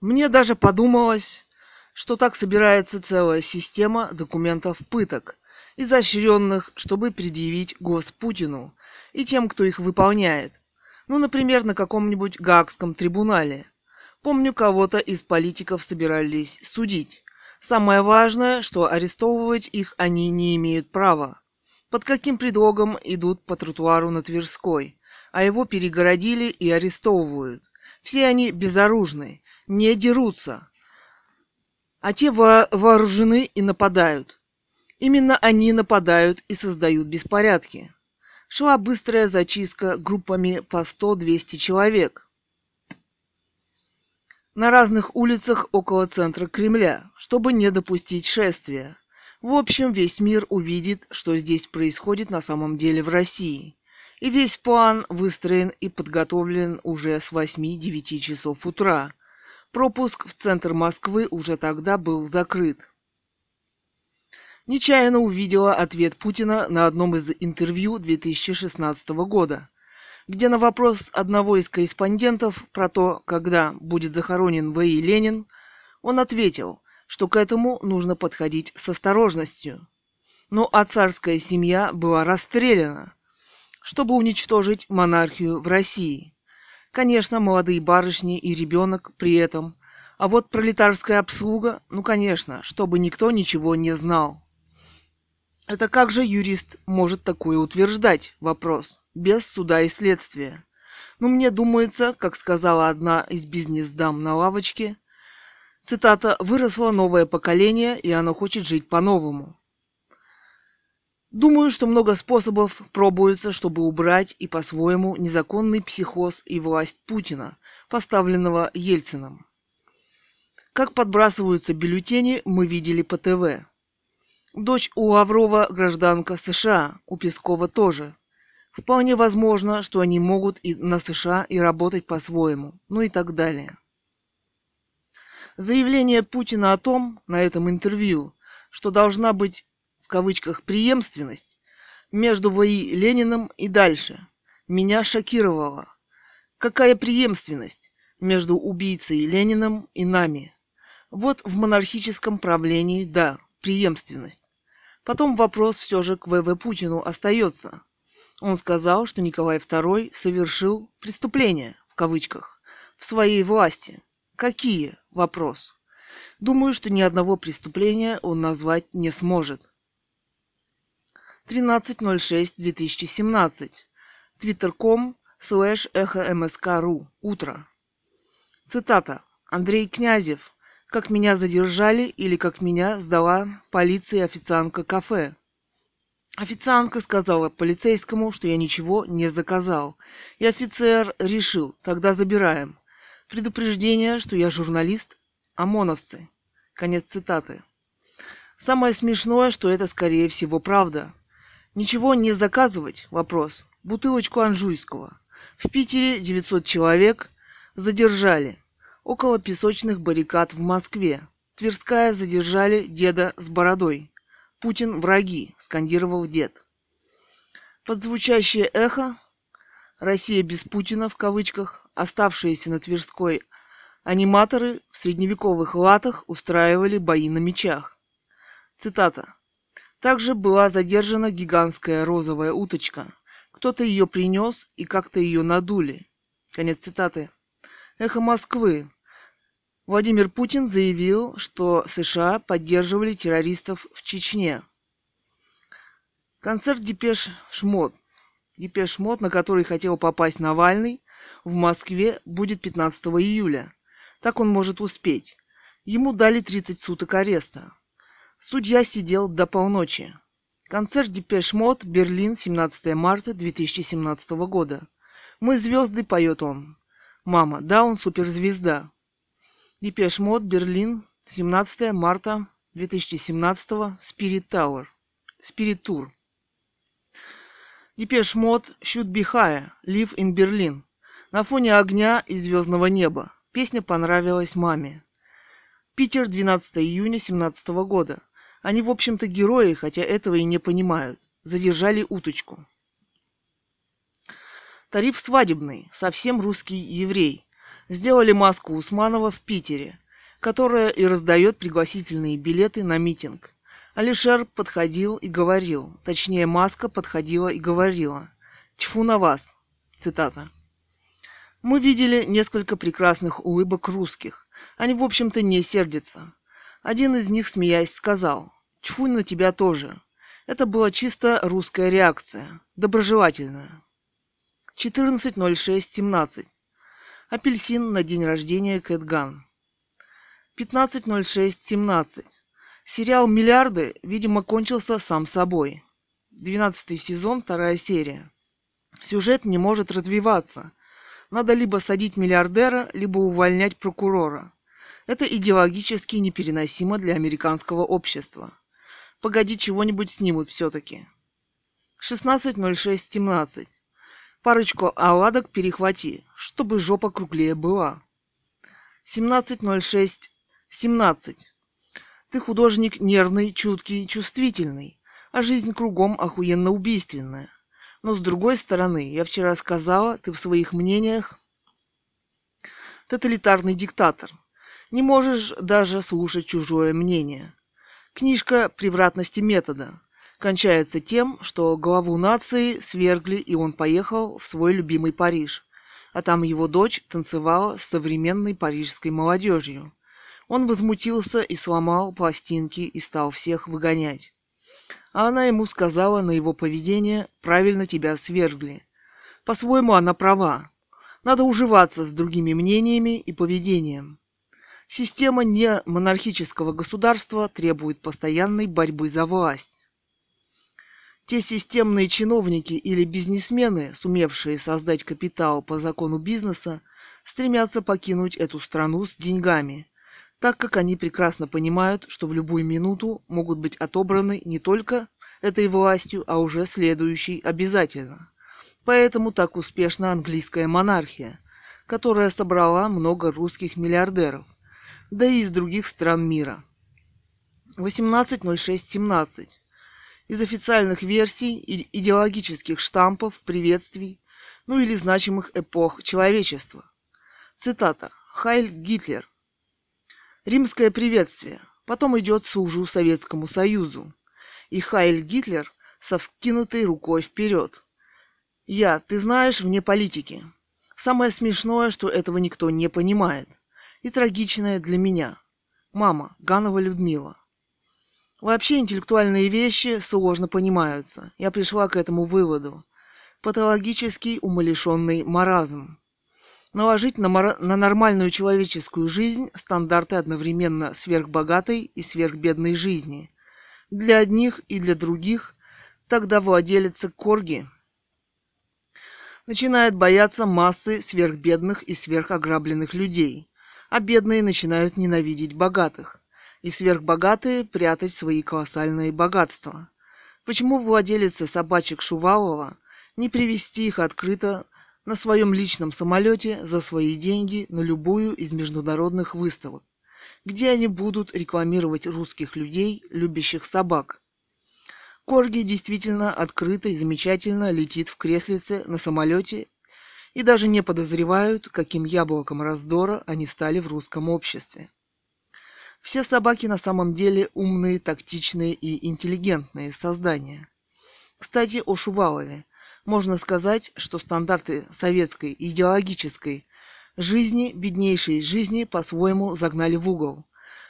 Мне даже подумалось, что так собирается целая система документов пыток, изощренных, чтобы предъявить Госпутину и тем, кто их выполняет. Ну, например, на каком-нибудь Гаагском трибунале. Помню, кого-то из политиков собирались судить. Самое важное, что арестовывать их они не имеют права. Под каким предлогом идут по тротуару на Тверской, а его перегородили и арестовывают. Все они безоружны, не дерутся, а те вооружены и нападают. Именно они нападают и создают беспорядки. Шла быстрая зачистка группами по 100-200 человек на разных улицах около центра Кремля, чтобы не допустить шествия. В общем, весь мир увидит, что здесь происходит на самом деле в России. И весь план выстроен и подготовлен уже с 8-9 часов утра. Пропуск в центр Москвы уже тогда был закрыт. Нечаянно увидела ответ Путина на одном из интервью 2016 года, где на вопрос одного из корреспондентов про то, когда будет захоронен В.И. Ленин, он ответил, что к этому нужно подходить с осторожностью. Ну а царская семья была расстреляна, чтобы уничтожить монархию в России. Конечно, молодые барышни и ребенок при этом. А вот пролетарская обслуга, ну конечно, чтобы никто ничего не знал. Это как же юрист может такое утверждать? Вопрос. Без суда и следствия. Ну, мне думается, как сказала одна из бизнес-дам на лавочке, Цитата «Выросло новое поколение, и оно хочет жить по-новому». Думаю, что много способов пробуется, чтобы убрать и по-своему незаконный психоз и власть Путина, поставленного Ельцином. Как подбрасываются бюллетени, мы видели по ТВ. Дочь у Лаврова гражданка США, у Пескова тоже. Вполне возможно, что они могут и на США и работать по-своему, ну и так далее. Заявление Путина о том на этом интервью, что должна быть кавычках преемственность между ВИ Лениным и дальше, меня шокировало. Какая преемственность между убийцей Лениным и нами? Вот в монархическом правлении, да, преемственность. Потом вопрос все же к ВВ Путину остается. Он сказал, что Николай II совершил преступление, в кавычках, в своей власти – Какие? Вопрос. Думаю, что ни одного преступления он назвать не сможет. 13.06.2017. Twitter.com слэш эхо мск.ру. Утро. Цитата. Андрей Князев. Как меня задержали или как меня сдала полиция официантка кафе. Официантка сказала полицейскому, что я ничего не заказал. И офицер решил, тогда забираем. Предупреждение, что я журналист, ОМОНовцы. Конец цитаты. Самое смешное, что это скорее всего правда. Ничего не заказывать? Вопрос. Бутылочку анжуйского. В Питере 900 человек задержали. Около песочных баррикад в Москве. Тверская задержали деда с бородой. Путин враги, скандировал дед. Подзвучащее эхо «Россия без Путина» в кавычках Оставшиеся на Тверской аниматоры в средневековых латах устраивали бои на мечах. Цитата. Также была задержана гигантская розовая уточка. Кто-то ее принес и как-то ее надули. Конец цитаты. Эхо Москвы. Владимир Путин заявил, что США поддерживали террористов в Чечне. Концерт Depeche Mode. Depeche Mode, на который хотел попасть Навальный, в Москве будет 15 июля. Так он может успеть. Ему дали 30 суток ареста. Судья сидел до полночи. Концерт Depeche Mode, Берлин, 17 марта 2017 года. «Мы звезды», поет он. Мама, да, он суперзвезда. Depeche Mode, Берлин, 17 марта 2017 Spirit Tower. Spirit Tour. Depeche Mode, Should Be Higher, Live in Berlin. На фоне огня и звездного неба. Песня понравилась маме. Питер, 12 июня 17 года. Они, в общем-то, герои, хотя этого и не понимают. Задержали уточку. Тариф свадебный, совсем русский еврей. Сделали маску Усманова в Питере, которая и раздает пригласительные билеты на митинг. Алишер подходил и говорил, точнее маска подходила и говорила. Тьфу на вас. Цитата. Мы видели несколько прекрасных улыбок русских. Они, в общем-то, не сердятся. Один из них, смеясь, сказал, «Тьфу на тебя тоже». Это была чисто русская реакция, доброжелательная. 14.06.17. Апельсин на день рождения Кэтган. 15.06.17. Сериал «Миллиарды», видимо, кончился сам собой. 12 сезон, вторая серия. Сюжет не может развиваться. Надо либо садить миллиардера, либо увольнять прокурора. Это идеологически непереносимо для американского общества. Погоди, чего-нибудь снимут все-таки. 16.06.17. Парочку оладок перехвати, чтобы жопа круглее была. 17.06.17. Ты художник нервный, чуткий, чувствительный, а жизнь кругом охуенно убийственная. Но с другой стороны, я вчера сказала, ты в своих мнениях тоталитарный диктатор. Не можешь даже слушать чужое мнение. Книжка «Превратности метода» кончается тем, что главу нации свергли, и он поехал в свой любимый Париж. А там его дочь танцевала с современной парижской молодежью. Он возмутился и сломал пластинки и стал всех выгонять. А она ему сказала на его поведение «правильно тебя свергли». По-своему она права. Надо уживаться с другими мнениями и поведением. Система не монархического государства требует постоянной борьбы за власть. Те системные чиновники или бизнесмены, сумевшие создать капитал по закону бизнеса, стремятся покинуть эту страну с деньгами, так как они прекрасно понимают, что в любую минуту могут быть отобраны не только этой властью, а уже следующей обязательно. Поэтому так успешна английская монархия, которая собрала много русских миллиардеров, да и из других стран мира. 18.06.17 из официальных версий, идеологических штампов, приветствий, ну или значимых эпох человечества. Цитата. Хайль Гитлер. Римское приветствие. Потом идет служу Советскому Союзу. И Хайль Гитлер со вскинутой рукой вперед. Я, ты знаешь, вне политики. Самое смешное, что этого никто не понимает. И трагичное для меня. Мама, Ганова Людмила. Вообще интеллектуальные вещи сложно понимаются. Я пришла к этому выводу. Патологический умалишенный маразм. Наложить на, мора... на нормальную человеческую жизнь стандарты одновременно сверхбогатой и сверхбедной жизни. Для одних и для других тогда владелец Корги начинает бояться массы сверхбедных и сверхограбленных людей, а бедные начинают ненавидеть богатых и сверхбогатые прятать свои колоссальные богатства. Почему владелице собачек Шувалова не привести их открыто на своем личном самолете за свои деньги на любую из международных выставок, где они будут рекламировать русских людей, любящих собак. Корги действительно открыто и замечательно летит в креслице на самолете и даже не подозревают, каким яблоком раздора они стали в русском обществе. Все собаки на самом деле умные, тактичные и интеллигентные создания. Кстати, о Шувалове. Можно сказать, что стандарты советской идеологической жизни, беднейшей жизни, по-своему загнали в угол.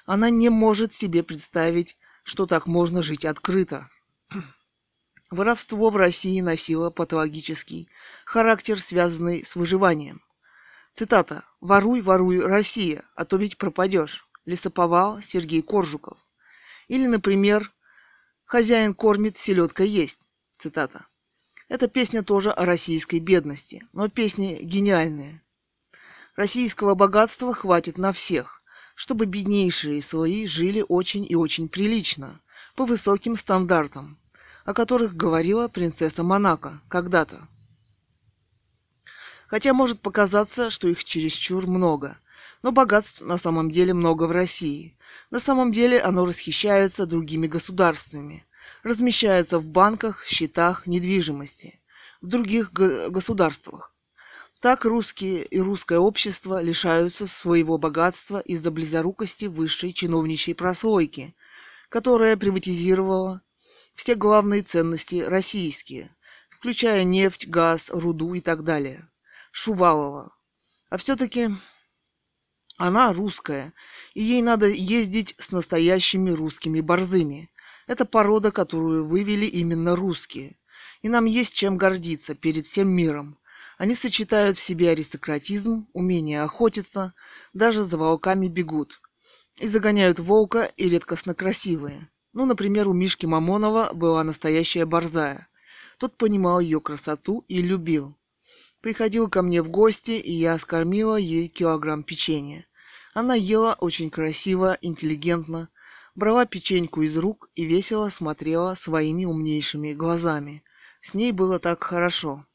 Она не может себе представить, что так можно жить открыто. Воровство в России носило патологический характер, связанный с выживанием. Цитата «Воруй, воруй, Россия, а то ведь пропадешь» лесоповал Сергей Коржуков. Или, например, «Хозяин кормит, селедка есть». Цитата. Эта песня тоже о российской бедности, но песни гениальные. Российского богатства хватит на всех, чтобы беднейшие слои жили очень и очень прилично, по высоким стандартам, о которых говорила принцесса Монако когда-то. Хотя может показаться, что их чересчур много – но богатств на самом деле много в России. На самом деле оно расхищается другими государствами, размещается в банках, счетах недвижимости в других государствах. Так русские и русское общество лишаются своего богатства из-за близорукости высшей чиновничьей прослойки, которая приватизировала все главные ценности российские, включая нефть, газ, руду и так далее. Шувалова. А все-таки она русская, и ей надо ездить с настоящими русскими борзыми. Это порода, которую вывели именно русские. И нам есть чем гордиться перед всем миром. Они сочетают в себе аристократизм, умение охотиться, даже за волками бегут. И загоняют волка и редкостно красивые. Ну, например, у Мишки Мамонова была настоящая борзая. Тот понимал ее красоту и любил. Приходил ко мне в гости, и я скормила ей килограмм печенья. Она ела очень красиво, интеллигентно, брала печеньку из рук и весело смотрела своими умнейшими глазами. С ней было так хорошо.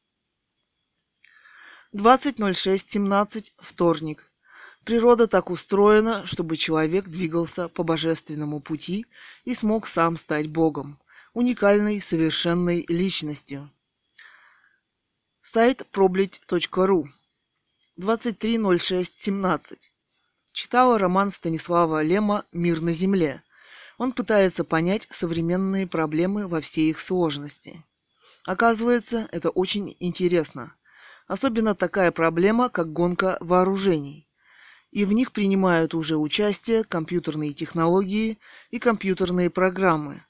20.06.17, вторник. Природа так устроена, чтобы человек двигался по божественному пути и смог сам стать Богом, уникальной, совершенной личностью. Сайт проблить.ру 23.06.17 Читала роман Станислава Лема «Мир на земле». Он пытается понять современные проблемы во всей их сложности. Оказывается, это очень интересно. Особенно такая проблема, как гонка вооружений. И в них принимают уже участие компьютерные технологии и компьютерные программы.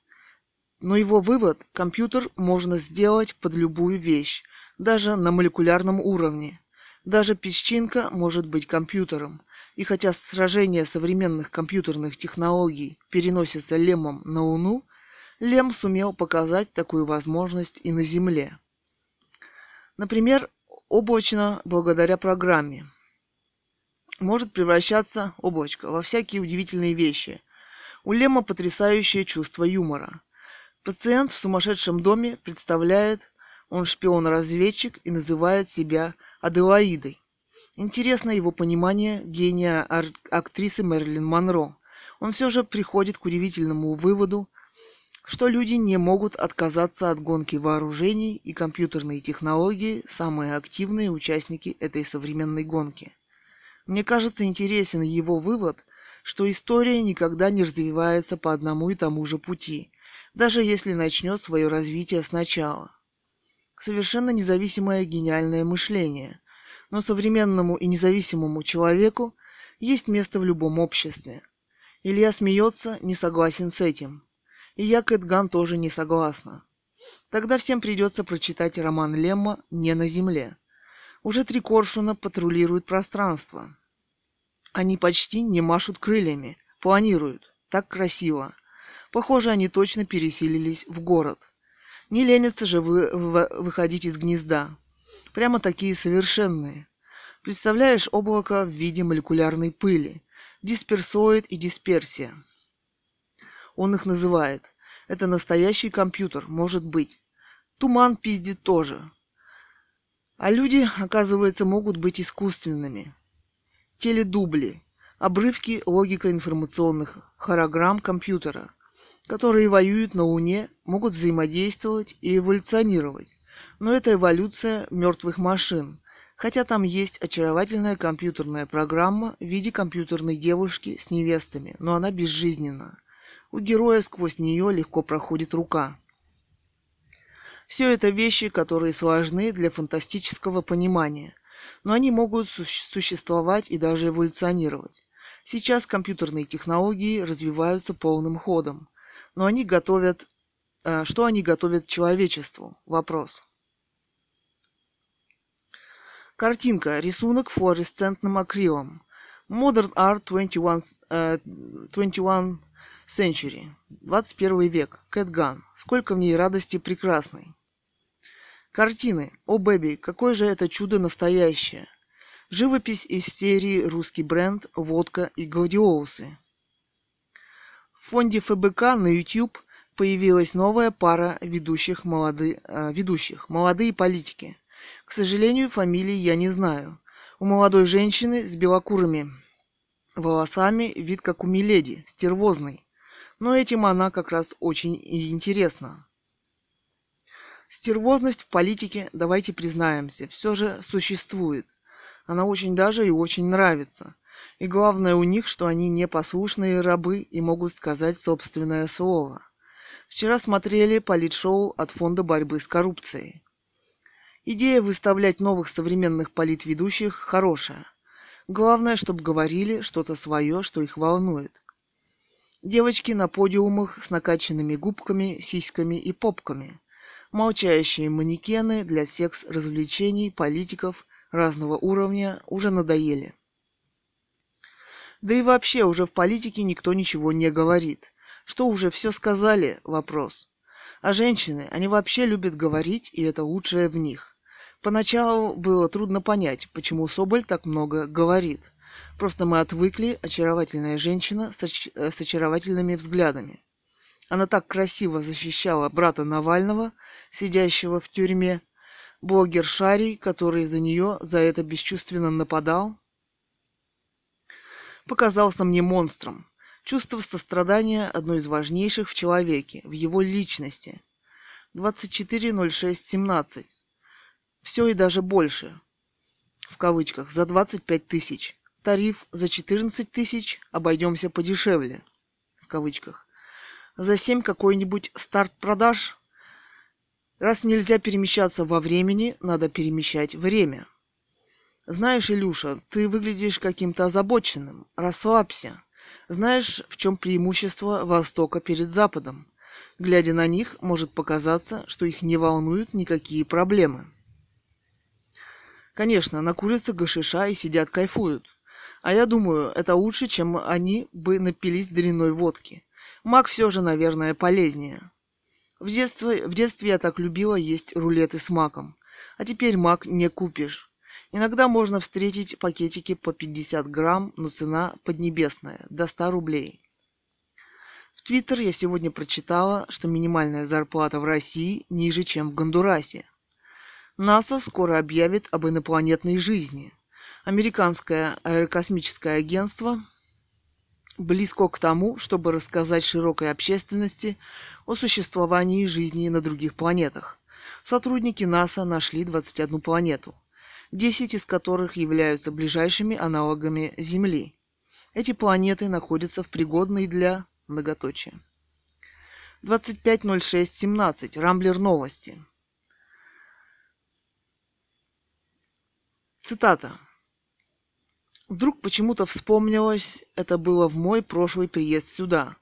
Но его вывод – компьютер можно сделать под любую вещь, даже на молекулярном уровне. Даже песчинка может быть компьютером – и хотя сражение современных компьютерных технологий переносится Лемом на Луну, Лем сумел показать такую возможность и на Земле. Например, облачно благодаря программе может превращаться облачко во всякие удивительные вещи. У Лема потрясающее чувство юмора. Пациент в сумасшедшем доме представляет, он шпион-разведчик и называет себя Аделаидой. Интересно его понимание гения актрисы Мэрилин Монро. Он все же приходит к удивительному выводу, что люди не могут отказаться от гонки вооружений и компьютерные технологии – самые активные участники этой современной гонки. Мне кажется интересен его вывод, что история никогда не развивается по одному и тому же пути, даже если начнет свое развитие сначала. Совершенно независимое гениальное мышление – но современному и независимому человеку есть место в любом обществе. Илья смеется, не согласен с этим. И я, Кэтган, тоже не согласна. Тогда всем придется прочитать роман Лемма «Не на земле». Уже три коршуна патрулируют пространство. Они почти не машут крыльями, планируют. Так красиво. Похоже, они точно переселились в город. Не ленятся же вы, вы выходить из гнезда. Прямо такие совершенные. Представляешь облако в виде молекулярной пыли, дисперсоид и дисперсия. Он их называет. Это настоящий компьютер, может быть. Туман пиздит тоже. А люди, оказывается, могут быть искусственными. Теледубли, обрывки логико-информационных хорограмм компьютера, которые воюют на Луне, могут взаимодействовать и эволюционировать. Но это эволюция мертвых машин, хотя там есть очаровательная компьютерная программа в виде компьютерной девушки с невестами, но она безжизненна. У героя сквозь нее легко проходит рука. Все это вещи, которые сложны для фантастического понимания, но они могут существовать и даже эволюционировать. Сейчас компьютерные технологии развиваются полным ходом, но они готовят Э, что они готовят человечеству? Вопрос. Картинка. Рисунок флуоресцентным акрилом. Modern Art 21, uh, 21 Century. 21 век. Кэтган. Сколько в ней радости прекрасной. Картины. О, Бэби, какое же это чудо настоящее. Живопись из серии «Русский бренд», «Водка» и «Гладиолусы». В фонде ФБК на YouTube появилась новая пара ведущих, молоды, э, ведущих молодые политики. К сожалению, фамилии я не знаю. У молодой женщины с белокурыми волосами вид как у Миледи, стервозный. Но этим она как раз очень и интересна. Стервозность в политике, давайте признаемся, все же существует. Она очень даже и очень нравится. И главное у них, что они непослушные рабы и могут сказать собственное слово. Вчера смотрели политшоу от Фонда борьбы с коррупцией. Идея выставлять новых современных политведущих хорошая. Главное, чтобы говорили что-то свое, что их волнует. Девочки на подиумах с накачанными губками, сиськами и попками. Молчащие манекены для секс-развлечений политиков разного уровня уже надоели. Да и вообще уже в политике никто ничего не говорит. Что уже все сказали? Вопрос. А женщины, они вообще любят говорить, и это лучшее в них. Поначалу было трудно понять, почему Соболь так много говорит. Просто мы отвыкли, очаровательная женщина с, оч- э, с очаровательными взглядами. Она так красиво защищала брата Навального, сидящего в тюрьме, блогер Шарий, который за нее за это бесчувственно нападал, показался мне монстром. Чувство сострадания – одно из важнейших в человеке, в его личности. 24.06.17. Все и даже больше. В кавычках. За 25 тысяч. Тариф за 14 тысяч. Обойдемся подешевле. В кавычках. За 7 какой-нибудь старт продаж. Раз нельзя перемещаться во времени, надо перемещать время. Знаешь, Илюша, ты выглядишь каким-то озабоченным. Расслабься. Знаешь, в чем преимущество Востока перед Западом? Глядя на них, может показаться, что их не волнуют никакие проблемы. Конечно, накурятся гашиша и сидят кайфуют. А я думаю, это лучше, чем они бы напились дрянной водки. Мак все же, наверное, полезнее. В детстве, в детстве я так любила есть рулеты с маком. А теперь мак не купишь. Иногда можно встретить пакетики по 50 грамм, но цена поднебесная, до 100 рублей. В Твиттер я сегодня прочитала, что минимальная зарплата в России ниже, чем в Гондурасе. НАСА скоро объявит об инопланетной жизни. Американское аэрокосмическое агентство близко к тому, чтобы рассказать широкой общественности о существовании жизни на других планетах. Сотрудники НАСА нашли 21 планету – 10 из которых являются ближайшими аналогами Земли. Эти планеты находятся в пригодной для многоточия. 25.06.17. Рамблер новости. Цитата. Вдруг почему-то вспомнилось, это было в мой прошлый приезд сюда.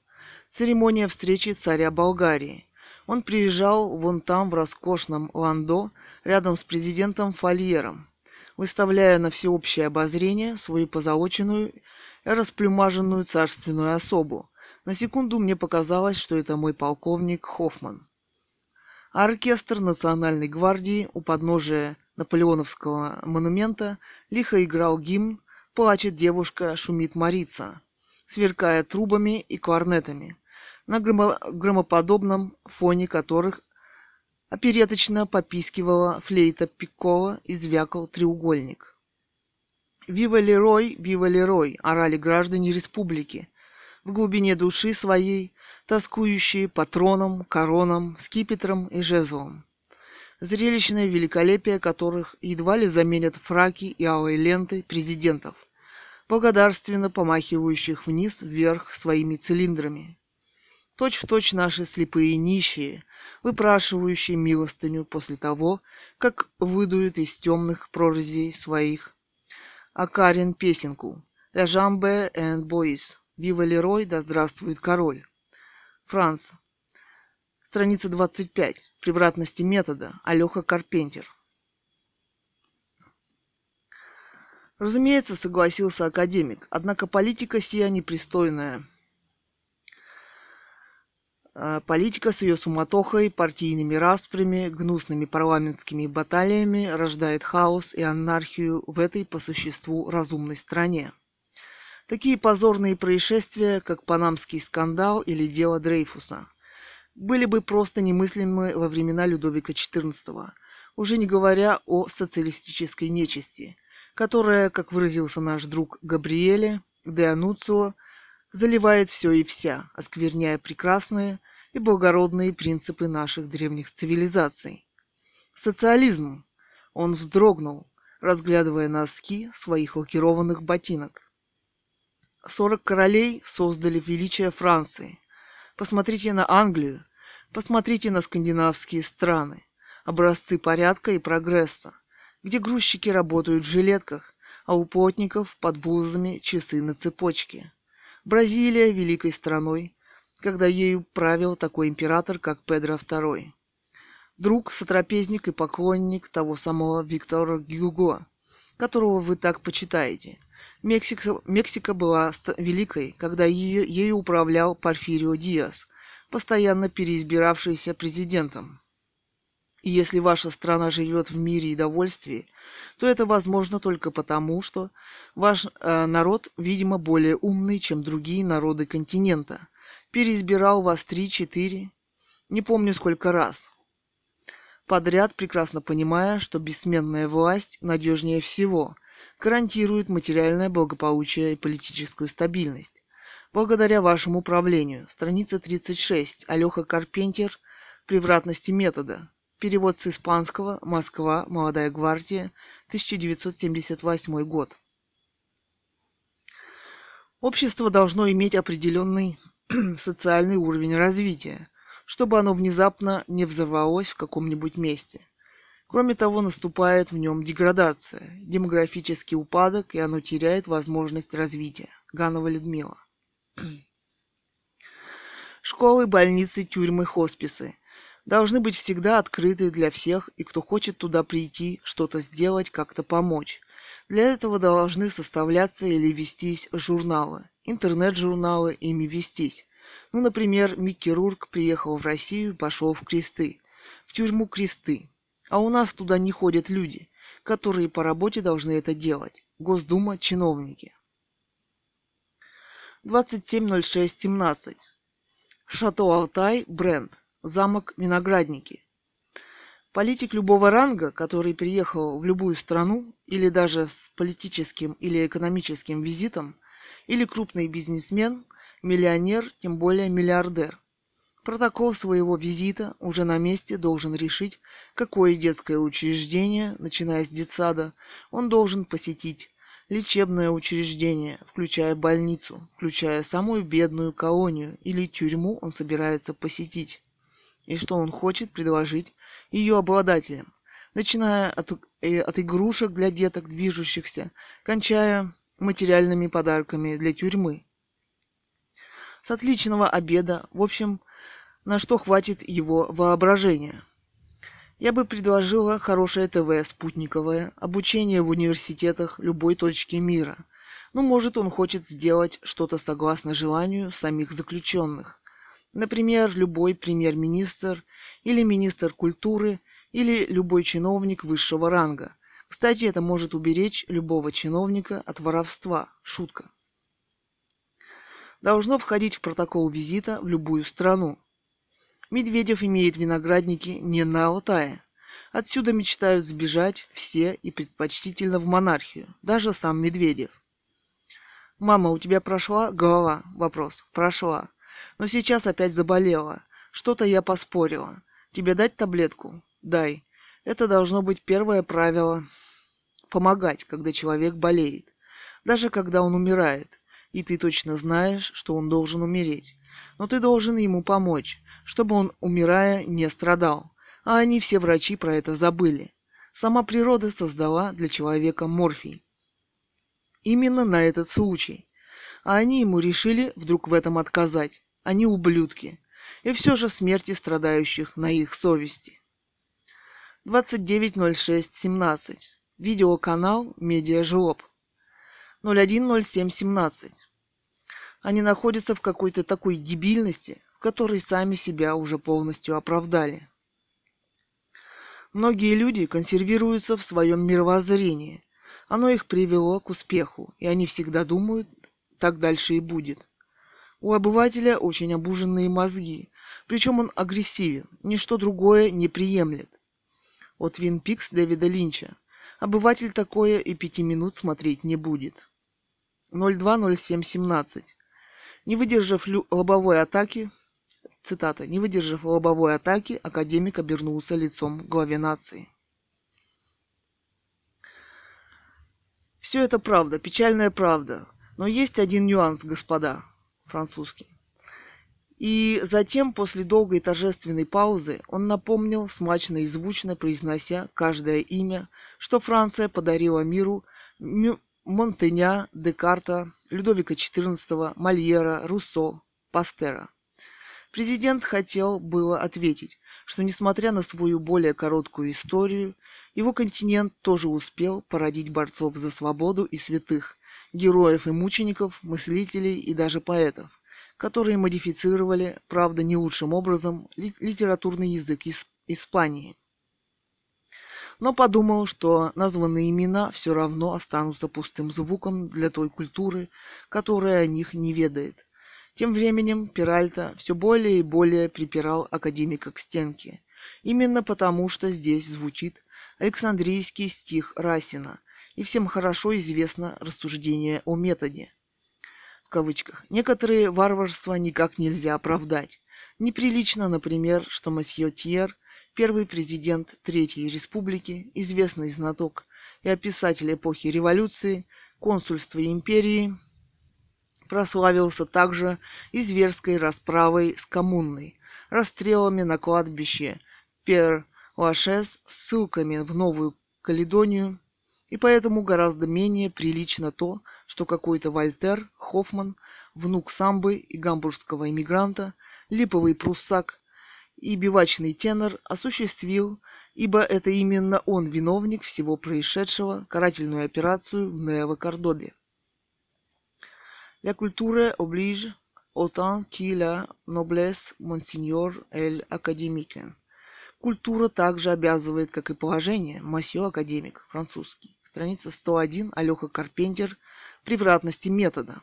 Церемония встречи царя Болгарии. Он приезжал вон там в роскошном ландо рядом с президентом Фольером выставляя на всеобщее обозрение свою позолоченную и расплюмаженную царственную особу. На секунду мне показалось, что это мой полковник Хоффман. А оркестр Национальной гвардии у подножия Наполеоновского монумента лихо играл гимн «Плачет девушка, шумит Марица», сверкая трубами и кларнетами, на громоподобном фоне которых Опереточно попискивала флейта пиккола и звякал треугольник. «Вива Лерой! Вива Лерой!» орали граждане республики, в глубине души своей, тоскующие патроном, короном, скипетром и жезлом. Зрелищное великолепие которых едва ли заменят фраки и алые ленты президентов, благодарственно помахивающих вниз вверх своими цилиндрами. Точь в точь наши слепые нищие, выпрашивающие милостыню после того, как выдуют из темных прорезей своих. А Карин песенку «La jambe and boys» «Вива Лерой, да здравствует король». Франц. Страница 25. Превратности метода. Алёха Карпентер. Разумеется, согласился академик, однако политика сия непристойная – Э, политика с ее суматохой, партийными распрями, гнусными парламентскими баталиями рождает хаос и анархию в этой по существу разумной стране. Такие позорные происшествия, как Панамский скандал или дело Дрейфуса, были бы просто немыслимы во времена Людовика XIV, уже не говоря о социалистической нечисти, которая, как выразился наш друг Габриэле де Ануцио, заливает все и вся, оскверняя прекрасные и благородные принципы наших древних цивилизаций. Социализм. Он вздрогнул, разглядывая носки своих лакированных ботинок. Сорок королей создали величие Франции. Посмотрите на Англию, посмотрите на скандинавские страны, образцы порядка и прогресса, где грузчики работают в жилетках, а у плотников под бузами часы на цепочке. Бразилия великой страной, когда ею правил такой император, как Педро II. Друг, сотрапезник и поклонник того самого Виктора Гюго, которого вы так почитаете. Мексика, Мексика была великой, когда ее, ею управлял Порфирио Диас, постоянно переизбиравшийся президентом. И если ваша страна живет в мире и довольствии, то это возможно только потому, что ваш э, народ, видимо, более умный, чем другие народы континента. Переизбирал вас три-четыре, не помню сколько раз. Подряд, прекрасно понимая, что бессменная власть надежнее всего, гарантирует материальное благополучие и политическую стабильность. Благодаря вашему управлению. Страница 36. Алёха Карпентер. Превратности метода. Перевод с испанского. Москва. Молодая гвардия. 1978 год. Общество должно иметь определенный социальный уровень развития, чтобы оно внезапно не взорвалось в каком-нибудь месте. Кроме того, наступает в нем деградация, демографический упадок, и оно теряет возможность развития. Ганова Людмила. Школы, больницы, тюрьмы, хосписы должны быть всегда открыты для всех, и кто хочет туда прийти, что-то сделать, как-то помочь. Для этого должны составляться или вестись журналы, интернет-журналы, ими вестись. Ну, например, Микки приехал в Россию и пошел в кресты, в тюрьму кресты. А у нас туда не ходят люди, которые по работе должны это делать. Госдума, чиновники. 270617. Шато Алтай, бренд. Замок Виноградники. Политик любого ранга, который приехал в любую страну, или даже с политическим или экономическим визитом, или крупный бизнесмен, миллионер, тем более миллиардер. Протокол своего визита уже на месте должен решить, какое детское учреждение, начиная с детсада, он должен посетить, лечебное учреждение, включая больницу, включая самую бедную колонию или тюрьму он собирается посетить. И что он хочет предложить ее обладателям, начиная от, э, от игрушек для деток движущихся, кончая материальными подарками для тюрьмы. С отличного обеда, в общем, на что хватит его воображения – я бы предложила хорошее ТВ спутниковое, обучение в университетах любой точки мира. Ну, может, он хочет сделать что-то согласно желанию самих заключенных. Например, любой премьер-министр или министр культуры или любой чиновник высшего ранга. Кстати, это может уберечь любого чиновника от воровства. Шутка. Должно входить в протокол визита в любую страну. Медведев имеет виноградники не на Алтае. Отсюда мечтают сбежать все и предпочтительно в монархию, даже сам Медведев. «Мама, у тебя прошла голова?» Вопрос. «Прошла. Но сейчас опять заболела. Что-то я поспорила. Тебе дать таблетку?» «Дай. Это должно быть первое правило. Помогать, когда человек болеет. Даже когда он умирает. И ты точно знаешь, что он должен умереть. Но ты должен ему помочь чтобы он, умирая, не страдал. А они все врачи про это забыли. Сама природа создала для человека морфий. Именно на этот случай. А они ему решили вдруг в этом отказать. Они ублюдки. И все же смерти страдающих на их совести. 29.06.17. Видеоканал Медиажлоб. 01.07.17. Они находятся в какой-то такой дебильности, которые сами себя уже полностью оправдали. Многие люди консервируются в своем мировоззрении. Оно их привело к успеху, и они всегда думают, так дальше и будет. У обывателя очень обуженные мозги, причем он агрессивен, ничто другое не приемлет. От Вин Пикс Дэвида Линча. Обыватель такое и пяти минут смотреть не будет. 020717. Не выдержав лобовой атаки, Цитата. «Не выдержав лобовой атаки, академик обернулся лицом к главе нации». Все это правда, печальная правда. Но есть один нюанс, господа, французский. И затем, после долгой торжественной паузы, он напомнил, смачно и звучно произнося каждое имя, что Франция подарила миру Мю Монтеня, Декарта, Людовика XIV, Мольера, Руссо, Пастера. Президент хотел было ответить, что несмотря на свою более короткую историю, его континент тоже успел породить борцов за свободу и святых, героев и мучеников, мыслителей и даже поэтов, которые модифицировали, правда не лучшим образом, литературный язык Испании. Но подумал, что названные имена все равно останутся пустым звуком для той культуры, которая о них не ведает, тем временем Пиральта все более и более припирал академика к стенке. Именно потому, что здесь звучит Александрийский стих Расина, и всем хорошо известно рассуждение о методе. В кавычках. Некоторые варварства никак нельзя оправдать. Неприлично, например, что месье Тьер, первый президент Третьей Республики, известный знаток и описатель эпохи революции, консульства империи, прославился также и зверской расправой с коммунной, расстрелами на кладбище Пер-Лашес, ссылками в Новую Каледонию, и поэтому гораздо менее прилично то, что какой-то Вольтер, Хоффман, внук самбы и гамбургского иммигранта, липовый пруссак и бивачный тенор осуществил, ибо это именно он виновник всего происшедшего, карательную операцию в Неово-Кордобе. La culture oblige autant que la noblesse, монсеньор эль академикен. Культура также обязывает, как и положение, масье академик, французский. Страница 101, Алёха Карпентер, превратности метода.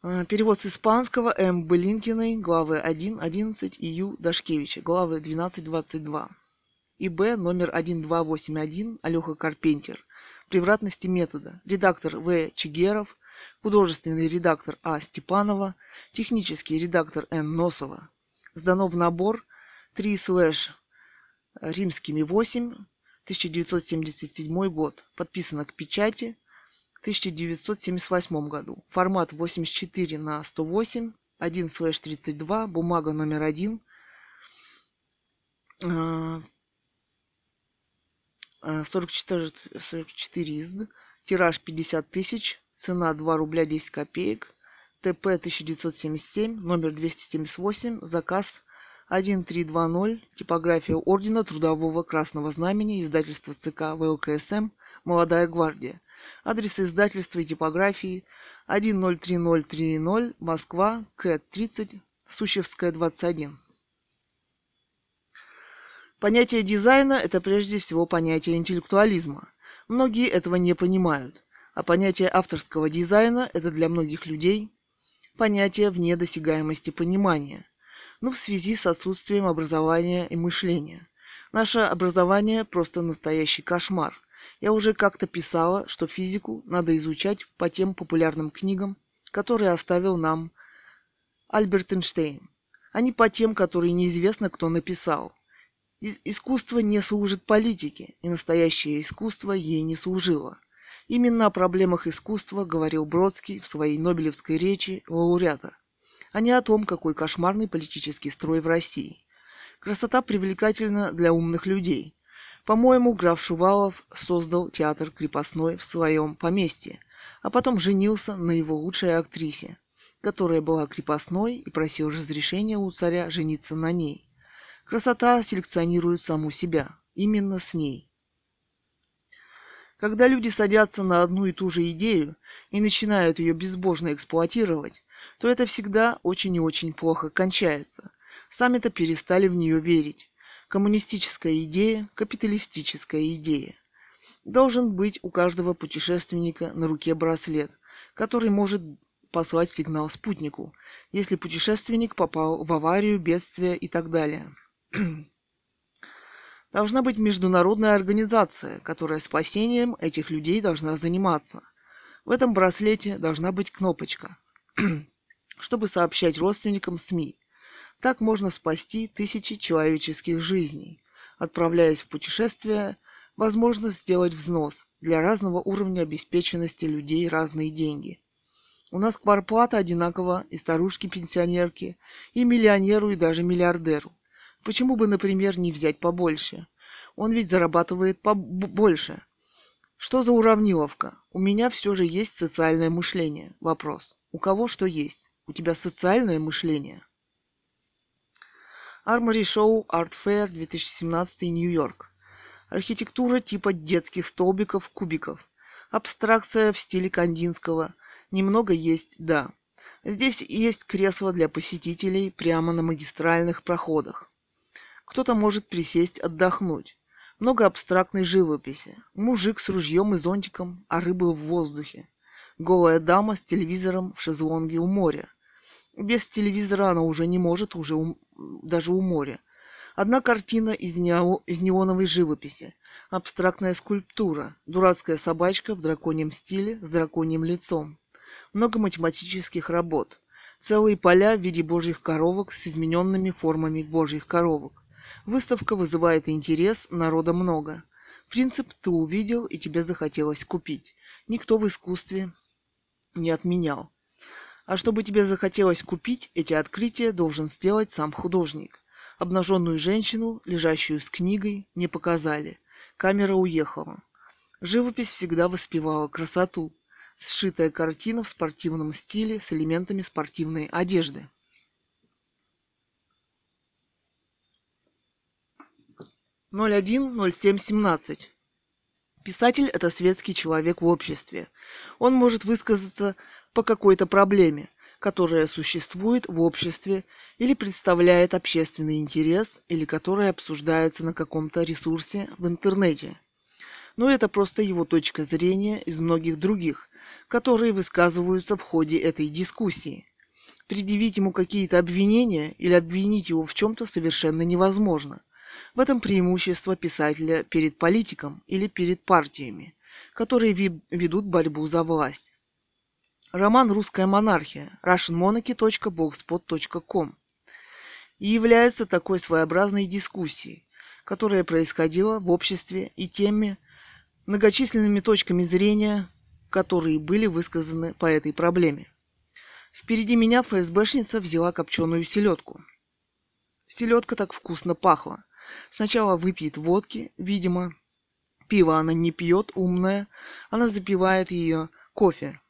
А, перевод с испанского М. Былинкиной, главы 1, 11 и Ю. Дашкевича, главы 12, 22. И Б. номер 1281, Алёха Карпентер, превратности метода. Редактор В. Чигеров, художественный редактор А. Степанова, технический редактор Н. Носова. Сдано в набор 3 слэш римскими 8, 1977 год. Подписано к печати в 1978 году. Формат 84 на 108, 1 слэш 32, бумага номер 1, 44, 44 изд, тираж 50 тысяч, цена 2 рубля 10 копеек, ТП 1977, номер 278, заказ 1320, типография Ордена Трудового Красного Знамени, издательство ЦК ВЛКСМ «Молодая гвардия». Адрес издательства и типографии 103030, Москва, К-30, Сущевская, 21. Понятие дизайна – это прежде всего понятие интеллектуализма. Многие этого не понимают. А понятие авторского дизайна – это для многих людей понятие вне досягаемости понимания. Но в связи с отсутствием образования и мышления. Наше образование – просто настоящий кошмар. Я уже как-то писала, что физику надо изучать по тем популярным книгам, которые оставил нам Альберт Эйнштейн, а не по тем, которые неизвестно кто написал – Искусство не служит политике, и настоящее искусство ей не служило. Именно о проблемах искусства говорил Бродский в своей Нобелевской речи лауреата, а не о том, какой кошмарный политический строй в России. Красота привлекательна для умных людей. По-моему, граф Шувалов создал театр крепостной в своем поместье, а потом женился на его лучшей актрисе, которая была крепостной и просил разрешения у царя жениться на ней. Красота селекционирует саму себя, именно с ней. Когда люди садятся на одну и ту же идею и начинают ее безбожно эксплуатировать, то это всегда очень и очень плохо кончается. Сами-то перестали в нее верить. Коммунистическая идея, капиталистическая идея. Должен быть у каждого путешественника на руке браслет, который может послать сигнал спутнику, если путешественник попал в аварию, бедствие и так далее. Должна быть международная организация, которая спасением этих людей должна заниматься. В этом браслете должна быть кнопочка. чтобы сообщать родственникам СМИ. Так можно спасти тысячи человеческих жизней. Отправляясь в путешествие, возможно сделать взнос для разного уровня обеспеченности людей разные деньги. У нас кварплата одинакова и старушке-пенсионерке, и миллионеру, и даже миллиардеру. Почему бы, например, не взять побольше? Он ведь зарабатывает побольше. Что за уравниловка? У меня все же есть социальное мышление. Вопрос. У кого что есть? У тебя социальное мышление? Armory Show Art Fair 2017 Нью-Йорк. Архитектура типа детских столбиков, кубиков. Абстракция в стиле Кандинского. Немного есть, да. Здесь есть кресла для посетителей прямо на магистральных проходах. Кто-то может присесть отдохнуть. Много абстрактной живописи. Мужик с ружьем и зонтиком, а рыбы в воздухе. Голая дама с телевизором в шезлонге у моря. Без телевизора она уже не может, уже у, даже у моря. Одна картина из, нео, из неоновой живописи. Абстрактная скульптура. Дурацкая собачка в драконьем стиле с драконьим лицом. Много математических работ. Целые поля в виде божьих коровок с измененными формами божьих коровок. Выставка вызывает интерес, народа много. Принцип ты увидел и тебе захотелось купить. Никто в искусстве не отменял. А чтобы тебе захотелось купить, эти открытия должен сделать сам художник. Обнаженную женщину, лежащую с книгой, не показали. Камера уехала. Живопись всегда воспевала красоту. Сшитая картина в спортивном стиле с элементами спортивной одежды. 010717. Писатель – это светский человек в обществе. Он может высказаться по какой-то проблеме, которая существует в обществе или представляет общественный интерес, или которая обсуждается на каком-то ресурсе в интернете. Но это просто его точка зрения из многих других, которые высказываются в ходе этой дискуссии. Предъявить ему какие-то обвинения или обвинить его в чем-то совершенно невозможно – в этом преимущество писателя перед политиком или перед партиями, которые ведут борьбу за власть. Роман «Русская монархия» russianmonarchy.blogspot.com и является такой своеобразной дискуссией, которая происходила в обществе и теми многочисленными точками зрения, которые были высказаны по этой проблеме. Впереди меня ФСБшница взяла копченую селедку. Селедка так вкусно пахла, Сначала выпьет водки, видимо. Пиво она не пьет, умная. Она запивает ее кофе.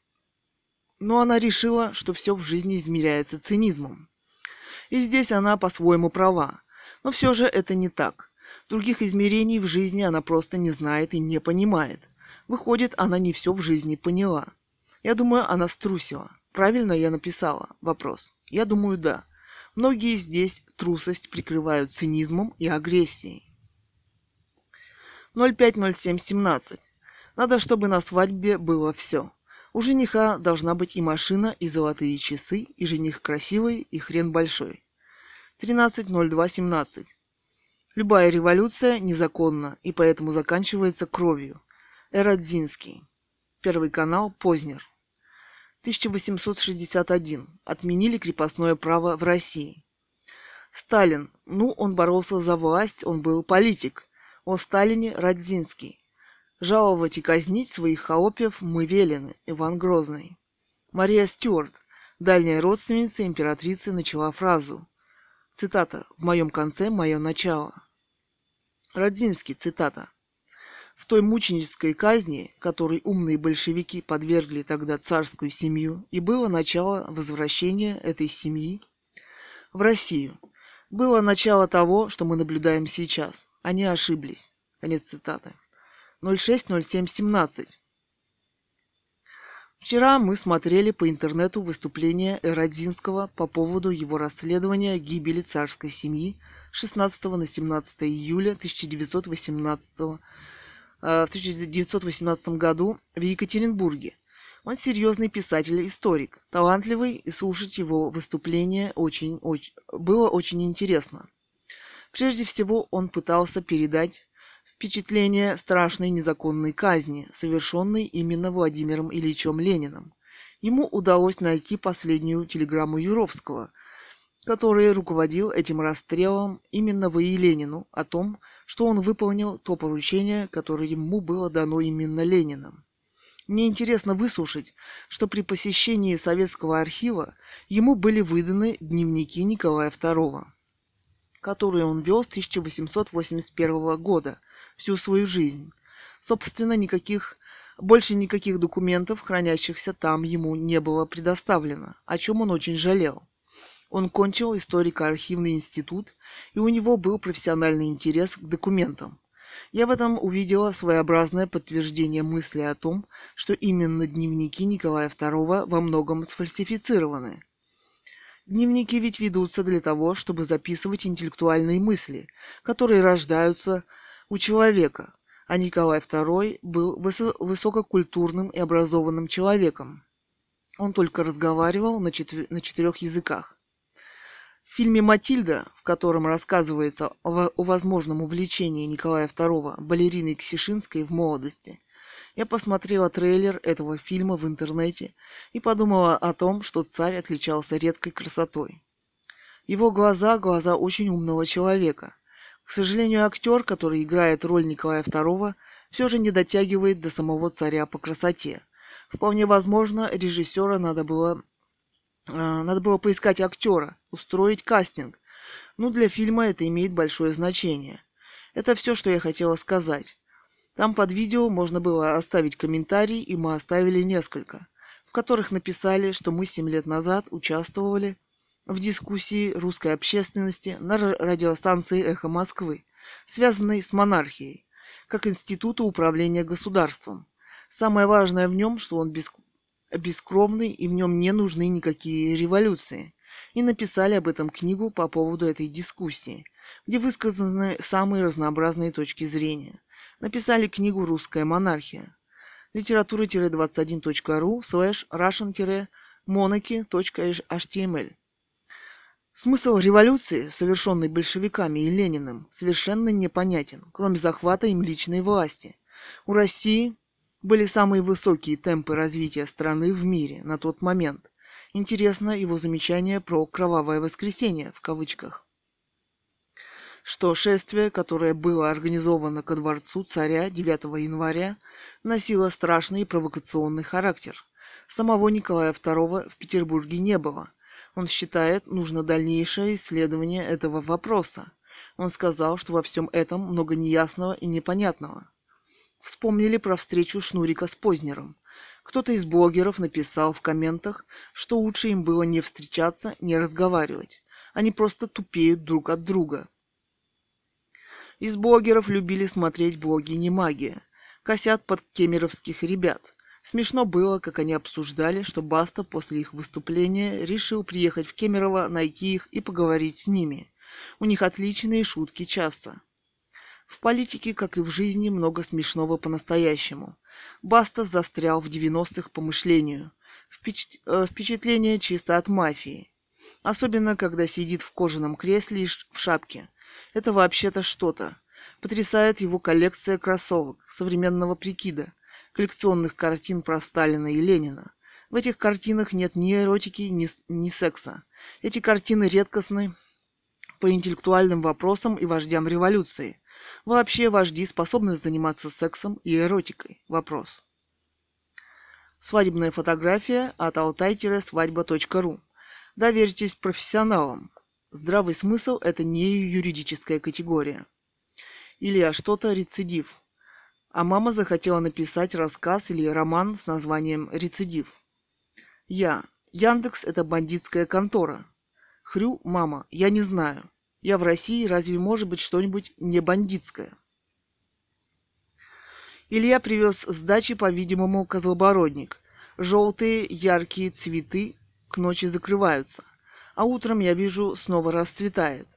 Но она решила, что все в жизни измеряется цинизмом. И здесь она по-своему права. Но все же это не так. Других измерений в жизни она просто не знает и не понимает. Выходит, она не все в жизни поняла. Я думаю, она струсила. Правильно я написала? Вопрос. Я думаю, да. Многие здесь трусость прикрывают цинизмом и агрессией. 050717. Надо, чтобы на свадьбе было все. У жениха должна быть и машина, и золотые часы, и жених красивый, и хрен большой. 13.02.17. Любая революция незаконна и поэтому заканчивается кровью. Эрадзинский. Первый канал Познер. 1861. Отменили крепостное право в России. Сталин. Ну, он боролся за власть, он был политик. О Сталине Радзинский. Жаловать и казнить своих холопьев мы велены. Иван Грозный. Мария Стюарт, дальняя родственница императрицы, начала фразу. Цитата. «В моем конце мое начало». Радзинский, цитата. В той мученической казни, которой умные большевики подвергли тогда царскую семью, и было начало возвращения этой семьи в Россию. Было начало того, что мы наблюдаем сейчас. Они ошиблись. Конец цитаты. 060717. Вчера мы смотрели по интернету выступление Эродзинского по поводу его расследования гибели царской семьи 16 на 17 июля 1918 года в 1918 году в Екатеринбурге. Он серьезный писатель-историк, талантливый, и слушать его выступления очень, очень, было очень интересно. Прежде всего, он пытался передать впечатление страшной незаконной казни, совершенной именно Владимиром Ильичем Лениным, Ему удалось найти последнюю телеграмму Юровского, который руководил этим расстрелом именно в Ленину, о том, что он выполнил то поручение, которое ему было дано именно Лениным. Мне интересно выслушать, что при посещении советского архива ему были выданы дневники Николая II, которые он вел с 1881 года всю свою жизнь. Собственно, никаких больше никаких документов, хранящихся там, ему не было предоставлено, о чем он очень жалел. Он кончил историко-архивный институт, и у него был профессиональный интерес к документам. Я в этом увидела своеобразное подтверждение мысли о том, что именно дневники Николая II во многом сфальсифицированы. Дневники ведь ведутся для того, чтобы записывать интеллектуальные мысли, которые рождаются у человека, а Николай II был высококультурным и образованным человеком. Он только разговаривал на, четв... на четырех языках. В фильме «Матильда», в котором рассказывается о, о возможном увлечении Николая II балериной Ксишинской в молодости, я посмотрела трейлер этого фильма в интернете и подумала о том, что царь отличался редкой красотой. Его глаза – глаза очень умного человека. К сожалению, актер, который играет роль Николая II, все же не дотягивает до самого царя по красоте. Вполне возможно, режиссера надо было надо было поискать актера, устроить кастинг. Ну, для фильма это имеет большое значение. Это все, что я хотела сказать. Там под видео можно было оставить комментарий, и мы оставили несколько, в которых написали, что мы 7 лет назад участвовали в дискуссии русской общественности на радиостанции «Эхо Москвы», связанной с монархией, как института управления государством. Самое важное в нем, что он без, бескровный и в нем не нужны никакие революции. И написали об этом книгу по поводу этой дискуссии, где высказаны самые разнообразные точки зрения. Написали книгу «Русская монархия». литература-21.ру слэш russian-monarchy.html Смысл революции, совершенной большевиками и Лениным, совершенно непонятен, кроме захвата им личной власти. У России были самые высокие темпы развития страны в мире на тот момент. Интересно его замечание про «кровавое воскресенье» в кавычках. Что шествие, которое было организовано ко дворцу царя 9 января, носило страшный и провокационный характер. Самого Николая II в Петербурге не было. Он считает, нужно дальнейшее исследование этого вопроса. Он сказал, что во всем этом много неясного и непонятного – вспомнили про встречу Шнурика с Познером. Кто-то из блогеров написал в комментах, что лучше им было не встречаться, не разговаривать. Они просто тупеют друг от друга. Из блогеров любили смотреть блоги «Не магия», косят под кемеровских ребят. Смешно было, как они обсуждали, что Баста после их выступления решил приехать в Кемерово, найти их и поговорить с ними. У них отличные шутки часто. В политике, как и в жизни, много смешного по-настоящему. Баста застрял в 90-х по мышлению. Впечат... Э, впечатление чисто от мафии. Особенно, когда сидит в кожаном кресле и в шапке. Это вообще-то что-то. Потрясает его коллекция кроссовок, современного прикида, коллекционных картин про Сталина и Ленина. В этих картинах нет ни эротики, ни, ни секса. Эти картины редкостны по интеллектуальным вопросам и вождям революции. Вообще вожди способны заниматься сексом и эротикой? Вопрос. Свадебная фотография от alтай-свадьба.ру. Доверьтесь профессионалам. Здравый смысл – это не юридическая категория. Или а что-то рецидив. А мама захотела написать рассказ или роман с названием «Рецидив». Я. Яндекс – это бандитская контора. Хрю, мама, я не знаю. Я в России, разве может быть что-нибудь не бандитское? Илья привез с дачи, по-видимому, козлобородник. Желтые яркие цветы к ночи закрываются, а утром я вижу снова расцветает.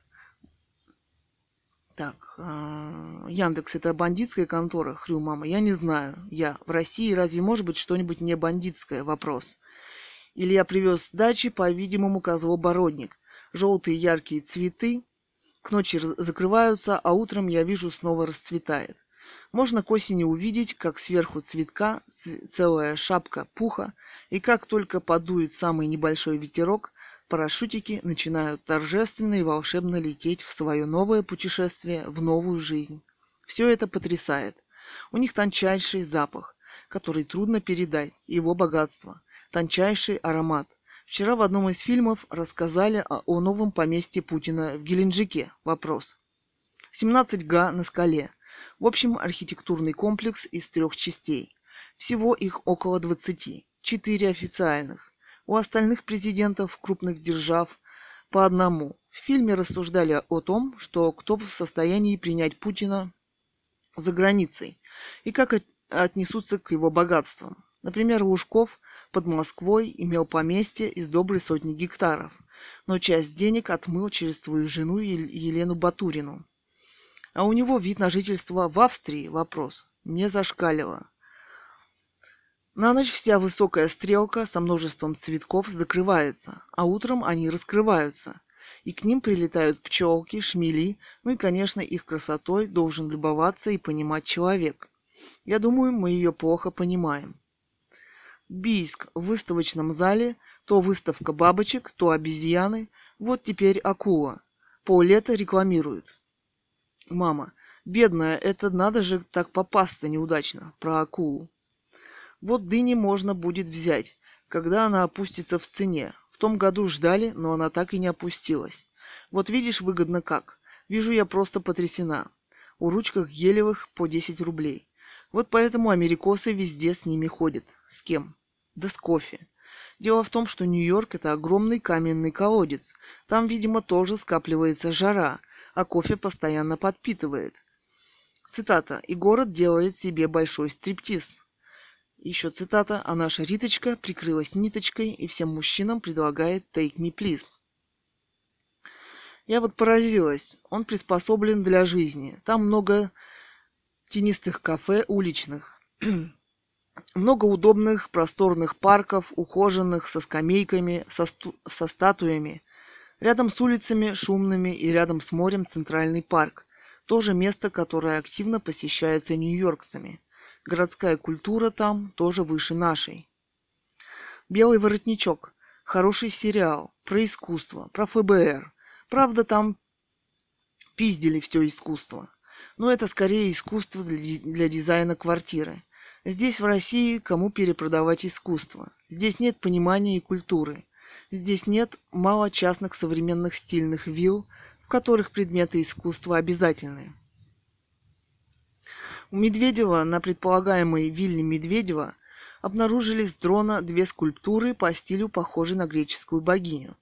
Так, э, Яндекс это бандитская контора, хрю мама, я не знаю. Я в России разве может быть что-нибудь не бандитское? Вопрос. Илья привез с дачи, по-видимому, козлобородник. Желтые яркие цветы к ночи закрываются, а утром я вижу снова расцветает. Можно к осени увидеть, как сверху цветка целая шапка пуха, и как только подует самый небольшой ветерок, парашютики начинают торжественно и волшебно лететь в свое новое путешествие, в новую жизнь. Все это потрясает. У них тончайший запах, который трудно передать, его богатство, тончайший аромат. Вчера в одном из фильмов рассказали о, о новом поместье Путина в Геленджике. Вопрос. 17 га на скале. В общем, архитектурный комплекс из трех частей. Всего их около 20. Четыре официальных. У остальных президентов крупных держав по одному. В фильме рассуждали о том, что кто в состоянии принять Путина за границей и как отнесутся к его богатствам. Например, Лужков под Москвой имел поместье из доброй сотни гектаров, но часть денег отмыл через свою жену Елену Батурину. А у него вид на жительство в Австрии вопрос не зашкалило. На ночь вся высокая стрелка со множеством цветков закрывается, а утром они раскрываются, и к ним прилетают пчелки, шмели, ну и, конечно, их красотой должен любоваться и понимать человек. Я думаю, мы ее плохо понимаем. Бийск в выставочном зале, то выставка бабочек, то обезьяны, вот теперь акула. Поллета рекламируют. Мама, бедная, это надо же так попасться неудачно, про акулу. Вот дыни можно будет взять, когда она опустится в цене. В том году ждали, но она так и не опустилась. Вот видишь, выгодно как. Вижу, я просто потрясена. У ручках гелевых по 10 рублей. Вот поэтому америкосы везде с ними ходят. С кем? Да с кофе. Дело в том, что Нью-Йорк – это огромный каменный колодец. Там, видимо, тоже скапливается жара, а кофе постоянно подпитывает. Цитата. «И город делает себе большой стриптиз». Еще цитата. «А наша Риточка прикрылась ниточкой и всем мужчинам предлагает take me please». Я вот поразилась. Он приспособлен для жизни. Там много тенистых кафе уличных. Много удобных, просторных парков, ухоженных, со скамейками, со, сту- со статуями. Рядом с улицами шумными и рядом с морем центральный парк. Тоже место, которое активно посещается нью-йоркцами. Городская культура там тоже выше нашей. «Белый воротничок» – хороший сериал про искусство, про ФБР. Правда, там пиздили все искусство. Но это скорее искусство для дизайна квартиры. Здесь, в России, кому перепродавать искусство. Здесь нет понимания и культуры. Здесь нет мало частных современных стильных вилл, в которых предметы искусства обязательны. У Медведева на предполагаемой вилле Медведева обнаружили с дрона две скульптуры по стилю похожей на греческую богиню.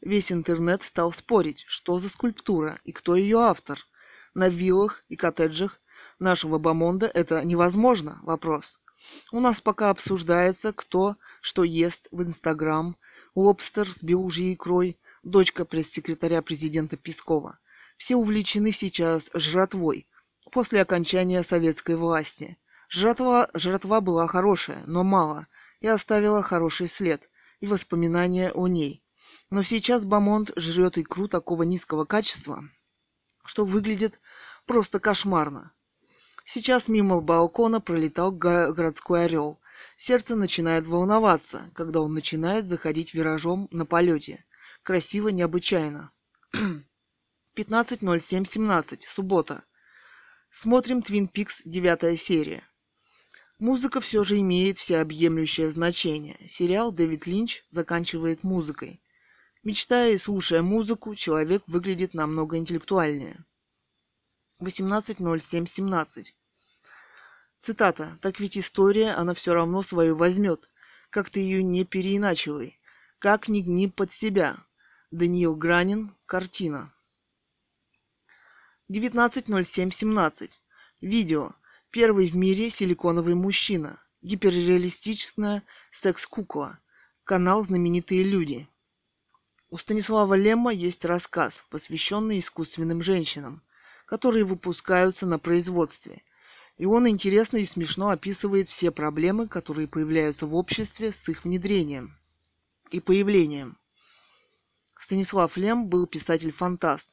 Весь интернет стал спорить, что за скульптура и кто ее автор – на виллах и коттеджах нашего Бамонда это невозможно вопрос. У нас пока обсуждается, кто что ест в Инстаграм, лобстер с белужьей икрой, дочка пресс-секретаря президента Пескова. Все увлечены сейчас жратвой после окончания советской власти. Жратва, жратва была хорошая, но мало, и оставила хороший след и воспоминания о ней. Но сейчас Бамонт жрет икру такого низкого качества, что выглядит просто кошмарно. Сейчас мимо балкона пролетал городской орел. Сердце начинает волноваться, когда он начинает заходить виражом на полете. Красиво необычайно. 15.07.17. Суббота. Смотрим Twin Peaks, девятая серия. Музыка все же имеет всеобъемлющее значение. Сериал Дэвид Линч заканчивает музыкой. Мечтая и слушая музыку, человек выглядит намного интеллектуальнее. 18.07.17. Цитата. «Так ведь история, она все равно свою возьмет. Как ты ее не переиначивай. Как не гни под себя». Даниил Гранин. Картина. 19.07.17. Видео. Первый в мире силиконовый мужчина. Гиперреалистичная секс-кукла. Канал «Знаменитые люди». У Станислава Лемма есть рассказ, посвященный искусственным женщинам, которые выпускаются на производстве. И он интересно и смешно описывает все проблемы, которые появляются в обществе с их внедрением и появлением. Станислав Лем был писатель-фантаст,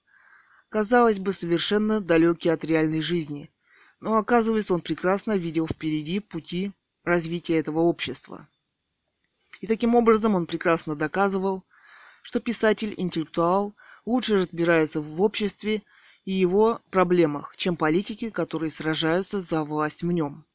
казалось бы, совершенно далекий от реальной жизни, Но оказывается, он прекрасно видел впереди пути развития этого общества. И таким образом он прекрасно доказывал, что писатель-интеллектуал лучше разбирается в обществе и его проблемах, чем политики, которые сражаются за власть в нем.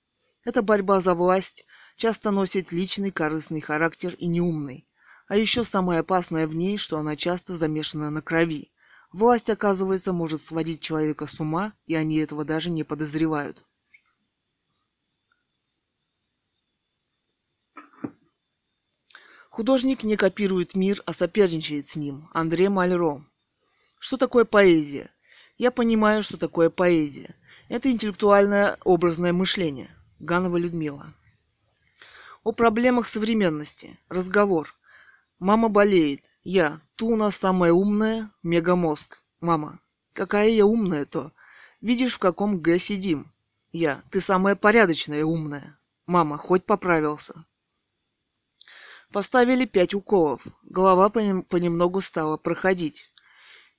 Эта борьба за власть часто носит личный корыстный характер и неумный. А еще самое опасное в ней, что она часто замешана на крови. Власть, оказывается, может сводить человека с ума, и они этого даже не подозревают. Художник не копирует мир, а соперничает с ним. Андрей Мальро. Что такое поэзия? Я понимаю, что такое поэзия. Это интеллектуальное образное мышление. Ганова Людмила. О проблемах современности. Разговор. Мама болеет. Я. Ты у нас самая умная. Мегамозг. Мама. Какая я умная-то? Видишь, в каком Г сидим? Я. Ты самая порядочная умная. Мама. Хоть поправился. Поставили пять уколов. Голова понемногу стала проходить.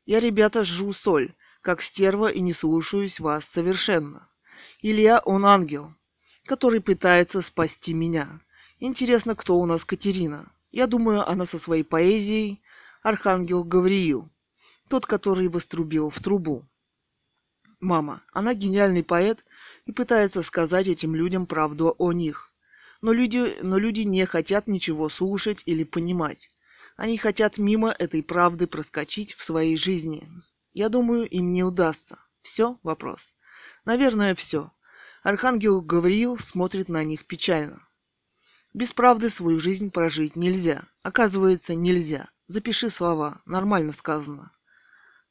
Я, ребята, жру соль, как стерва, и не слушаюсь вас совершенно. Илья, он ангел, который пытается спасти меня. Интересно, кто у нас Катерина? Я думаю, она со своей поэзией Архангел Гавриил, тот, который вострубил в трубу. Мама, она гениальный поэт и пытается сказать этим людям правду о них. Но люди, но люди не хотят ничего слушать или понимать. Они хотят мимо этой правды проскочить в своей жизни. Я думаю, им не удастся. Все? Вопрос. Наверное, все. Архангел Гавриил смотрит на них печально. Без правды свою жизнь прожить нельзя. Оказывается, нельзя. Запиши слова. Нормально сказано.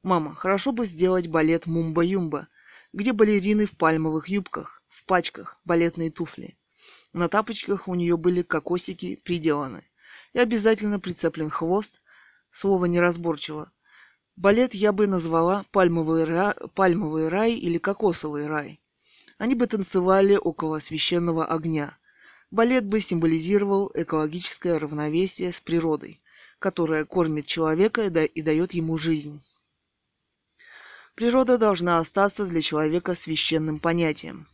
Мама, хорошо бы сделать балет Мумба-Юмба, где балерины в пальмовых юбках, в пачках, балетные туфли. На тапочках у нее были кокосики приделаны. И обязательно прицеплен хвост, слово неразборчиво. Балет я бы назвала пальмовый, ра... пальмовый рай или кокосовый рай. Они бы танцевали около священного огня – Балет бы символизировал экологическое равновесие с природой, которая кормит человека и дает ему жизнь. Природа должна остаться для человека священным понятием.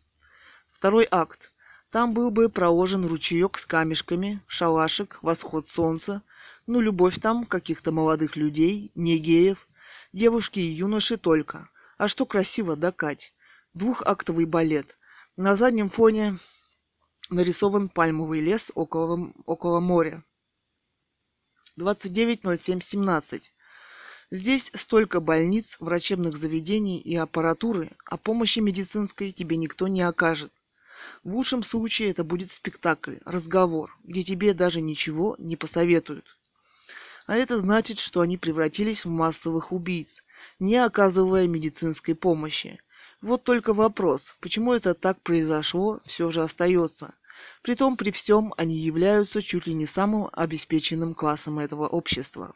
Второй акт. Там был бы проложен ручеек с камешками, шалашик, восход солнца, ну, любовь там каких-то молодых людей, не геев, девушки и юноши только. А что красиво, да, Кать? Двухактовый балет. На заднем фоне нарисован пальмовый лес около, около моря. 29.07.17. Здесь столько больниц, врачебных заведений и аппаратуры, а помощи медицинской тебе никто не окажет. В лучшем случае это будет спектакль, разговор, где тебе даже ничего не посоветуют. А это значит, что они превратились в массовых убийц, не оказывая медицинской помощи. Вот только вопрос, почему это так произошло, все же остается. Притом при всем они являются чуть ли не самым обеспеченным классом этого общества.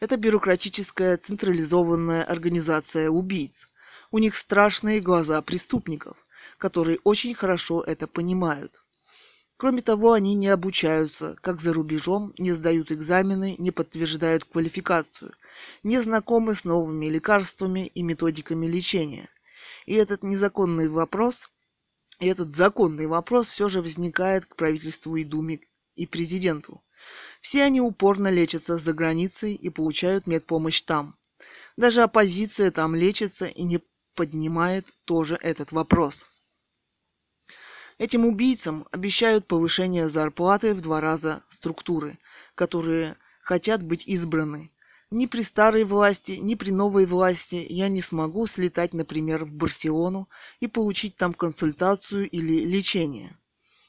Это бюрократическая централизованная организация убийц. У них страшные глаза преступников, которые очень хорошо это понимают. Кроме того, они не обучаются, как за рубежом, не сдают экзамены, не подтверждают квалификацию, не знакомы с новыми лекарствами и методиками лечения. И этот незаконный вопрос и этот законный вопрос все же возникает к правительству и Думе и президенту. Все они упорно лечатся за границей и получают медпомощь там. Даже оппозиция там лечится и не поднимает тоже этот вопрос. Этим убийцам обещают повышение зарплаты в два раза структуры, которые хотят быть избраны. Ни при старой власти, ни при новой власти я не смогу слетать, например, в Барселону и получить там консультацию или лечение.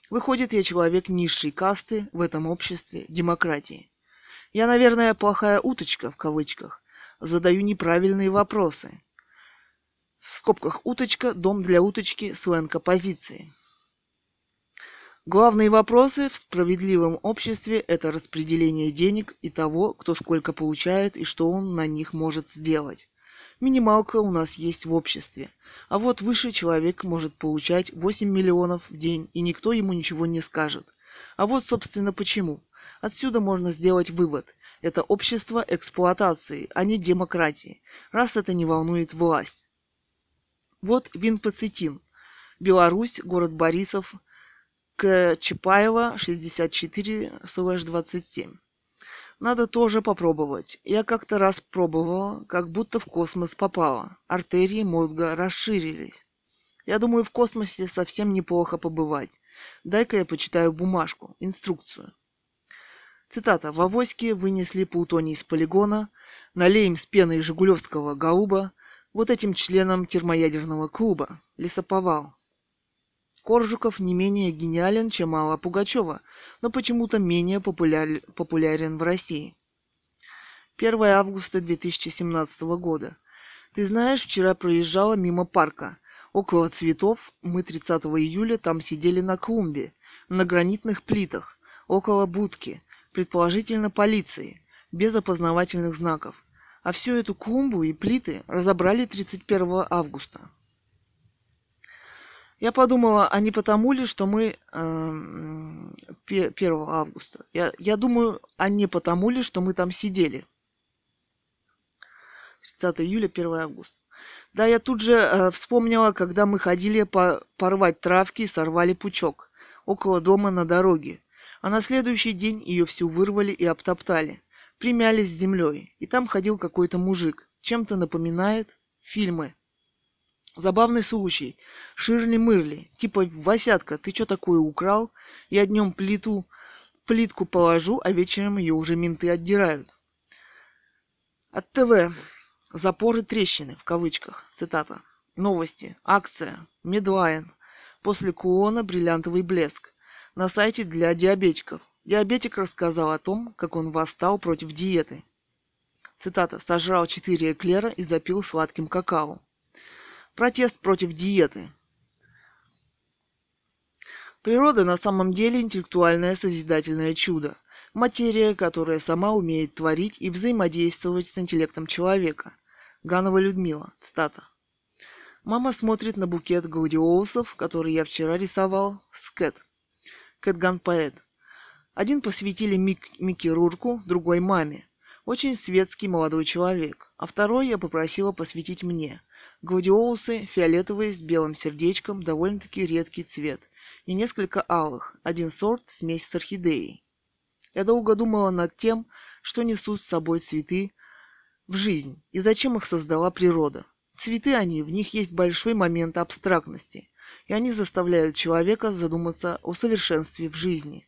Выходит, я человек низшей касты в этом обществе демократии. Я, наверное, плохая уточка, в кавычках, задаю неправильные вопросы. В скобках уточка, дом для уточки, сленг оппозиции. Главные вопросы в справедливом обществе – это распределение денег и того, кто сколько получает и что он на них может сделать. Минималка у нас есть в обществе. А вот выше человек может получать 8 миллионов в день, и никто ему ничего не скажет. А вот, собственно, почему. Отсюда можно сделать вывод. Это общество эксплуатации, а не демократии, раз это не волнует власть. Вот винпоцетин. Беларусь, город Борисов, к Чапаева 64-27. Надо тоже попробовать. Я как-то раз пробовала, как будто в космос попала. Артерии мозга расширились. Я думаю, в космосе совсем неплохо побывать. Дай-ка я почитаю бумажку, инструкцию. Цитата. В авоське вынесли плутоний из полигона, налеем с пеной жигулевского голуба вот этим членам термоядерного клуба. Лесоповал. Коржуков не менее гениален, чем Алла Пугачева, но почему-то менее популяр... популярен в России. 1 августа 2017 года. Ты знаешь, вчера проезжала мимо парка. Около цветов мы 30 июля там сидели на клумбе, на гранитных плитах, около будки, предположительно полиции, без опознавательных знаков. А всю эту клумбу и плиты разобрали 31 августа. Я подумала, а не потому ли, что мы э, 1 августа? Я, я думаю, а не потому ли, что мы там сидели. 30 июля, 1 августа. Да, я тут же э, вспомнила, когда мы ходили по, порвать травки и сорвали пучок около дома на дороге. А на следующий день ее всю вырвали и обтоптали. Примялись с землей. И там ходил какой-то мужик. Чем-то напоминает фильмы Забавный случай. Ширли-мырли. Типа, Васятка, ты что такое украл? Я днем плиту, плитку положу, а вечером ее уже менты отдирают. От ТВ. Запоры трещины, в кавычках. Цитата. Новости. Акция. Медлайн. После кулона бриллиантовый блеск. На сайте для диабетиков. Диабетик рассказал о том, как он восстал против диеты. Цитата. Сожрал четыре эклера и запил сладким какао. Протест против диеты. Природа на самом деле интеллектуальное созидательное чудо. Материя, которая сама умеет творить и взаимодействовать с интеллектом человека. Ганова Людмила. Цитата. Мама смотрит на букет гладиолусов, который я вчера рисовал, с Кэт. Кэтган поэт. Один посвятили Мик, Микки Рурку, другой маме. Очень светский молодой человек. А второй я попросила посвятить мне. Гладиолусы фиолетовые с белым сердечком, довольно-таки редкий цвет. И несколько алых, один сорт смесь с орхидеей. Я долго думала над тем, что несут с собой цветы в жизнь и зачем их создала природа. Цветы они, в них есть большой момент абстрактности, и они заставляют человека задуматься о совершенстве в жизни.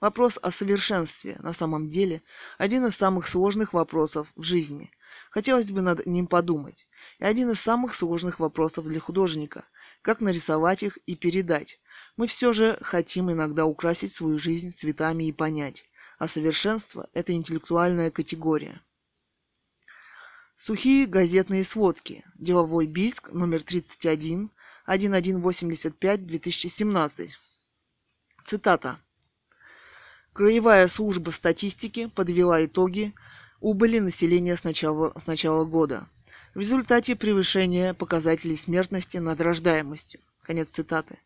Вопрос о совершенстве на самом деле один из самых сложных вопросов в жизни. Хотелось бы над ним подумать. Один из самых сложных вопросов для художника – как нарисовать их и передать. Мы все же хотим иногда украсить свою жизнь цветами и понять, а совершенство – это интеллектуальная категория. Сухие газетные сводки. Деловой Бийск, номер 31, 1185, 2017. Цитата. Краевая служба статистики подвела итоги убыли населения с начала, с начала года в результате превышения показателей смертности над рождаемостью. Конец цитаты.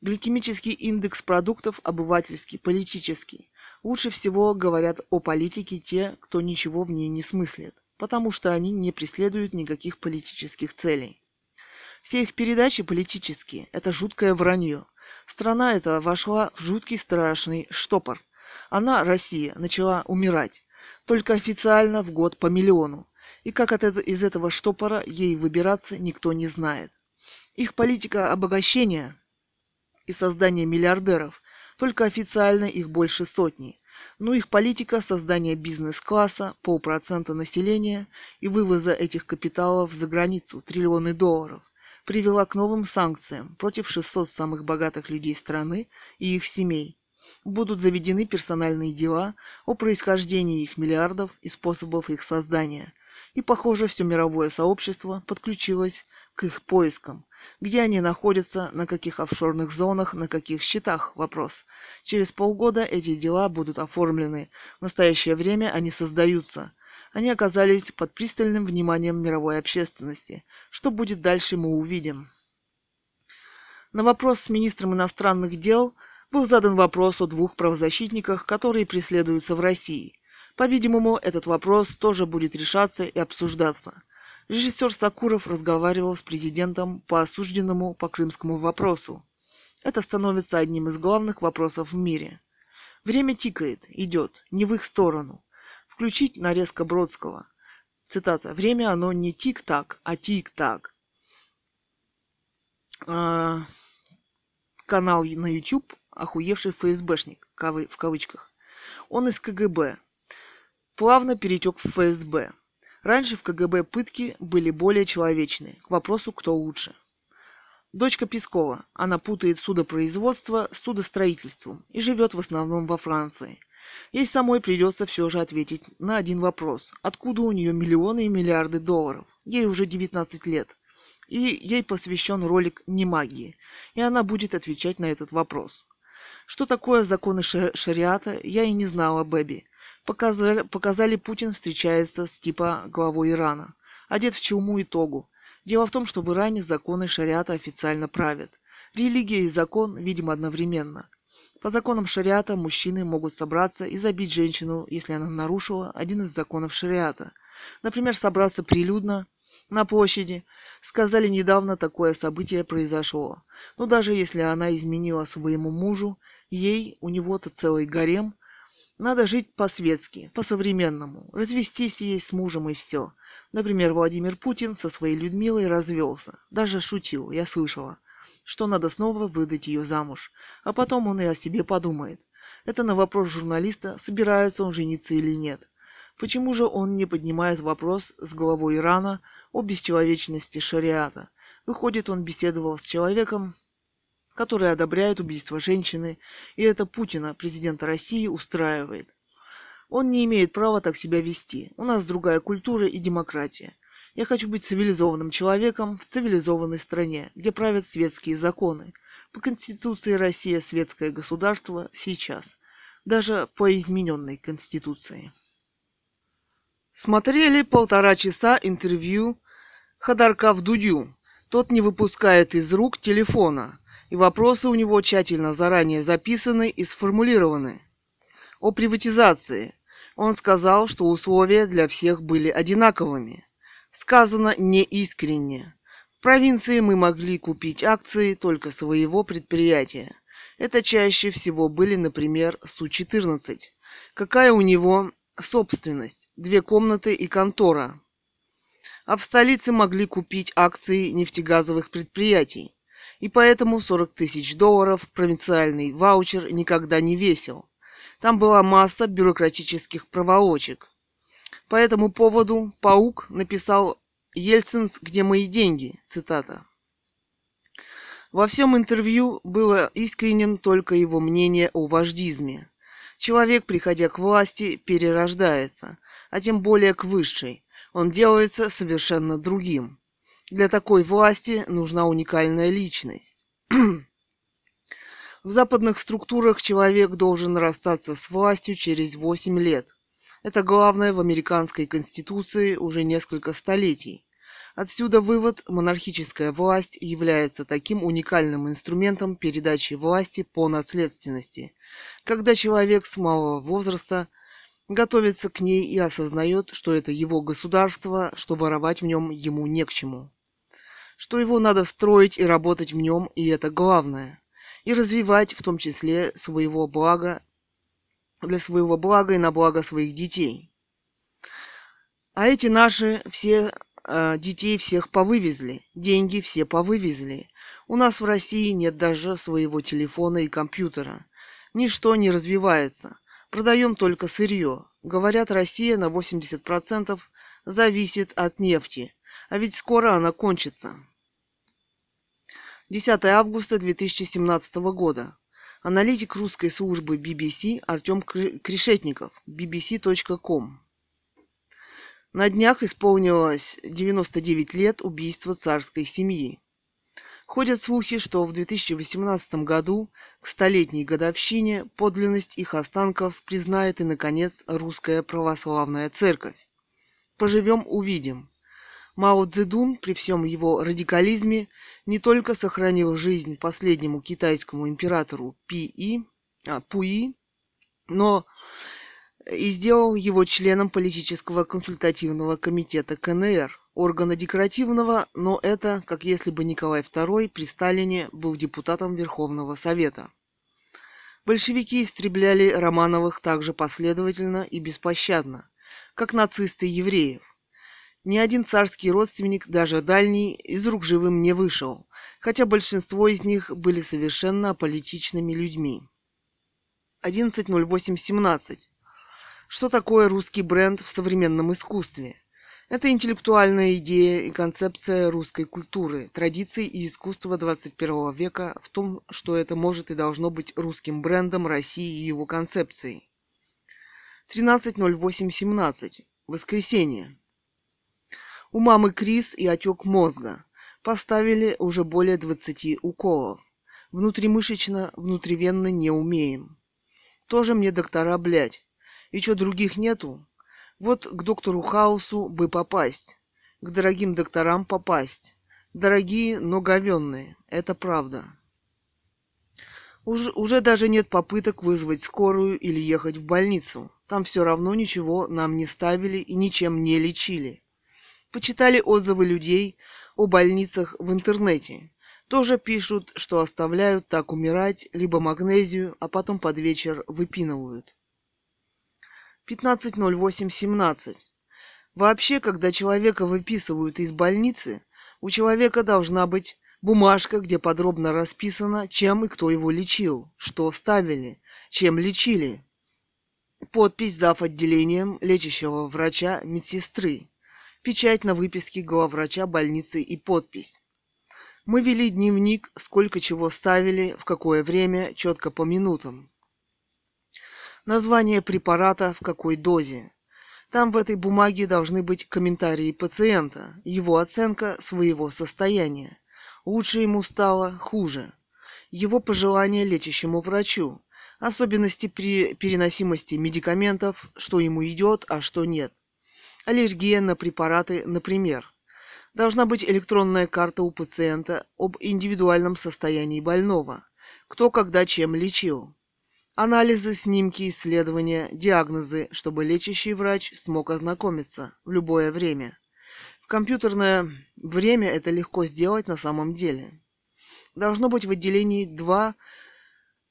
Гликемический индекс продуктов обывательский, политический. Лучше всего говорят о политике те, кто ничего в ней не смыслит, потому что они не преследуют никаких политических целей. Все их передачи политические – это жуткое вранье. Страна эта вошла в жуткий страшный штопор. Она, Россия, начала умирать. Только официально в год по миллиону и как от это, из этого штопора ей выбираться никто не знает. Их политика обогащения и создания миллиардеров, только официально их больше сотни, но их политика создания бизнес-класса, полпроцента населения и вывоза этих капиталов за границу, триллионы долларов, привела к новым санкциям против 600 самых богатых людей страны и их семей. Будут заведены персональные дела о происхождении их миллиардов и способов их создания – и, похоже, все мировое сообщество подключилось к их поискам. Где они находятся, на каких офшорных зонах, на каких счетах – вопрос. Через полгода эти дела будут оформлены. В настоящее время они создаются. Они оказались под пристальным вниманием мировой общественности. Что будет дальше, мы увидим. На вопрос с министром иностранных дел был задан вопрос о двух правозащитниках, которые преследуются в России – по-видимому, этот вопрос тоже будет решаться и обсуждаться. Режиссер Сакуров разговаривал с президентом по осужденному по крымскому вопросу. Это становится одним из главных вопросов в мире. Время тикает, идет, не в их сторону. Включить нарезка Бродского. Цитата. «Время оно не тик-так, а тик-так». А, канал на YouTube «Охуевший ФСБшник» в кавычках. Он из КГБ. Плавно перетек в ФСБ. Раньше в КГБ пытки были более человечны. К вопросу, кто лучше. Дочка Пескова. Она путает судопроизводство с судостроительством и живет в основном во Франции. Ей самой придется все же ответить на один вопрос. Откуда у нее миллионы и миллиарды долларов? Ей уже 19 лет. И ей посвящен ролик «Не магии». И она будет отвечать на этот вопрос. Что такое законы шариата, я и не знала Бэби. Показали, показали Путин встречается с типа главой Ирана. Одет в чуму и тогу. Дело в том, что в Иране законы шариата официально правят. Религия и закон, видимо, одновременно. По законам шариата мужчины могут собраться и забить женщину, если она нарушила один из законов шариата. Например, собраться прилюдно на площади. Сказали, недавно такое событие произошло. Но даже если она изменила своему мужу, ей, у него-то целый гарем, надо жить по-светски, по-современному, развестись ей с мужем и все. Например, Владимир Путин со своей Людмилой развелся. Даже шутил, я слышала, что надо снова выдать ее замуж. А потом он и о себе подумает. Это на вопрос журналиста, собирается он жениться или нет. Почему же он не поднимает вопрос с главой Ирана о бесчеловечности шариата? Выходит, он беседовал с человеком, который одобряет убийство женщины, и это Путина, президента России, устраивает. Он не имеет права так себя вести. У нас другая культура и демократия. Я хочу быть цивилизованным человеком в цивилизованной стране, где правят светские законы. По Конституции Россия светское государство сейчас. Даже по измененной Конституции. Смотрели полтора часа интервью Ходорка в Дудю. Тот не выпускает из рук телефона – и вопросы у него тщательно заранее записаны и сформулированы. О приватизации. Он сказал, что условия для всех были одинаковыми. Сказано неискренне. В провинции мы могли купить акции только своего предприятия. Это чаще всего были, например, Су-14. Какая у него собственность? Две комнаты и контора. А в столице могли купить акции нефтегазовых предприятий и поэтому 40 тысяч долларов провинциальный ваучер никогда не весил. Там была масса бюрократических проволочек. По этому поводу Паук написал «Ельцин, где мои деньги?» цитата. Во всем интервью было искренним только его мнение о вождизме. Человек, приходя к власти, перерождается, а тем более к высшей. Он делается совершенно другим. Для такой власти нужна уникальная личность. В западных структурах человек должен расстаться с властью через 8 лет. Это главное в американской конституции уже несколько столетий. Отсюда вывод, монархическая власть является таким уникальным инструментом передачи власти по наследственности, когда человек с малого возраста готовится к ней и осознает, что это его государство, что воровать в нем ему не к чему что его надо строить и работать в нем, и это главное. И развивать в том числе своего блага, для своего блага и на благо своих детей. А эти наши все э, детей всех повывезли, деньги все повывезли. У нас в России нет даже своего телефона и компьютера. Ничто не развивается. Продаем только сырье. Говорят, Россия на 80% зависит от нефти. А ведь скоро она кончится. 10 августа 2017 года. Аналитик русской службы BBC Артем Крешетников, bbc.com. На днях исполнилось 99 лет убийства царской семьи. Ходят слухи, что в 2018 году, к столетней годовщине, подлинность их останков признает и, наконец, русская православная церковь. Поживем – увидим. Мао Цзэдун при всем его радикализме не только сохранил жизнь последнему китайскому императору Пи, а, Пуи, но и сделал его членом политического консультативного комитета КНР. органа декоративного, но это как если бы Николай II при Сталине был депутатом Верховного Совета. Большевики истребляли Романовых также последовательно и беспощадно, как нацисты евреев. Ни один царский родственник, даже дальний, из рук живым не вышел, хотя большинство из них были совершенно аполитичными людьми. 11.08.17. Что такое русский бренд в современном искусстве? Это интеллектуальная идея и концепция русской культуры, традиций и искусства 21 века в том, что это может и должно быть русским брендом России и его концепцией. 13.08.17. Воскресенье. У мамы Крис и отек мозга. Поставили уже более 20 уколов. Внутримышечно, внутривенно не умеем. Тоже мне доктора, блядь. И чё, других нету? Вот к доктору Хаусу бы попасть. К дорогим докторам попасть. Дорогие, но говенные. Это правда. Уже, уже даже нет попыток вызвать скорую или ехать в больницу. Там все равно ничего нам не ставили и ничем не лечили. Почитали отзывы людей о больницах в интернете. Тоже пишут, что оставляют так умирать, либо магнезию, а потом под вечер выпинывают. 15.08.17. Вообще, когда человека выписывают из больницы, у человека должна быть бумажка, где подробно расписано, чем и кто его лечил, что ставили, чем лечили. Подпись зав. отделением лечащего врача медсестры. Печать на выписке главврача больницы и подпись. Мы вели дневник, сколько чего ставили, в какое время, четко по минутам. Название препарата, в какой дозе. Там в этой бумаге должны быть комментарии пациента, его оценка своего состояния. Лучше ему стало, хуже. Его пожелания лечащему врачу, особенности при переносимости медикаментов, что ему идет, а что нет. Аллергия на препараты, например. Должна быть электронная карта у пациента об индивидуальном состоянии больного, кто когда чем лечил. Анализы, снимки, исследования, диагнозы, чтобы лечащий врач смог ознакомиться в любое время. В компьютерное время это легко сделать на самом деле. Должно быть в отделении два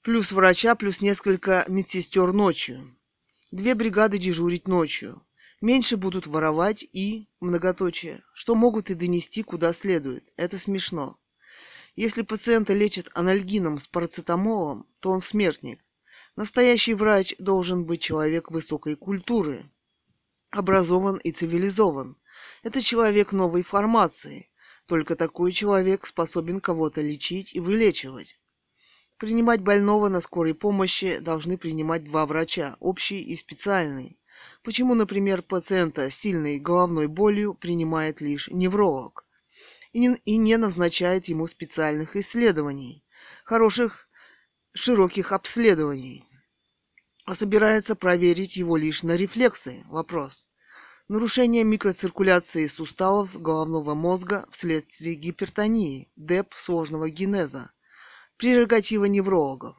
плюс врача плюс несколько медсестер ночью. Две бригады дежурить ночью. Меньше будут воровать и, многоточие, что могут и донести куда следует. Это смешно. Если пациента лечат анальгином с парацетамолом, то он смертник. Настоящий врач должен быть человек высокой культуры, образован и цивилизован. Это человек новой формации. Только такой человек способен кого-то лечить и вылечивать. Принимать больного на скорой помощи должны принимать два врача, общий и специальный. Почему, например, пациента с сильной головной болью принимает лишь невролог и не, и не назначает ему специальных исследований, хороших широких обследований, а собирается проверить его лишь на рефлексы? Вопрос. Нарушение микроциркуляции суставов головного мозга вследствие гипертонии, ДЭП сложного генеза, прерогатива неврологов.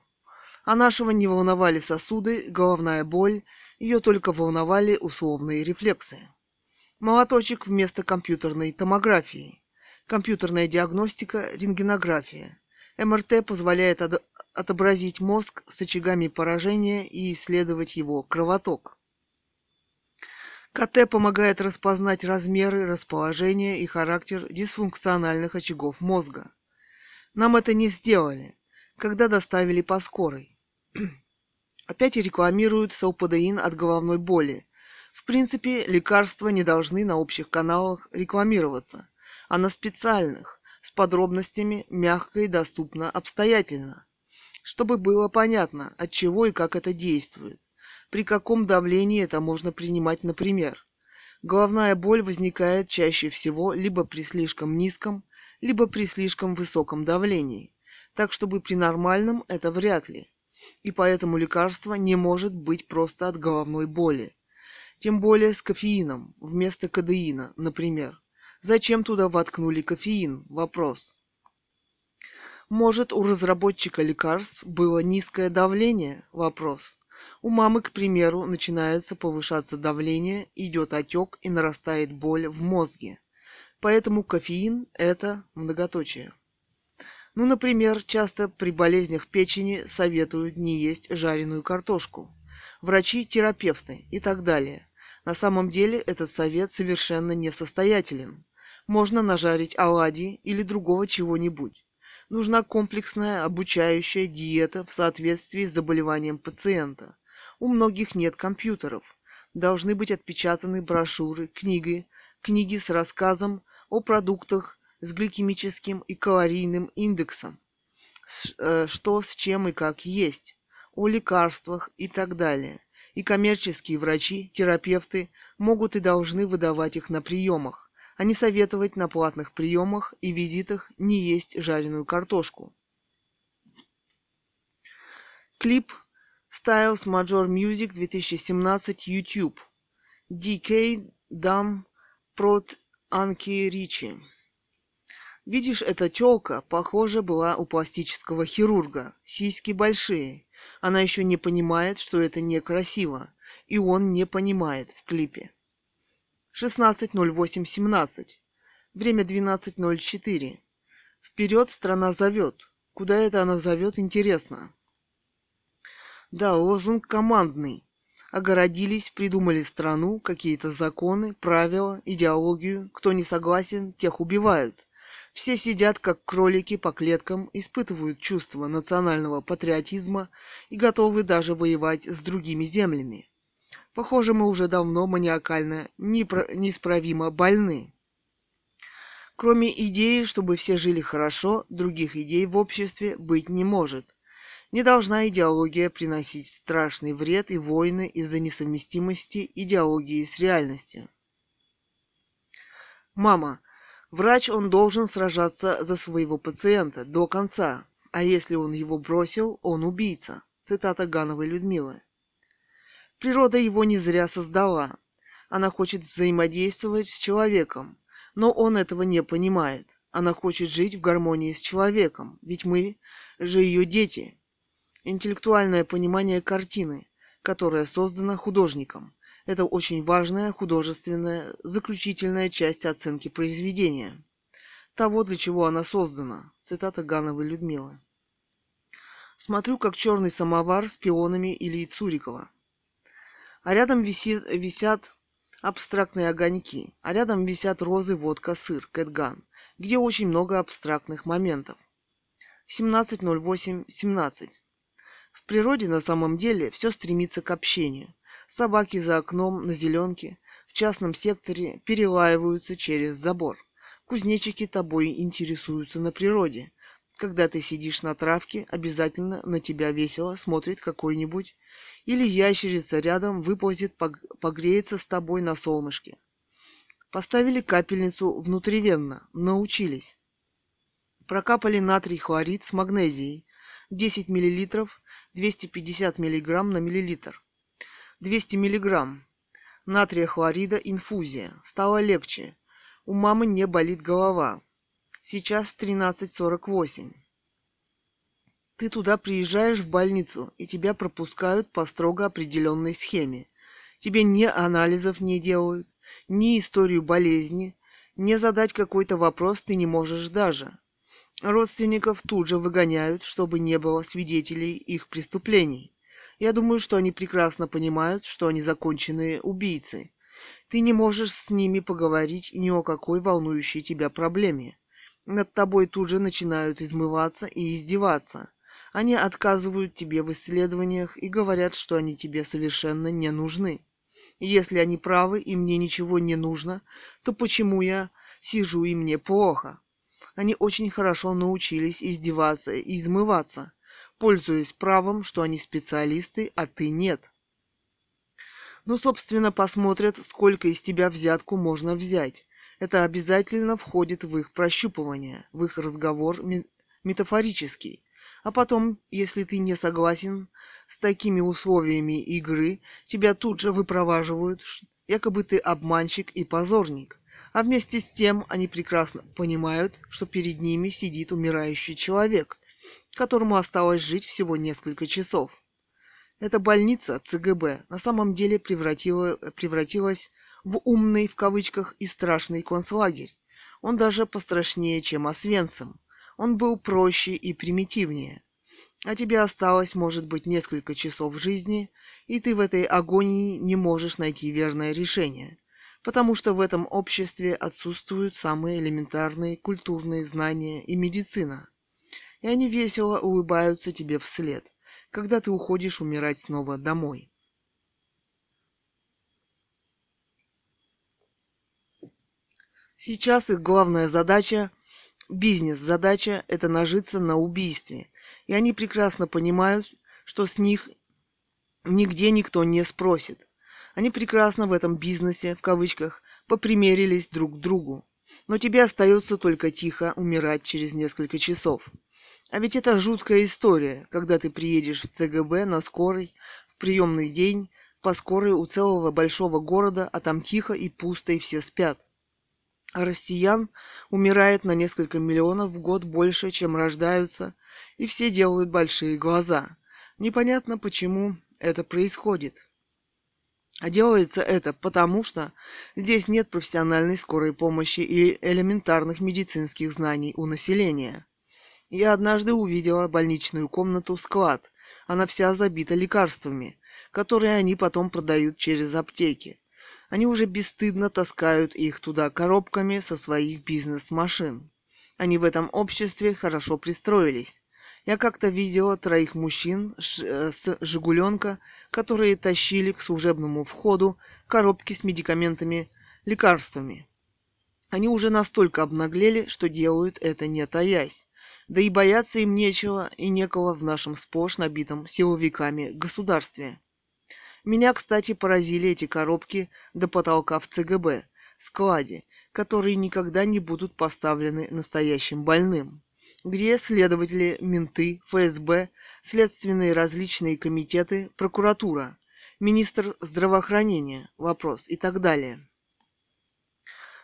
А нашего не волновали сосуды, головная боль ее только волновали условные рефлексы. Молоточек вместо компьютерной томографии. Компьютерная диагностика, рентгенография. МРТ позволяет отобразить мозг с очагами поражения и исследовать его кровоток. КТ помогает распознать размеры, расположение и характер дисфункциональных очагов мозга. Нам это не сделали, когда доставили по скорой. Опять рекламируют салпадеин от головной боли. В принципе, лекарства не должны на общих каналах рекламироваться, а на специальных, с подробностями, мягко и доступно обстоятельно. Чтобы было понятно, от чего и как это действует. При каком давлении это можно принимать, например. Головная боль возникает чаще всего либо при слишком низком, либо при слишком высоком давлении. Так чтобы при нормальном это вряд ли и поэтому лекарство не может быть просто от головной боли. Тем более с кофеином, вместо кадеина, например. Зачем туда воткнули кофеин? Вопрос. Может, у разработчика лекарств было низкое давление? Вопрос. У мамы, к примеру, начинается повышаться давление, идет отек и нарастает боль в мозге. Поэтому кофеин – это многоточие. Ну, например, часто при болезнях печени советуют не есть жареную картошку. Врачи, терапевты и так далее. На самом деле этот совет совершенно несостоятелен. Можно нажарить оладьи или другого чего-нибудь. Нужна комплексная обучающая диета в соответствии с заболеванием пациента. У многих нет компьютеров. Должны быть отпечатаны брошюры, книги, книги с рассказом о продуктах с гликемическим и калорийным индексом, э, что с чем и как есть, о лекарствах и так далее. И коммерческие врачи, терапевты могут и должны выдавать их на приемах, а не советовать на платных приемах и визитах не есть жареную картошку. Клип Styles Major Music 2017 YouTube. DK Dam Prot Анки Ричи. Видишь, эта тёлка, похоже, была у пластического хирурга. Сиськи большие. Она еще не понимает, что это некрасиво. И он не понимает в клипе. 16.08.17. Время 12.04. Вперед страна зовет. Куда это она зовет, интересно. Да, лозунг командный. Огородились, придумали страну, какие-то законы, правила, идеологию. Кто не согласен, тех убивают. Все сидят, как кролики по клеткам, испытывают чувство национального патриотизма и готовы даже воевать с другими землями. Похоже, мы уже давно маниакально, неисправимо больны. Кроме идеи, чтобы все жили хорошо, других идей в обществе быть не может. Не должна идеология приносить страшный вред и войны из-за несовместимости идеологии с реальностью. Мама, Врач он должен сражаться за своего пациента до конца, а если он его бросил, он убийца. Цитата Гановой Людмилы. Природа его не зря создала. Она хочет взаимодействовать с человеком, но он этого не понимает. Она хочет жить в гармонии с человеком, ведь мы же ее дети. Интеллектуальное понимание картины, которая создана художником, это очень важная художественная заключительная часть оценки произведения. Того, для чего она создана. Цитата Гановой Людмилы. Смотрю, как черный самовар с пионами Ильи Цурикова. А рядом висит, висят абстрактные огоньки, а рядом висят розы, водка, сыр, кэтган, где очень много абстрактных моментов. 17.08.17. В природе на самом деле все стремится к общению. Собаки за окном на зеленке в частном секторе перелаиваются через забор. Кузнечики тобой интересуются на природе. Когда ты сидишь на травке, обязательно на тебя весело смотрит какой-нибудь или ящерица рядом выползет погреется с тобой на солнышке. Поставили капельницу внутривенно, научились. Прокапали натрий хлорид с магнезией 10 мл 250 мг на миллилитр. 200 миллиграмм. Натрия хлорида инфузия. Стало легче. У мамы не болит голова. Сейчас 13.48. Ты туда приезжаешь в больницу, и тебя пропускают по строго определенной схеме. Тебе ни анализов не делают, ни историю болезни, не задать какой-то вопрос ты не можешь даже. Родственников тут же выгоняют, чтобы не было свидетелей их преступлений. Я думаю, что они прекрасно понимают, что они законченные убийцы. Ты не можешь с ними поговорить ни о какой волнующей тебя проблеме. Над тобой тут же начинают измываться и издеваться. Они отказывают тебе в исследованиях и говорят, что они тебе совершенно не нужны. Если они правы и мне ничего не нужно, то почему я сижу и мне плохо? Они очень хорошо научились издеваться и измываться пользуясь правом, что они специалисты, а ты нет. Ну, собственно, посмотрят, сколько из тебя взятку можно взять. Это обязательно входит в их прощупывание, в их разговор метафорический. А потом, если ты не согласен с такими условиями игры, тебя тут же выпроваживают, якобы ты обманщик и позорник. А вместе с тем они прекрасно понимают, что перед ними сидит умирающий человек, которому осталось жить всего несколько часов. Эта больница ЦГБ на самом деле превратила, превратилась в умный в кавычках и страшный концлагерь. Он даже пострашнее, чем Освенцим. Он был проще и примитивнее. А тебе осталось, может быть, несколько часов жизни, и ты в этой агонии не можешь найти верное решение, потому что в этом обществе отсутствуют самые элементарные культурные знания и медицина. И они весело улыбаются тебе вслед, когда ты уходишь умирать снова домой. Сейчас их главная задача, бизнес-задача – это нажиться на убийстве. И они прекрасно понимают, что с них нигде никто не спросит. Они прекрасно в этом бизнесе, в кавычках, попримерились друг к другу. Но тебе остается только тихо умирать через несколько часов. А ведь это жуткая история, когда ты приедешь в ЦГБ на скорой, в приемный день, по скорой у целого большого города, а там тихо и пусто, и все спят россиян умирает на несколько миллионов в год больше, чем рождаются, и все делают большие глаза. Непонятно, почему это происходит. А делается это потому, что здесь нет профессиональной скорой помощи и элементарных медицинских знаний у населения. Я однажды увидела больничную комнату-склад. Она вся забита лекарствами, которые они потом продают через аптеки. Они уже бесстыдно таскают их туда коробками со своих бизнес-машин. Они в этом обществе хорошо пристроились. Я как-то видела троих мужчин э, с «Жигуленка», которые тащили к служебному входу коробки с медикаментами, лекарствами. Они уже настолько обнаглели, что делают это не таясь. Да и бояться им нечего и некого в нашем сплошь набитом силовиками государстве. Меня, кстати, поразили эти коробки до потолка в ЦГБ, складе, которые никогда не будут поставлены настоящим больным, где следователи, менты, ФСБ, следственные различные комитеты, прокуратура, министр здравоохранения, вопрос и так далее.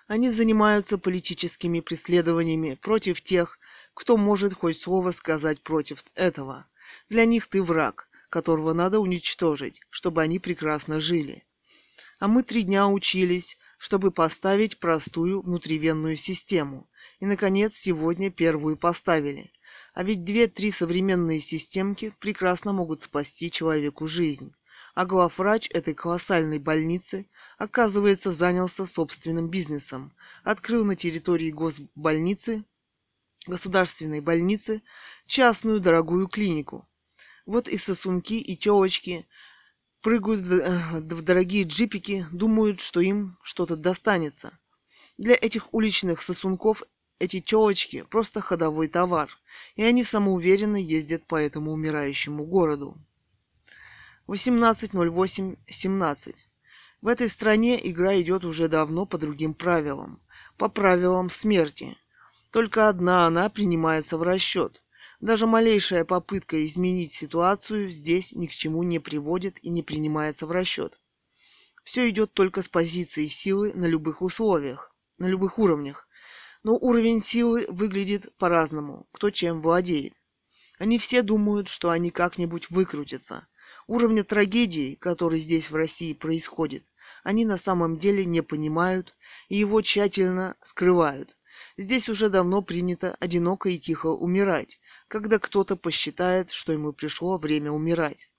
Они занимаются политическими преследованиями против тех, кто может хоть слово сказать против этого. Для них ты враг, которого надо уничтожить, чтобы они прекрасно жили. А мы три дня учились, чтобы поставить простую внутривенную систему. И, наконец, сегодня первую поставили. А ведь две-три современные системки прекрасно могут спасти человеку жизнь. А главврач этой колоссальной больницы, оказывается, занялся собственным бизнесом. Открыл на территории госбольницы, государственной больницы, частную дорогую клинику, вот и сосунки, и телочки прыгают в, э, в дорогие джипики, думают, что им что-то достанется. Для этих уличных сосунков эти телочки просто ходовой товар, и они самоуверенно ездят по этому умирающему городу. 18.08.17. В этой стране игра идет уже давно по другим правилам, по правилам смерти. Только одна она принимается в расчет – даже малейшая попытка изменить ситуацию здесь ни к чему не приводит и не принимается в расчет. Все идет только с позиции силы на любых условиях, на любых уровнях. Но уровень силы выглядит по-разному, кто чем владеет. Они все думают, что они как-нибудь выкрутятся. Уровня трагедии, который здесь в России происходит, они на самом деле не понимают и его тщательно скрывают. Здесь уже давно принято одиноко и тихо умирать, когда кто-то посчитает, что ему пришло время умирать.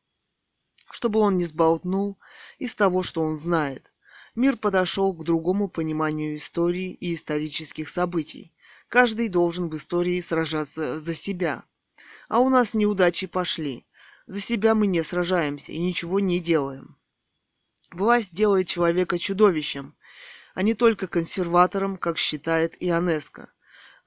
Чтобы он не сболтнул из того, что он знает. Мир подошел к другому пониманию истории и исторических событий. Каждый должен в истории сражаться за себя. А у нас неудачи пошли. За себя мы не сражаемся и ничего не делаем. Власть делает человека чудовищем, а не только консерватором, как считает Ионеско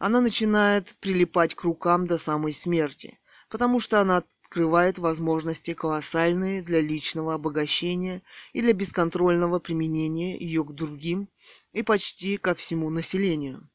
она начинает прилипать к рукам до самой смерти, потому что она открывает возможности колоссальные для личного обогащения и для бесконтрольного применения ее к другим и почти ко всему населению.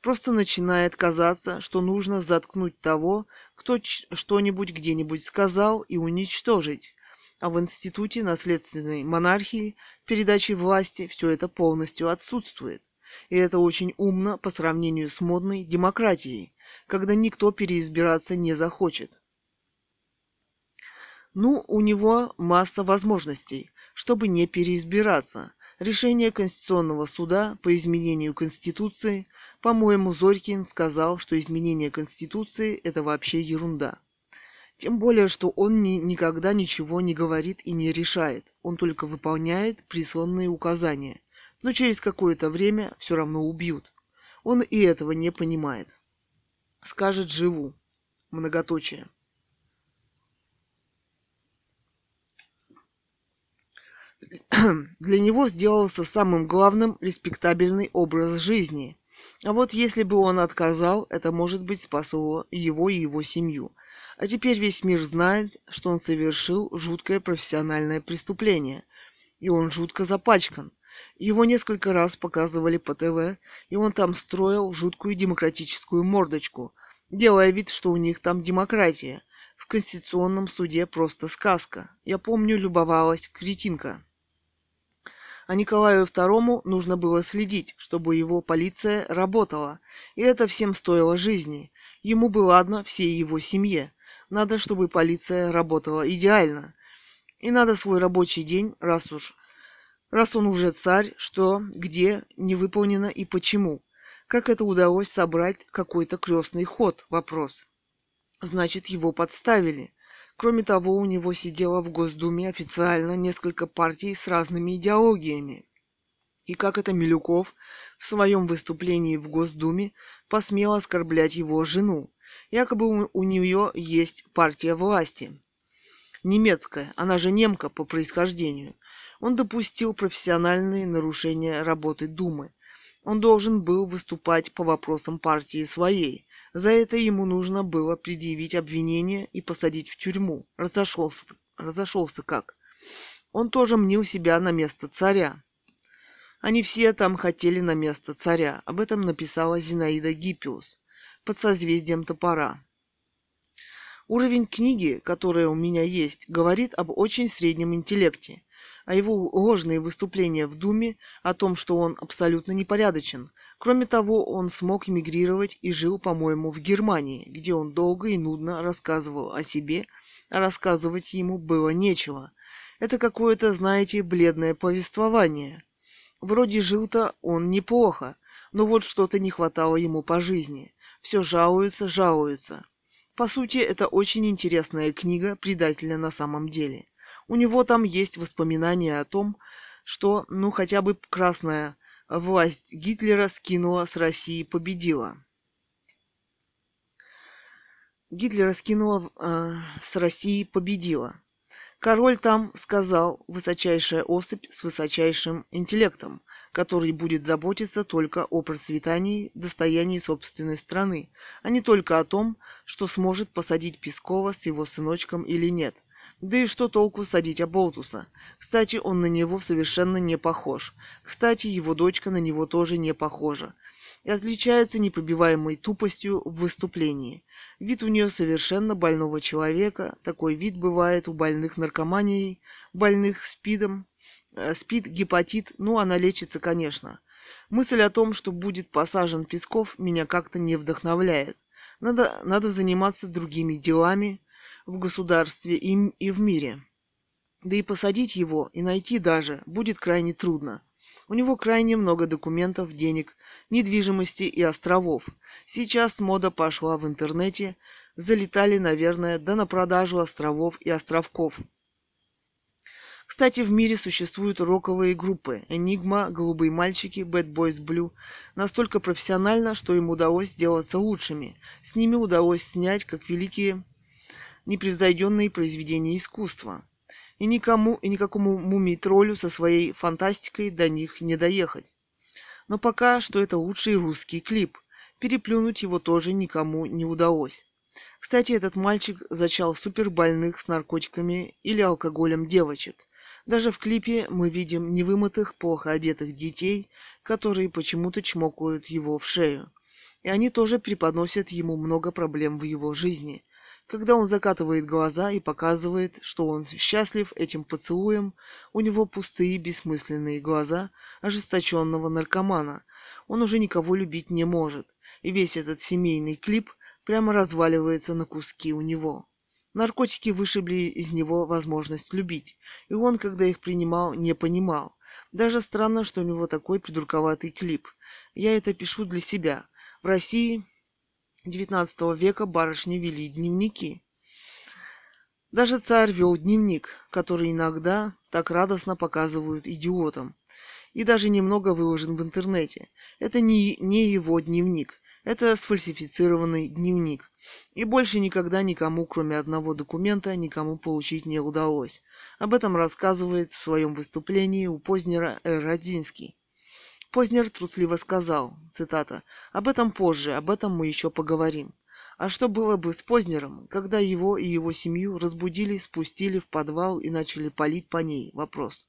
Просто начинает казаться, что нужно заткнуть того, кто что-нибудь где-нибудь сказал и уничтожить. А в институте наследственной монархии передачи власти все это полностью отсутствует. И это очень умно по сравнению с модной демократией, когда никто переизбираться не захочет. Ну, у него масса возможностей, чтобы не переизбираться. Решение Конституционного суда по изменению Конституции, по-моему, Зорькин сказал, что изменение Конституции – это вообще ерунда. Тем более, что он ни, никогда ничего не говорит и не решает, он только выполняет присланные указания, но через какое-то время все равно убьют. Он и этого не понимает. Скажет «живу». Многоточие. Для него сделался самым главным респектабельный образ жизни. А вот если бы он отказал, это, может быть, спасло его и его семью. А теперь весь мир знает, что он совершил жуткое профессиональное преступление. И он жутко запачкан. Его несколько раз показывали по ТВ, и он там строил жуткую демократическую мордочку, делая вид, что у них там демократия. В Конституционном суде просто сказка. Я помню, любовалась кретинка. А Николаю II нужно было следить, чтобы его полиция работала, и это всем стоило жизни. Ему бы ладно всей его семье. Надо, чтобы полиция работала идеально. И надо свой рабочий день, раз уж раз он уже царь, что, где, не выполнено и почему. Как это удалось собрать какой-то крестный ход? Вопрос. Значит, его подставили. Кроме того, у него сидело в Госдуме официально несколько партий с разными идеологиями. И как это Милюков в своем выступлении в Госдуме посмел оскорблять его жену. Якобы у нее есть партия власти. Немецкая, она же немка по происхождению. Он допустил профессиональные нарушения работы Думы. Он должен был выступать по вопросам партии своей. За это ему нужно было предъявить обвинение и посадить в тюрьму. Разошелся, разошелся как? Он тоже мнил себя на место царя. Они все там хотели на место царя. Об этом написала Зинаида Гиппиус под созвездием топора. Уровень книги, которая у меня есть, говорит об очень среднем интеллекте а его ложные выступления в Думе о том, что он абсолютно непорядочен. Кроме того, он смог эмигрировать и жил, по-моему, в Германии, где он долго и нудно рассказывал о себе, а рассказывать ему было нечего. Это какое-то, знаете, бледное повествование. Вроде жил-то он неплохо, но вот что-то не хватало ему по жизни. Все жалуется, жалуется. По сути, это очень интересная книга предателя на самом деле. У него там есть воспоминания о том, что, ну, хотя бы красная власть Гитлера скинула с России, победила. Гитлера скинула э, с России, победила. Король там сказал высочайшая особь с высочайшим интеллектом, который будет заботиться только о процветании, достоянии собственной страны, а не только о том, что сможет посадить Пескова с его сыночком или нет – да и что толку садить Аболтуса? Кстати, он на него совершенно не похож. Кстати, его дочка на него тоже не похожа. И отличается непробиваемой тупостью в выступлении. Вид у нее совершенно больного человека. Такой вид бывает у больных наркоманией, больных спидом. Э, спид, гепатит, ну она лечится, конечно. Мысль о том, что будет посажен Песков, меня как-то не вдохновляет. Надо, надо заниматься другими делами, в государстве и, и в мире. Да и посадить его и найти даже будет крайне трудно. У него крайне много документов, денег, недвижимости и островов. Сейчас мода пошла в интернете, залетали, наверное, да на продажу островов и островков. Кстати, в мире существуют роковые группы Enigma, Голубые мальчики, Bad Boys Blue. Настолько профессионально, что им удалось сделаться лучшими. С ними удалось снять как великие непревзойденные произведения искусства. И никому и никакому мумий-троллю со своей фантастикой до них не доехать. Но пока что это лучший русский клип. Переплюнуть его тоже никому не удалось. Кстати, этот мальчик зачал супербольных с наркотиками или алкоголем девочек. Даже в клипе мы видим невымытых, плохо одетых детей, которые почему-то чмокают его в шею. И они тоже преподносят ему много проблем в его жизни. Когда он закатывает глаза и показывает, что он счастлив этим поцелуем, у него пустые бессмысленные глаза ожесточенного наркомана. Он уже никого любить не может, и весь этот семейный клип прямо разваливается на куски у него. Наркотики вышибли из него возможность любить, и он, когда их принимал, не понимал. Даже странно, что у него такой придурковатый клип. Я это пишу для себя. В России XIX века барышни вели дневники. Даже царь вел дневник, который иногда так радостно показывают идиотам. И даже немного выложен в интернете. Это не, не его дневник. Это сфальсифицированный дневник. И больше никогда никому, кроме одного документа, никому получить не удалось. Об этом рассказывает в своем выступлении у Познера Р. Познер трусливо сказал, цитата, «Об этом позже, об этом мы еще поговорим». А что было бы с Познером, когда его и его семью разбудили, спустили в подвал и начали палить по ней? Вопрос.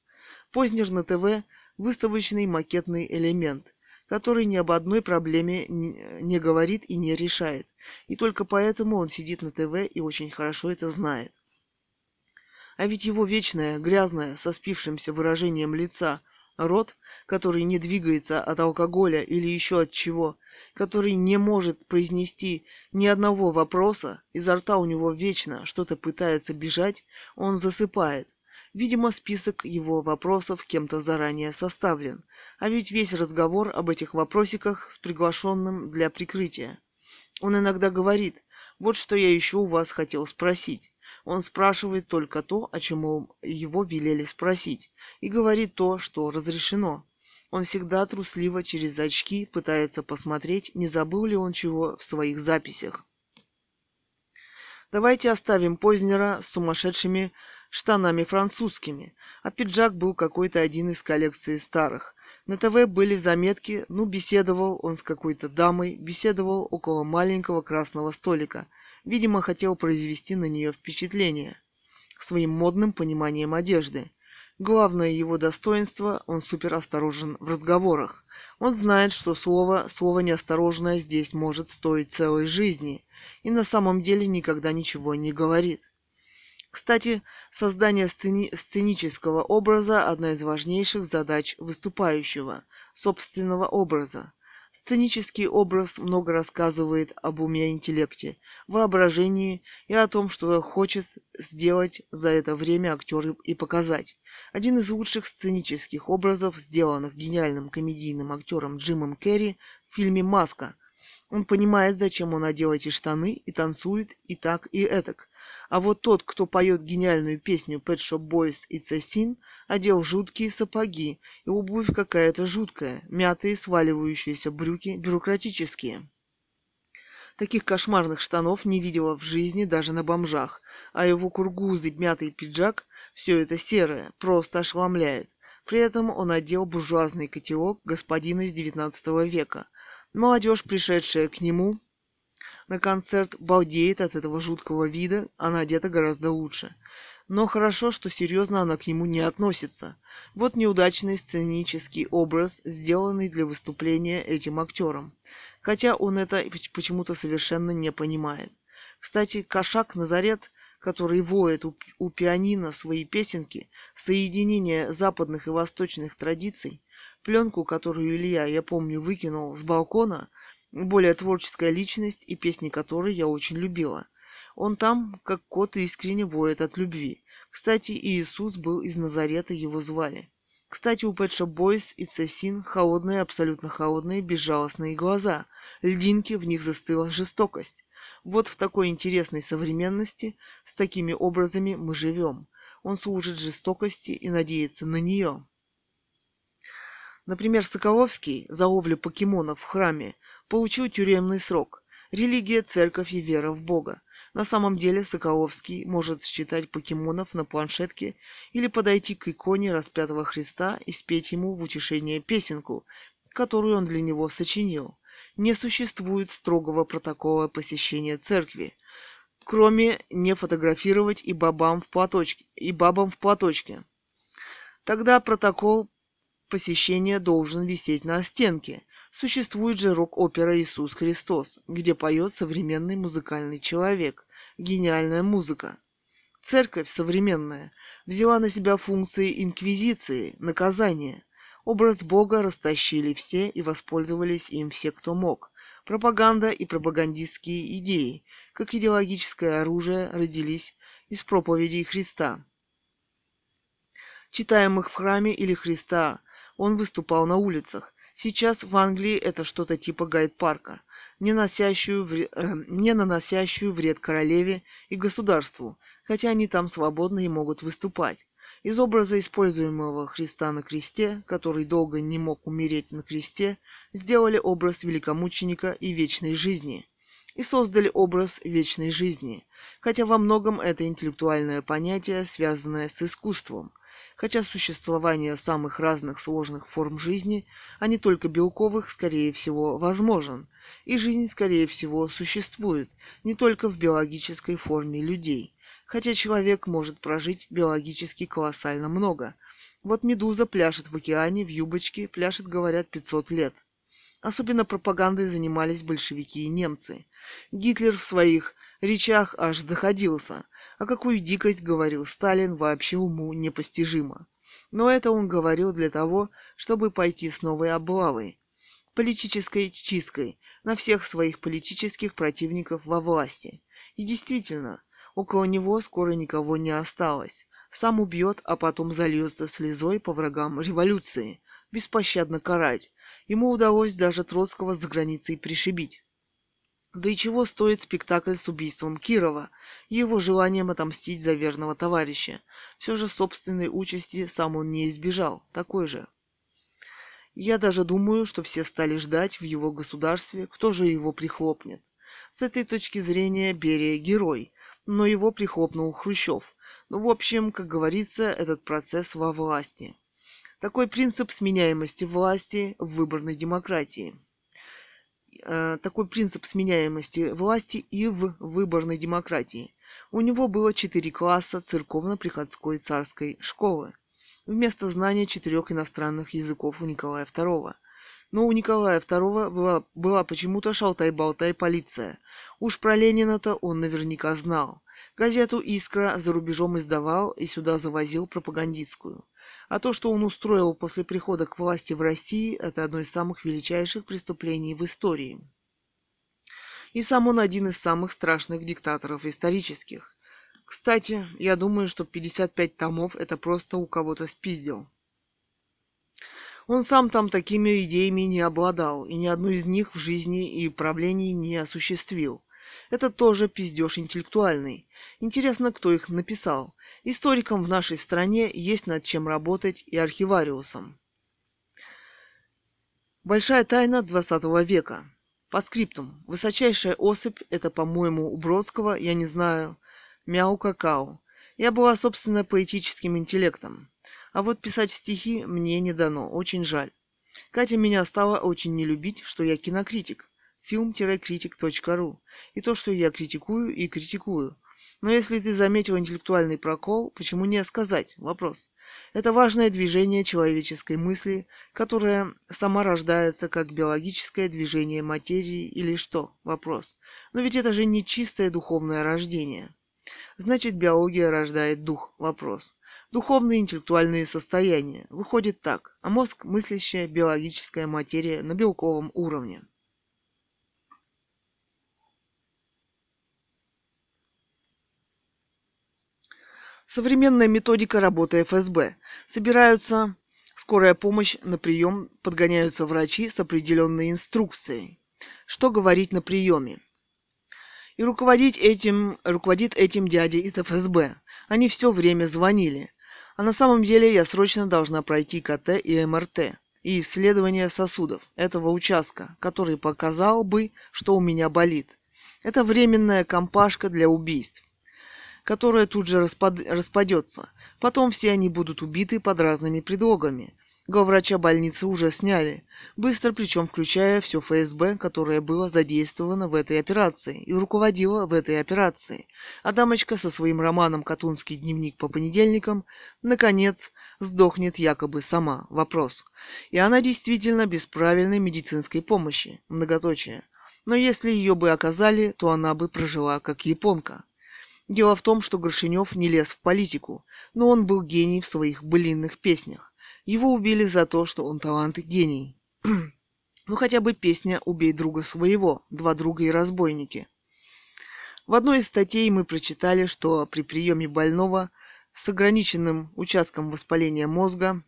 Познер на ТВ – выставочный макетный элемент – который ни об одной проблеме не говорит и не решает. И только поэтому он сидит на ТВ и очень хорошо это знает. А ведь его вечное, грязное, со спившимся выражением лица рот, который не двигается от алкоголя или еще от чего, который не может произнести ни одного вопроса, изо рта у него вечно что-то пытается бежать, он засыпает, Видимо, список его вопросов кем-то заранее составлен, а ведь весь разговор об этих вопросиках с приглашенным для прикрытия. Он иногда говорит, вот что я еще у вас хотел спросить. Он спрашивает только то, о чем его велели спросить, и говорит то, что разрешено. Он всегда трусливо через очки пытается посмотреть, не забыл ли он чего в своих записях. Давайте оставим Познера с сумасшедшими штанами французскими, а пиджак был какой-то один из коллекции старых. На ТВ были заметки, ну, беседовал он с какой-то дамой, беседовал около маленького красного столика. Видимо, хотел произвести на нее впечатление своим модным пониманием одежды. Главное его достоинство – он суперосторожен в разговорах. Он знает, что слово, слово неосторожное здесь может стоить целой жизни, и на самом деле никогда ничего не говорит. Кстати, создание сцени- сценического образа – одна из важнейших задач выступающего, собственного образа. Сценический образ много рассказывает об уме интеллекте, воображении и о том, что хочет сделать за это время актер и показать. Один из лучших сценических образов, сделанных гениальным комедийным актером Джимом Керри в фильме «Маска», он понимает, зачем он одел эти штаны и танцует и так, и этак. А вот тот, кто поет гениальную песню Pet Shop Boys и Sin, одел жуткие сапоги, и обувь какая-то жуткая, мятые сваливающиеся брюки, бюрократические. Таких кошмарных штанов не видела в жизни даже на бомжах, а его кургузый мятый пиджак, все это серое, просто ошеломляет. При этом он одел буржуазный котелок господина из XIX века – Молодежь, пришедшая к нему на концерт, балдеет от этого жуткого вида, она одета гораздо лучше. Но хорошо, что серьезно она к нему не относится. Вот неудачный сценический образ, сделанный для выступления этим актером. Хотя он это почему-то совершенно не понимает. Кстати, кошак Назарет, который воет у, у пианино свои песенки, соединение западных и восточных традиций, Пленку, которую Илья, я помню, выкинул с балкона, более творческая личность и песни которой я очень любила. Он там, как кот, искренне воет от любви. Кстати, Иисус был из Назарета, его звали. Кстати, у Shop Boys и Цесин холодные, абсолютно холодные, безжалостные глаза. Льдинки, в них застыла жестокость. Вот в такой интересной современности, с такими образами мы живем. Он служит жестокости и надеется на нее. Например, Соколовский за ловлю покемонов в храме получил тюремный срок. Религия, церковь и вера в Бога. На самом деле Соколовский может считать покемонов на планшетке или подойти к иконе распятого Христа и спеть ему в утешение песенку, которую он для него сочинил. Не существует строгого протокола посещения церкви, кроме не фотографировать и бабам в платочке, и бабам в платочке. Тогда протокол посещения должен висеть на стенке. Существует же рок-опера «Иисус Христос», где поет современный музыкальный человек. Гениальная музыка. Церковь современная взяла на себя функции инквизиции, наказания. Образ Бога растащили все и воспользовались им все, кто мог. Пропаганда и пропагандистские идеи. как идеологическое оружие, родились из проповедей Христа. Читаемых в храме или Христа, он выступал на улицах. Сейчас в Англии это что-то типа гайд-парка, не, э, не наносящую вред королеве и государству, хотя они там свободно и могут выступать. Из образа используемого Христа на кресте, который долго не мог умереть на кресте, сделали образ великомученика и вечной жизни. И создали образ вечной жизни, хотя во многом это интеллектуальное понятие, связанное с искусством, хотя существование самых разных сложных форм жизни, а не только белковых, скорее всего, возможен, и жизнь, скорее всего, существует не только в биологической форме людей, хотя человек может прожить биологически колоссально много. Вот медуза пляшет в океане, в юбочке, пляшет, говорят, 500 лет. Особенно пропагандой занимались большевики и немцы. Гитлер в своих речах аж заходился. А какую дикость говорил Сталин, вообще уму непостижимо. Но это он говорил для того, чтобы пойти с новой облавой, политической чисткой на всех своих политических противников во власти. И действительно, Около него скоро никого не осталось. Сам убьет, а потом зальется слезой по врагам революции. Беспощадно карать. Ему удалось даже Троцкого за границей пришибить. Да и чего стоит спектакль с убийством Кирова и его желанием отомстить за верного товарища? Все же собственной участи сам он не избежал, такой же. Я даже думаю, что все стали ждать в его государстве, кто же его прихлопнет. С этой точки зрения Берия герой, но его прихлопнул Хрущев. Ну, в общем, как говорится, этот процесс во власти. Такой принцип сменяемости власти в выборной демократии. Э, такой принцип сменяемости власти и в выборной демократии. У него было четыре класса церковно-приходской царской школы. Вместо знания четырех иностранных языков у Николая II – но у Николая II была, была почему-то шалтай-болтай полиция. Уж про Ленина-то он наверняка знал. Газету «Искра» за рубежом издавал и сюда завозил пропагандистскую. А то, что он устроил после прихода к власти в России, это одно из самых величайших преступлений в истории. И сам он один из самых страшных диктаторов исторических. Кстати, я думаю, что 55 томов это просто у кого-то спиздил. Он сам там такими идеями не обладал, и ни одну из них в жизни и правлении не осуществил. Это тоже пиздеж интеллектуальный. Интересно, кто их написал. Историкам в нашей стране есть над чем работать и архивариусам. Большая тайна 20 века. По скриптум. Высочайшая особь – это, по-моему, у Бродского, я не знаю, мяу-какао. Я была, собственно, поэтическим интеллектом. А вот писать стихи мне не дано, очень жаль. Катя меня стала очень не любить, что я кинокритик. film-critic.ru. И то, что я критикую и критикую. Но если ты заметил интеллектуальный прокол, почему не сказать? Вопрос. Это важное движение человеческой мысли, которое сама рождается как биологическое движение материи или что? Вопрос. Но ведь это же не чистое духовное рождение. Значит, биология рождает дух? Вопрос духовные интеллектуальные состояния. Выходит так, а мозг – мыслящая биологическая материя на белковом уровне. Современная методика работы ФСБ. Собираются скорая помощь на прием, подгоняются врачи с определенной инструкцией. Что говорить на приеме? И руководить этим, руководит этим дядя из ФСБ. Они все время звонили. А на самом деле я срочно должна пройти КТ и МРТ и исследование сосудов этого участка, который показал бы, что у меня болит. Это временная компашка для убийств, которая тут же распад... распадется. Потом все они будут убиты под разными предлогами. Главврача больницы уже сняли. Быстро, причем включая все ФСБ, которое было задействовано в этой операции и руководило в этой операции. А дамочка со своим романом «Катунский дневник по понедельникам» наконец сдохнет якобы сама. Вопрос. И она действительно без правильной медицинской помощи. Многоточие. Но если ее бы оказали, то она бы прожила как японка. Дело в том, что Горшинев не лез в политику, но он был гений в своих былинных песнях. Его убили за то, что он талант и гений. ну хотя бы песня «Убей друга своего», «Два друга и разбойники». В одной из статей мы прочитали, что при приеме больного с ограниченным участком воспаления мозга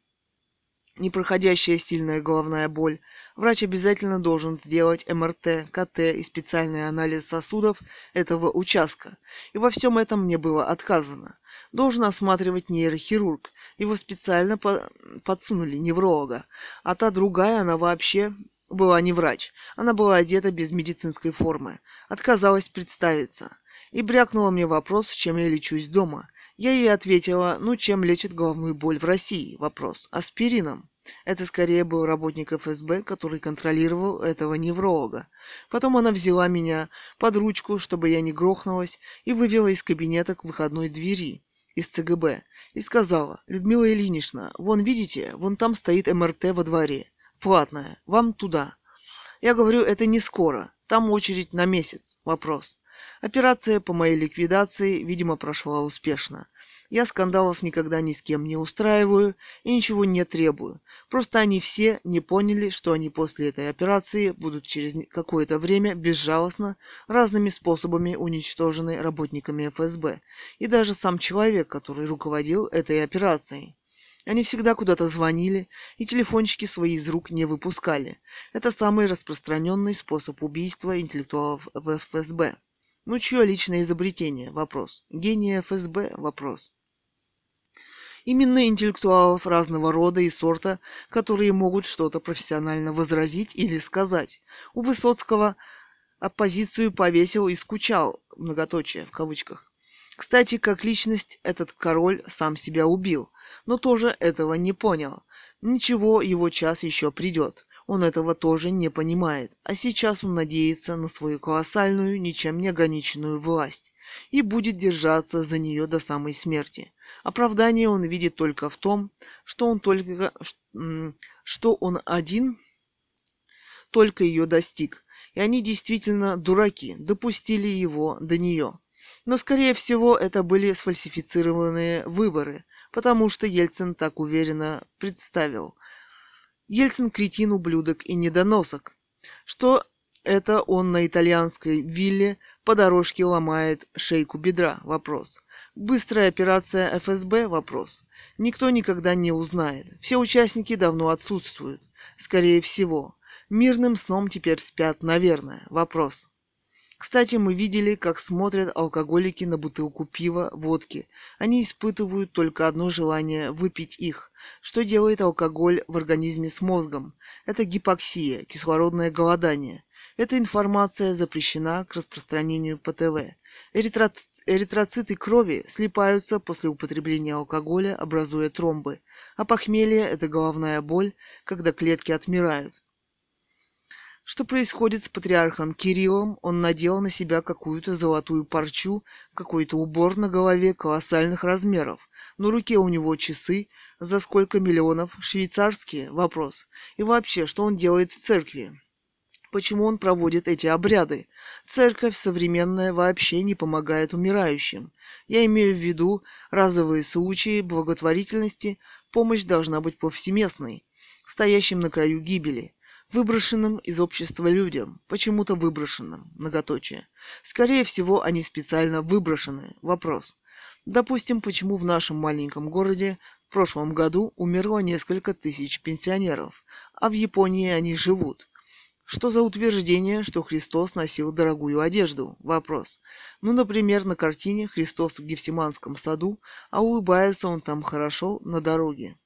непроходящая сильная головная боль, врач обязательно должен сделать МРТ, КТ и специальный анализ сосудов этого участка. И во всем этом мне было отказано. Должен осматривать нейрохирург. Его специально по подсунули невролога. А та другая, она вообще была не врач. Она была одета без медицинской формы. Отказалась представиться. И брякнула мне вопрос, чем я лечусь дома. Я ей ответила, ну чем лечит головную боль в России? Вопрос. Аспирином. Это скорее был работник ФСБ, который контролировал этого невролога. Потом она взяла меня под ручку, чтобы я не грохнулась, и вывела из кабинета к выходной двери из ЦГБ и сказала, «Людмила Ильинична, вон видите, вон там стоит МРТ во дворе. Платная. Вам туда». Я говорю, это не скоро. Там очередь на месяц. Вопрос. Операция по моей ликвидации, видимо, прошла успешно. Я скандалов никогда ни с кем не устраиваю и ничего не требую. Просто они все не поняли, что они после этой операции будут через какое-то время безжалостно разными способами уничтожены работниками ФСБ. И даже сам человек, который руководил этой операцией. Они всегда куда-то звонили и телефончики свои из рук не выпускали. Это самый распространенный способ убийства интеллектуалов в ФСБ. Ну, чье личное изобретение? Вопрос. Гения ФСБ? Вопрос. Именно интеллектуалов разного рода и сорта, которые могут что-то профессионально возразить или сказать. У Высоцкого оппозицию повесил и скучал, многоточие в кавычках. Кстати, как личность этот король сам себя убил, но тоже этого не понял. Ничего, его час еще придет. Он этого тоже не понимает, а сейчас он надеется на свою колоссальную, ничем не ограниченную власть и будет держаться за нее до самой смерти. Оправдание он видит только в том, что он только что он один только ее достиг, и они действительно дураки, допустили его до нее. Но, скорее всего, это были сфальсифицированные выборы, потому что Ельцин так уверенно представил, Ельцин кретин, ублюдок и недоносок. Что это он на итальянской вилле по дорожке ломает шейку бедра? Вопрос. Быстрая операция ФСБ? Вопрос. Никто никогда не узнает. Все участники давно отсутствуют. Скорее всего. Мирным сном теперь спят, наверное. Вопрос. Кстати, мы видели, как смотрят алкоголики на бутылку пива, водки. Они испытывают только одно желание – выпить их. Что делает алкоголь в организме с мозгом? Это гипоксия, кислородное голодание. Эта информация запрещена к распространению по ТВ. Эритро... Эритроциты крови слипаются после употребления алкоголя, образуя тромбы. А похмелье – это головная боль, когда клетки отмирают. Что происходит с патриархом Кириллом? Он надел на себя какую-то золотую парчу, какой-то убор на голове колоссальных размеров. На руке у него часы, за сколько миллионов? Швейцарские? Вопрос. И вообще, что он делает в церкви? Почему он проводит эти обряды? Церковь современная вообще не помогает умирающим. Я имею в виду разовые случаи благотворительности, помощь должна быть повсеместной, стоящим на краю гибели выброшенным из общества людям, почему-то выброшенным, многоточие. Скорее всего, они специально выброшены. Вопрос. Допустим, почему в нашем маленьком городе в прошлом году умерло несколько тысяч пенсионеров, а в Японии они живут? Что за утверждение, что Христос носил дорогую одежду? Вопрос. Ну, например, на картине Христос в Гефсиманском саду, а улыбается он там хорошо на дороге.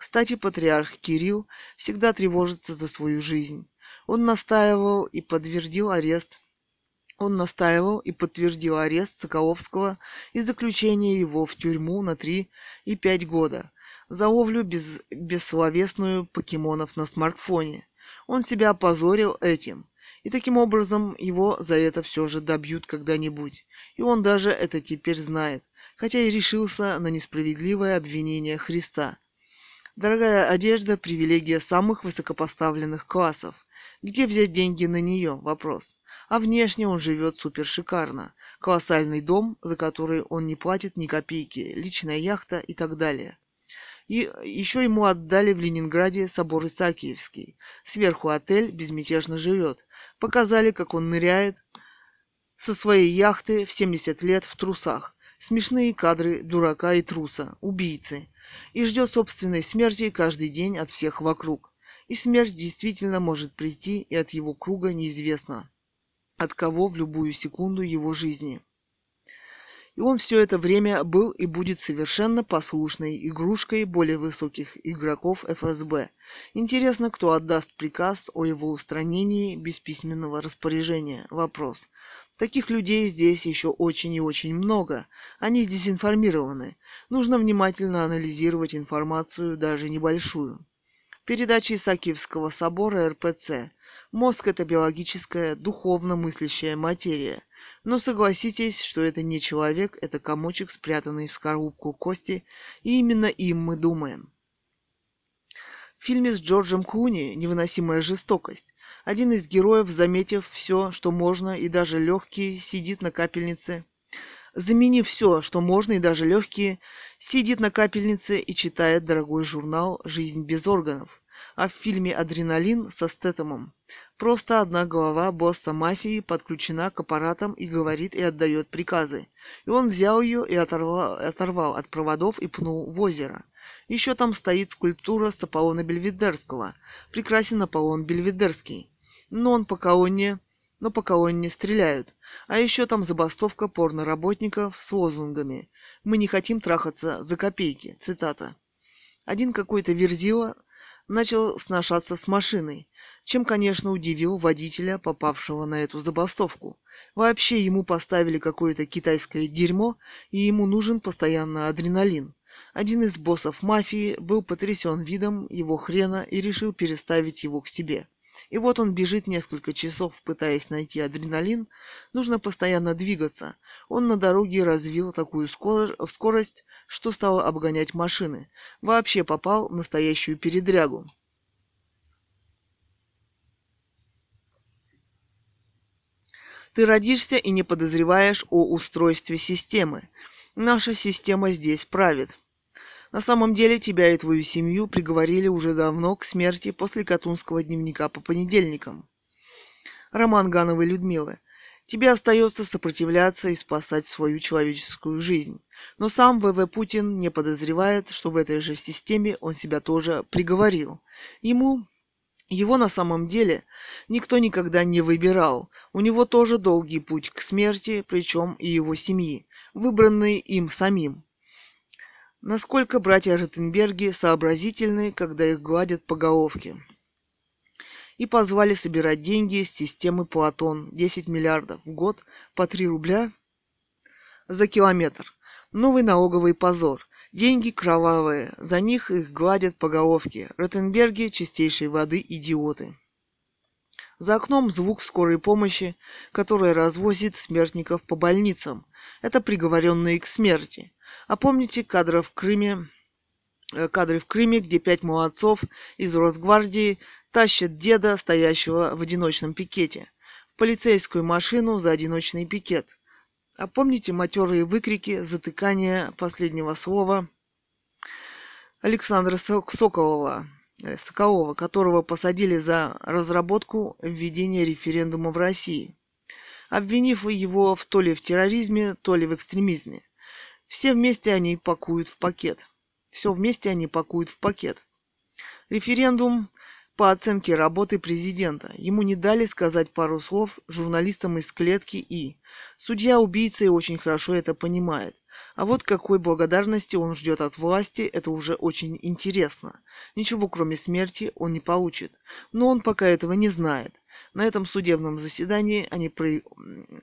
Кстати, патриарх Кирилл всегда тревожится за свою жизнь. Он настаивал и подтвердил арест он настаивал и подтвердил арест Соколовского и заключение его в тюрьму на 3 и 5 года за ловлю без, бессловесную покемонов на смартфоне. Он себя опозорил этим. И таким образом его за это все же добьют когда-нибудь. И он даже это теперь знает, хотя и решился на несправедливое обвинение Христа – Дорогая одежда – привилегия самых высокопоставленных классов. Где взять деньги на нее? Вопрос. А внешне он живет супер шикарно. Колоссальный дом, за который он не платит ни копейки, личная яхта и так далее. И еще ему отдали в Ленинграде собор Исаакиевский. Сверху отель безмятежно живет. Показали, как он ныряет со своей яхты в 70 лет в трусах. Смешные кадры дурака и труса, убийцы. И ждет собственной смерти каждый день от всех вокруг. И смерть действительно может прийти и от его круга неизвестно, от кого в любую секунду его жизни. И он все это время был и будет совершенно послушной игрушкой более высоких игроков ФСБ. Интересно, кто отдаст приказ о его устранении без письменного распоряжения? Вопрос. Таких людей здесь еще очень и очень много. Они дезинформированы. Нужно внимательно анализировать информацию, даже небольшую. Передача Исаакиевского собора РПЦ. Мозг – это биологическая, духовно мыслящая материя. Но согласитесь, что это не человек, это комочек, спрятанный в скорлупку кости, и именно им мы думаем. В фильме с Джорджем Клуни «Невыносимая жестокость» один из героев, заметив все, что можно, и даже легкие, сидит на капельнице. Заменив все, что можно, и даже легкие, сидит на капельнице и читает дорогой журнал «Жизнь без органов». А в фильме «Адреналин» со Стэтомом Просто одна голова босса мафии подключена к аппаратам и говорит и отдает приказы. И он взял ее и оторвал, оторвал от проводов и пнул в озеро. Еще там стоит скульптура с Аполлона Бельведерского. Прекрасен Аполлон Бельведерский. Но он по колонне, но по колонне стреляют. А еще там забастовка порноработников с лозунгами «Мы не хотим трахаться за копейки». Цитата. Один какой-то верзила начал сношаться с машиной, чем, конечно, удивил водителя, попавшего на эту забастовку. Вообще ему поставили какое-то китайское дерьмо, и ему нужен постоянно адреналин. Один из боссов мафии был потрясен видом его хрена и решил переставить его к себе. И вот он бежит несколько часов, пытаясь найти адреналин. Нужно постоянно двигаться. Он на дороге развил такую скорость, что стал обгонять машины. Вообще попал в настоящую передрягу. Ты родишься и не подозреваешь о устройстве системы. Наша система здесь правит. На самом деле тебя и твою семью приговорили уже давно к смерти после Катунского дневника по понедельникам. Роман Гановой Людмилы. Тебе остается сопротивляться и спасать свою человеческую жизнь. Но сам ВВ Путин не подозревает, что в этой же системе он себя тоже приговорил. Ему его на самом деле никто никогда не выбирал. У него тоже долгий путь к смерти, причем и его семьи, выбранный им самим. Насколько братья Ротенберги сообразительны, когда их гладят по головке. И позвали собирать деньги с системы Платон 10 миллиардов в год по 3 рубля за километр. Новый налоговый позор. Деньги кровавые, за них их гладят по головке. Ротенберги чистейшей воды идиоты. За окном звук скорой помощи, которая развозит смертников по больницам. Это приговоренные к смерти. А помните кадры в Крыме, э, кадры в Крыме, где пять молодцов из Росгвардии тащат деда, стоящего в одиночном пикете, в полицейскую машину за одиночный пикет. А помните матерые выкрики, затыкания последнего слова Александра Соколова, Соколова, которого посадили за разработку введения референдума в России, обвинив его в то ли в терроризме, то ли в экстремизме. Все вместе они пакуют в пакет. Все вместе они пакуют в пакет. Референдум по оценке работы президента. Ему не дали сказать пару слов журналистам из клетки и... Судья-убийца и очень хорошо это понимает. А вот какой благодарности он ждет от власти, это уже очень интересно. Ничего кроме смерти он не получит. Но он пока этого не знает. На этом судебном заседании они про...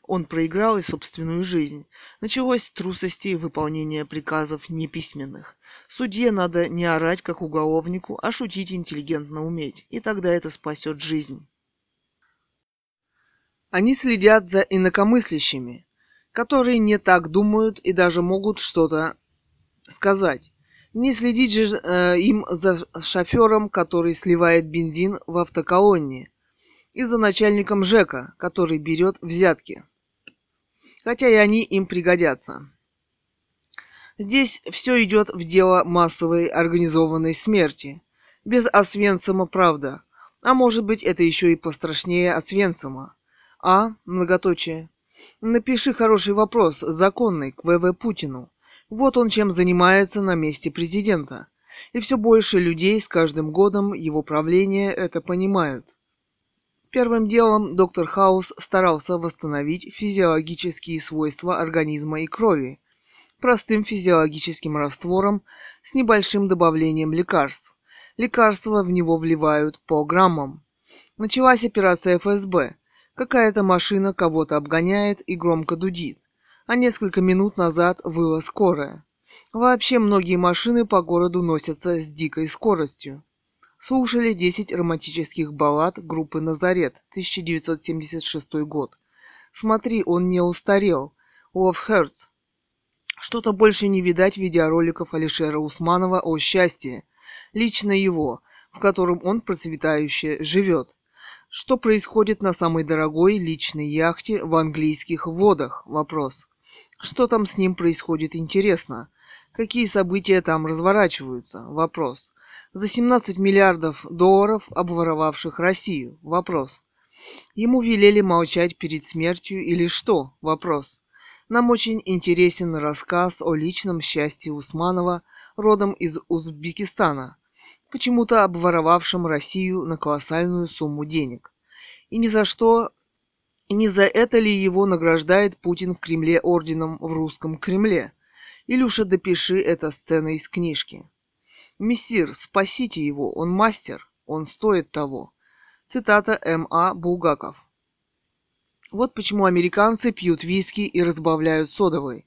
он проиграл и собственную жизнь. Началось трусости выполнения приказов неписьменных. Судье надо не орать, как уголовнику, а шутить интеллигентно уметь. И тогда это спасет жизнь. Они следят за инакомыслящими, которые не так думают и даже могут что-то сказать. Не следить же э, им за шофером, который сливает бензин в автоколонне, и за начальником ЖЭКа, который берет взятки. Хотя и они им пригодятся. Здесь все идет в дело массовой организованной смерти. Без Освенцима, правда. А может быть, это еще и пострашнее Освенцима. А, многоточие, Напиши хороший вопрос, законный, к ВВ Путину. Вот он чем занимается на месте президента. И все больше людей с каждым годом его правления это понимают. Первым делом доктор Хаус старался восстановить физиологические свойства организма и крови простым физиологическим раствором с небольшим добавлением лекарств. Лекарства в него вливают по граммам. Началась операция ФСБ. Какая-то машина кого-то обгоняет и громко дудит. А несколько минут назад выла скорая. Вообще многие машины по городу носятся с дикой скоростью. Слушали 10 романтических баллад группы «Назарет», 1976 год. Смотри, он не устарел. Love Hurts. Что-то больше не видать видеороликов Алишера Усманова о счастье. Лично его, в котором он процветающе живет. Что происходит на самой дорогой личной яхте в английских водах? Вопрос. Что там с ним происходит интересно? Какие события там разворачиваются? Вопрос. За 17 миллиардов долларов, обворовавших Россию? Вопрос. Ему велели молчать перед смертью или что? Вопрос. Нам очень интересен рассказ о личном счастье Усманова, родом из Узбекистана, почему-то обворовавшим Россию на колоссальную сумму денег. И ни за что, и не за это ли его награждает Путин в Кремле орденом в русском Кремле? Илюша, допиши это сцена из книжки. «Мессир, спасите его, он мастер, он стоит того». Цитата М.А. Булгаков. Вот почему американцы пьют виски и разбавляют содовой.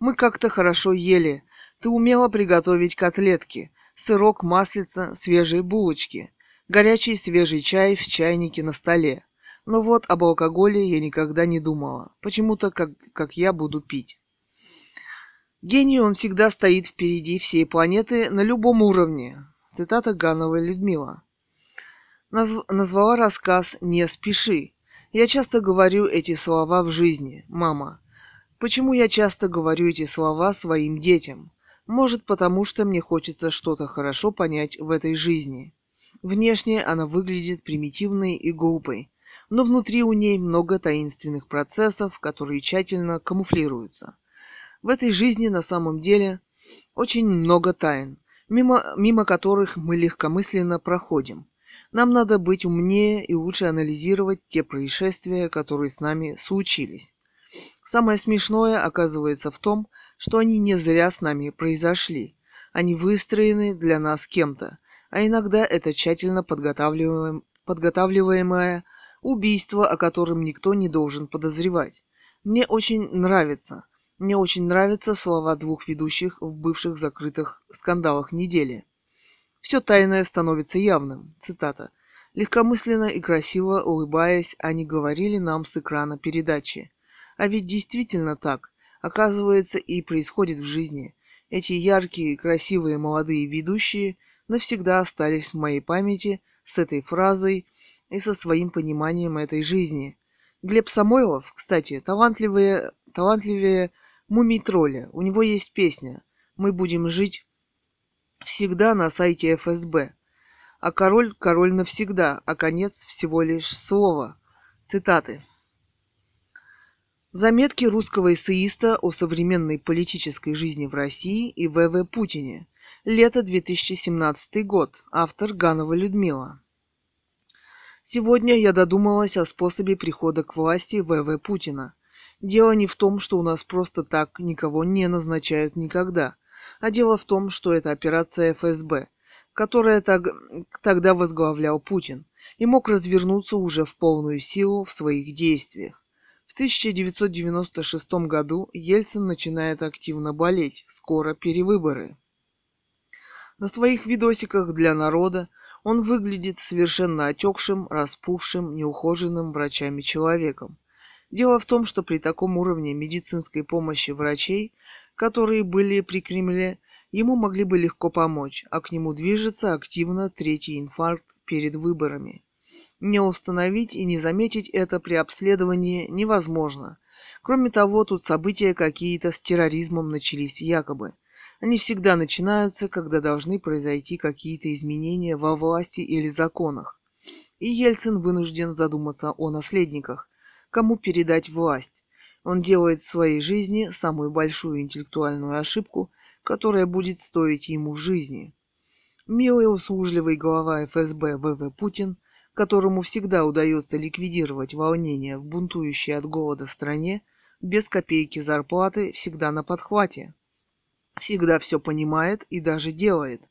Мы как-то хорошо ели. Ты умела приготовить котлетки, сырок, маслица, свежие булочки, горячий свежий чай в чайнике на столе. Но вот об алкоголе я никогда не думала. Почему-то как, как я буду пить. Гений он всегда стоит впереди всей планеты на любом уровне. Цитата Гановой Людмила. Назв... Назвала рассказ «Не спеши». Я часто говорю эти слова в жизни, мама. Почему я часто говорю эти слова своим детям? Может, потому что мне хочется что-то хорошо понять в этой жизни. Внешне она выглядит примитивной и глупой, но внутри у ней много таинственных процессов, которые тщательно камуфлируются. В этой жизни на самом деле очень много тайн, мимо, мимо которых мы легкомысленно проходим. Нам надо быть умнее и лучше анализировать те происшествия, которые с нами случились. Самое смешное оказывается в том, что они не зря с нами произошли. Они выстроены для нас кем-то, а иногда это тщательно подготавливаем, подготавливаемое убийство, о котором никто не должен подозревать. Мне очень нравится. Мне очень нравятся слова двух ведущих в бывших закрытых скандалах недели. Все тайное становится явным. Цитата. Легкомысленно и красиво улыбаясь, они говорили нам с экрана передачи. А ведь действительно так, оказывается, и происходит в жизни. Эти яркие, красивые молодые ведущие навсегда остались в моей памяти с этой фразой и со своим пониманием этой жизни. Глеб Самойлов, кстати, талантливее, талантливее мумий-тролля. У него есть песня «Мы будем жить всегда на сайте ФСБ. А король – король навсегда, а конец всего лишь слово. Цитаты. Заметки русского эссеиста о современной политической жизни в России и В.В. Путине. Лето 2017 год. Автор Ганова Людмила. Сегодня я додумалась о способе прихода к власти В.В. Путина. Дело не в том, что у нас просто так никого не назначают никогда – а дело в том, что это операция ФСБ, которая так, тогда возглавлял Путин, и мог развернуться уже в полную силу в своих действиях. В 1996 году Ельцин начинает активно болеть, скоро перевыборы. На своих видосиках для народа он выглядит совершенно отекшим, распухшим, неухоженным врачами человеком. Дело в том, что при таком уровне медицинской помощи врачей которые были при Кремле, ему могли бы легко помочь, а к нему движется активно третий инфаркт перед выборами. Не установить и не заметить это при обследовании невозможно. Кроме того, тут события какие-то с терроризмом начались якобы. Они всегда начинаются, когда должны произойти какие-то изменения во власти или законах. И Ельцин вынужден задуматься о наследниках, кому передать власть. Он делает в своей жизни самую большую интеллектуальную ошибку, которая будет стоить ему жизни. Милый услужливый глава ФСБ ВВ Путин, которому всегда удается ликвидировать волнения в бунтующей от голода стране, без копейки зарплаты, всегда на подхвате. Всегда все понимает и даже делает.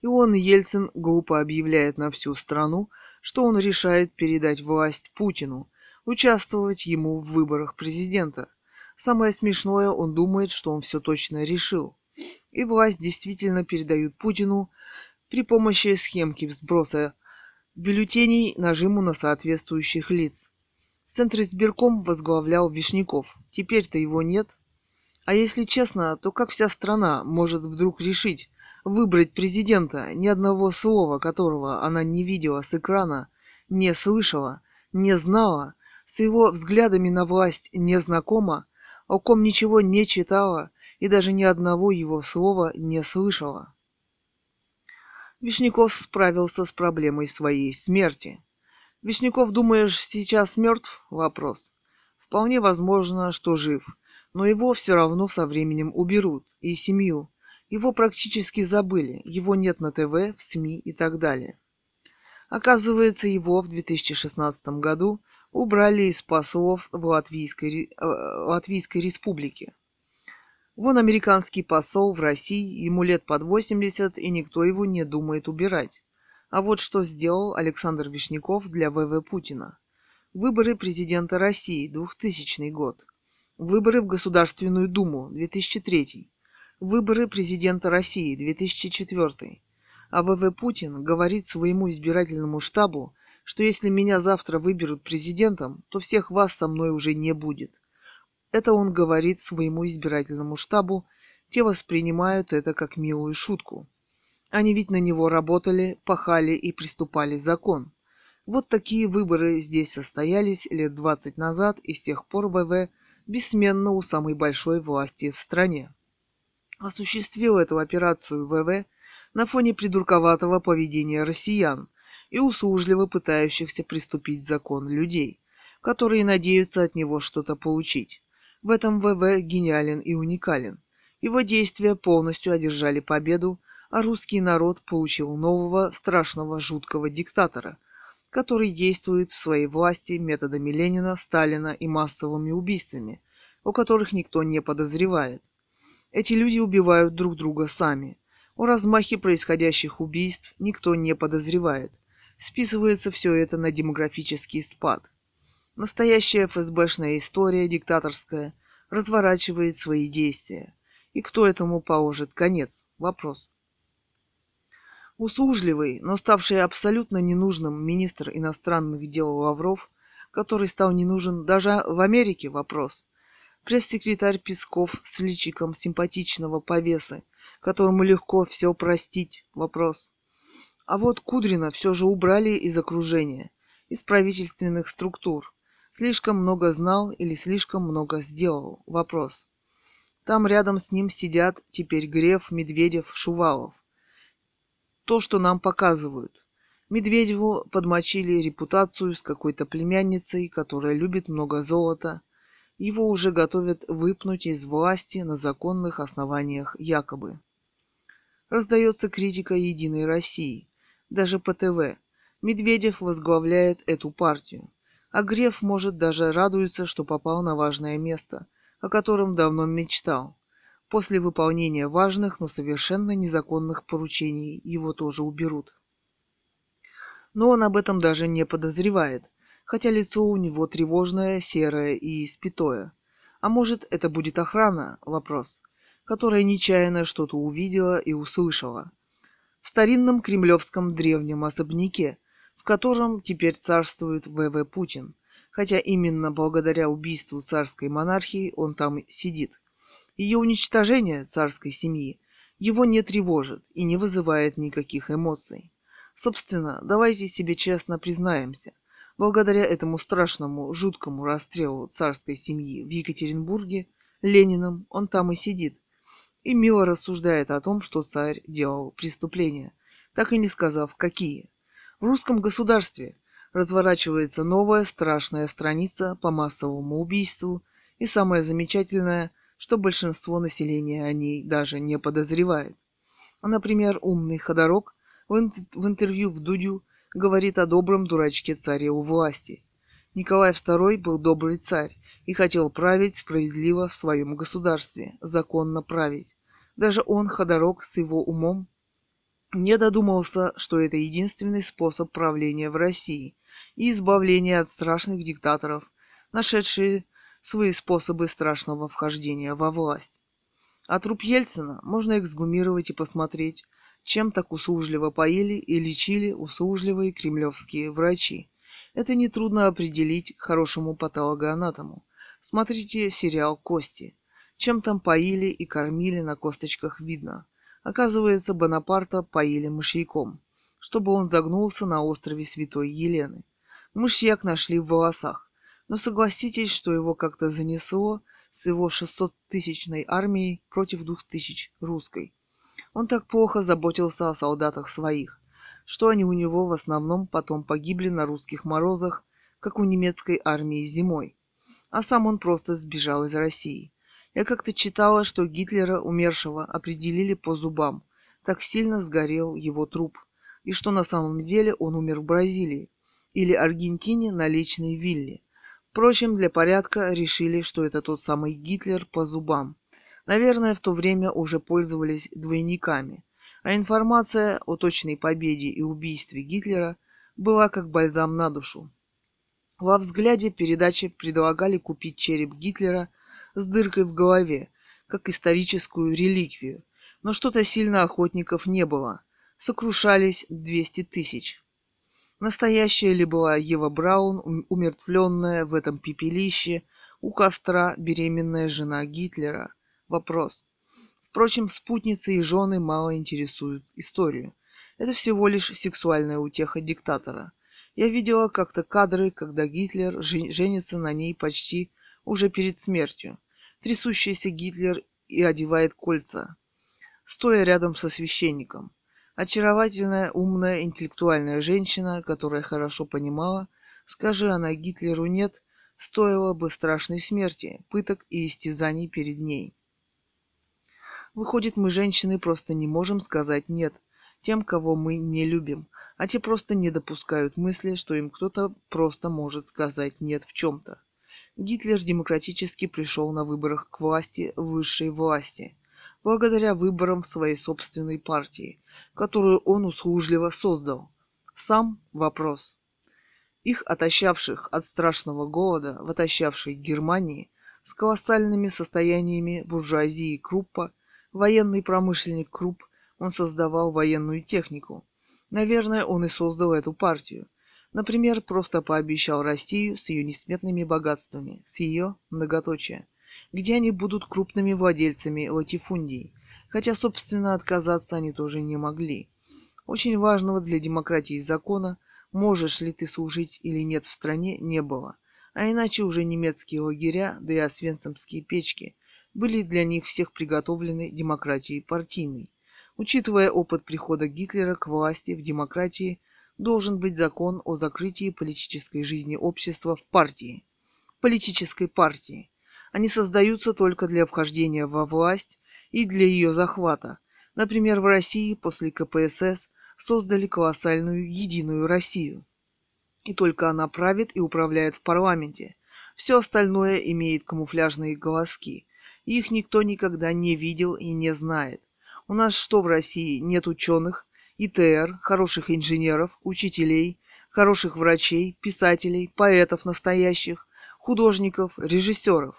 И он, Ельцин, глупо объявляет на всю страну, что он решает передать власть Путину, участвовать ему в выборах президента. Самое смешное, он думает, что он все точно решил. И власть действительно передают Путину при помощи схемки взброса бюллетеней нажиму на соответствующих лиц. Центр избирком возглавлял Вишняков. Теперь-то его нет. А если честно, то как вся страна может вдруг решить выбрать президента, ни одного слова которого она не видела с экрана, не слышала, не знала, с его взглядами на власть не знакома, о ком ничего не читала и даже ни одного его слова не слышала. Вишняков справился с проблемой своей смерти. Вишняков, думаешь, сейчас мертв? Вопрос. Вполне возможно, что жив, но его все равно со временем уберут, и семью. Его практически забыли, его нет на ТВ, в СМИ и так далее. Оказывается, его в 2016 году убрали из послов в Латвийской, э, Латвийской республике. Вон американский посол в России, ему лет под 80, и никто его не думает убирать. А вот что сделал Александр Вишняков для ВВ Путина. Выборы президента России, 2000 год. Выборы в Государственную Думу, 2003. Выборы президента России, 2004. А ВВ Путин говорит своему избирательному штабу, что если меня завтра выберут президентом, то всех вас со мной уже не будет. Это он говорит своему избирательному штабу, те воспринимают это как милую шутку. Они ведь на него работали, пахали и приступали закон. Вот такие выборы здесь состоялись лет 20 назад, и с тех пор ВВ бессменно у самой большой власти в стране. Осуществил эту операцию ВВ на фоне придурковатого поведения россиян, и услужливо пытающихся приступить закон людей, которые надеются от него что-то получить. В этом ВВ гениален и уникален. Его действия полностью одержали победу, а русский народ получил нового, страшного, жуткого диктатора, который действует в своей власти методами Ленина, Сталина и массовыми убийствами, о которых никто не подозревает. Эти люди убивают друг друга сами. О размахе происходящих убийств никто не подозревает. Списывается все это на демографический спад. Настоящая ФСБшная история, диктаторская, разворачивает свои действия. И кто этому положит конец? Вопрос. Услужливый, но ставший абсолютно ненужным министр иностранных дел Лавров, который стал не нужен даже в Америке, вопрос. Пресс-секретарь Песков с личиком симпатичного повесы, которому легко все простить, вопрос. А вот Кудрина все же убрали из окружения, из правительственных структур. Слишком много знал или слишком много сделал? Вопрос. Там рядом с ним сидят теперь Греф, Медведев, Шувалов. То, что нам показывают. Медведеву подмочили репутацию с какой-то племянницей, которая любит много золота. Его уже готовят выпнуть из власти на законных основаниях якобы. Раздается критика Единой России – даже по ТВ. Медведев возглавляет эту партию. А Греф, может, даже радуется, что попал на важное место, о котором давно мечтал. После выполнения важных, но совершенно незаконных поручений его тоже уберут. Но он об этом даже не подозревает, хотя лицо у него тревожное, серое и испятое. А может, это будет охрана? Вопрос. Которая нечаянно что-то увидела и услышала – в старинном кремлевском древнем особняке, в котором теперь царствует ВВ Путин, хотя именно благодаря убийству царской монархии он там сидит. Ее уничтожение царской семьи его не тревожит и не вызывает никаких эмоций. Собственно, давайте себе честно признаемся, благодаря этому страшному, жуткому расстрелу царской семьи в Екатеринбурге, Лениным он там и сидит, и мило рассуждает о том, что царь делал преступления, так и не сказав, какие. В русском государстве разворачивается новая страшная страница по массовому убийству И самое замечательное, что большинство населения о ней даже не подозревает. Например, умный ходорок в, ин- в интервью в Дудю говорит о добром дурачке царе у власти. Николай II был добрый царь и хотел править справедливо в своем государстве, законно править. Даже он, ходорок с его умом, не додумался, что это единственный способ правления в России и избавления от страшных диктаторов, нашедшие свои способы страшного вхождения во власть. А труп Ельцина можно эксгумировать и посмотреть, чем так услужливо поили и лечили услужливые кремлевские врачи. Это нетрудно определить хорошему патологоанатому. Смотрите сериал «Кости». Чем там поили и кормили на косточках видно. Оказывается, Бонапарта поили мышьяком, чтобы он загнулся на острове Святой Елены. Мышьяк нашли в волосах, но согласитесь, что его как-то занесло с его 600-тысячной армией против 2000 русской. Он так плохо заботился о солдатах своих, что они у него в основном потом погибли на русских морозах, как у немецкой армии зимой. А сам он просто сбежал из России. Я как-то читала, что Гитлера, умершего, определили по зубам. Так сильно сгорел его труп. И что на самом деле он умер в Бразилии или Аргентине на личной вилле. Впрочем, для порядка решили, что это тот самый Гитлер по зубам. Наверное, в то время уже пользовались двойниками. А информация о точной победе и убийстве Гитлера была как бальзам на душу. Во взгляде передачи предлагали купить череп Гитлера с дыркой в голове, как историческую реликвию, но что-то сильно охотников не было. Сокрушались 200 тысяч. Настоящая ли была Ева Браун, умертвленная в этом пепелище, у костра беременная жена Гитлера? Вопрос. Впрочем, спутницы и жены мало интересуют историю. Это всего лишь сексуальная утеха диктатора. Я видела как-то кадры, когда Гитлер женится на ней почти уже перед смертью. Трясущийся Гитлер и одевает кольца, стоя рядом со священником. Очаровательная, умная, интеллектуальная женщина, которая хорошо понимала, скажи она Гитлеру «нет», стоило бы страшной смерти, пыток и истязаний перед ней. Выходит, мы, женщины, просто не можем сказать «нет» тем, кого мы не любим, а те просто не допускают мысли, что им кто-то просто может сказать «нет» в чем-то. Гитлер демократически пришел на выборах к власти высшей власти, благодаря выборам в своей собственной партии, которую он услужливо создал. Сам вопрос. Их отощавших от страшного голода в отощавшей Германии с колоссальными состояниями буржуазии Круппа, военный промышленник Крупп, он создавал военную технику. Наверное, он и создал эту партию. Например, просто пообещал Россию с ее несметными богатствами, с ее многоточия, где они будут крупными владельцами латифундий, хотя, собственно, отказаться они тоже не могли. Очень важного для демократии закона, можешь ли ты служить или нет в стране, не было. А иначе уже немецкие лагеря, да и освенцимские печки, были для них всех приготовлены демократией партийной. Учитывая опыт прихода Гитлера к власти в демократии, должен быть закон о закрытии политической жизни общества в партии. Политической партии. Они создаются только для вхождения во власть и для ее захвата. Например, в России после КПСС создали колоссальную единую Россию. И только она правит и управляет в парламенте. Все остальное имеет камуфляжные голоски. Их никто никогда не видел и не знает. У нас что в России? Нет ученых, ИТР, хороших инженеров, учителей, хороших врачей, писателей, поэтов настоящих, художников, режиссеров.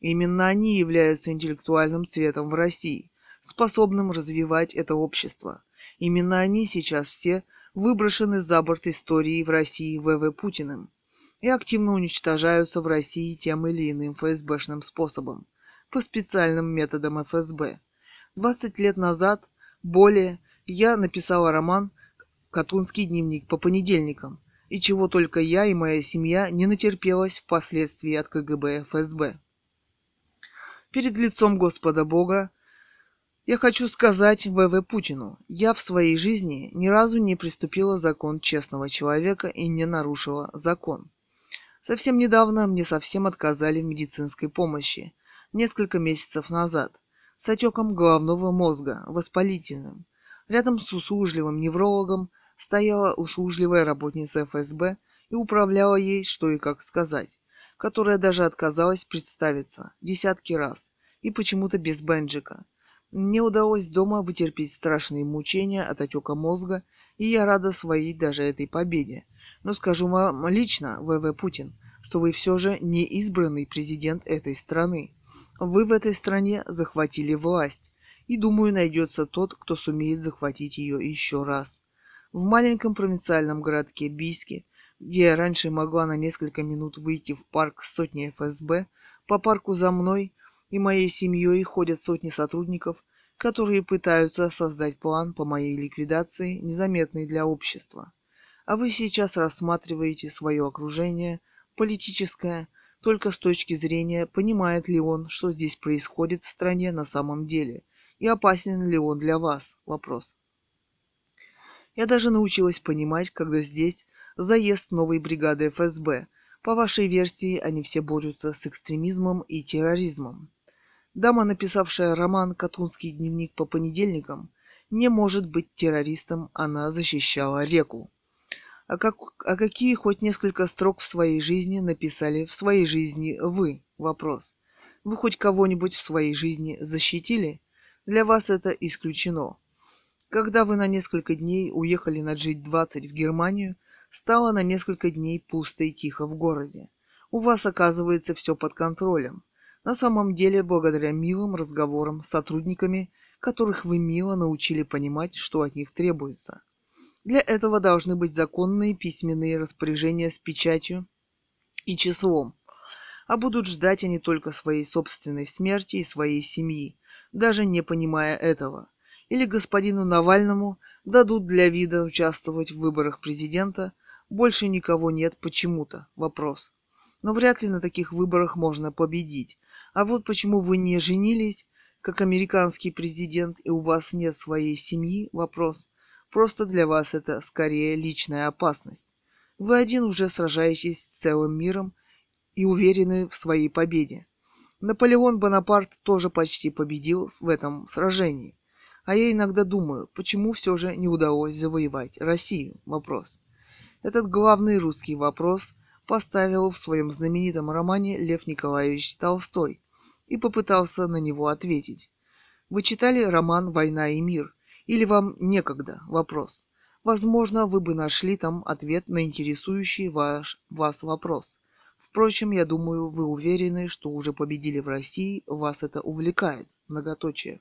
Именно они являются интеллектуальным цветом в России, способным развивать это общество. Именно они сейчас все выброшены за борт истории в России ВВ Путиным и активно уничтожаются в России тем или иным ФСБшным способом, по специальным методам ФСБ. 20 лет назад, более, я написала роман «Катунский дневник по понедельникам», и чего только я и моя семья не натерпелась впоследствии от КГБ ФСБ. Перед лицом Господа Бога я хочу сказать ВВ Путину, я в своей жизни ни разу не приступила закон честного человека и не нарушила закон. Совсем недавно мне совсем отказали в медицинской помощи. Несколько месяцев назад. С отеком головного мозга, воспалительным. Рядом с услужливым неврологом стояла услужливая работница ФСБ и управляла ей, что и как сказать, которая даже отказалась представиться десятки раз и почему-то без бенджика. Мне удалось дома вытерпеть страшные мучения от отека мозга, и я рада своей даже этой победе. Но скажу вам лично, ВВ Путин, что вы все же не избранный президент этой страны. Вы в этой стране захватили власть, и думаю, найдется тот, кто сумеет захватить ее еще раз. В маленьком провинциальном городке Бийске, где я раньше могла на несколько минут выйти в парк с сотней ФСБ, по парку за мной и моей семьей ходят сотни сотрудников, которые пытаются создать план по моей ликвидации, незаметный для общества. А вы сейчас рассматриваете свое окружение, политическое, только с точки зрения, понимает ли он, что здесь происходит в стране на самом деле, и опасен ли он для вас? Вопрос. Я даже научилась понимать, когда здесь заезд новой бригады ФСБ. По вашей версии, они все борются с экстремизмом и терроризмом. Дама, написавшая роман «Катунский дневник» по понедельникам, не может быть террористом, она защищала реку. А, как, а какие хоть несколько строк в своей жизни написали в своей жизни вы? Вопрос. Вы хоть кого-нибудь в своей жизни защитили? Для вас это исключено. Когда вы на несколько дней уехали на G20 в Германию, стало на несколько дней пусто и тихо в городе. У вас оказывается все под контролем. На самом деле, благодаря милым разговорам с сотрудниками, которых вы мило научили понимать, что от них требуется. Для этого должны быть законные письменные распоряжения с печатью и числом. А будут ждать они только своей собственной смерти и своей семьи, даже не понимая этого. Или господину Навальному дадут для вида участвовать в выборах президента, больше никого нет почему-то. Вопрос. Но вряд ли на таких выборах можно победить. А вот почему вы не женились, как американский президент, и у вас нет своей семьи, вопрос. Просто для вас это скорее личная опасность. Вы один уже сражаетесь с целым миром и уверены в своей победе. Наполеон Бонапарт тоже почти победил в этом сражении. А я иногда думаю, почему все же не удалось завоевать Россию? Вопрос. Этот главный русский вопрос поставил в своем знаменитом романе Лев Николаевич Толстой и попытался на него ответить. Вы читали роман «Война и мир» или вам некогда? Вопрос. Возможно, вы бы нашли там ответ на интересующий ваш, вас вопрос. Впрочем, я думаю, вы уверены, что уже победили в России, вас это увлекает. Многоточие.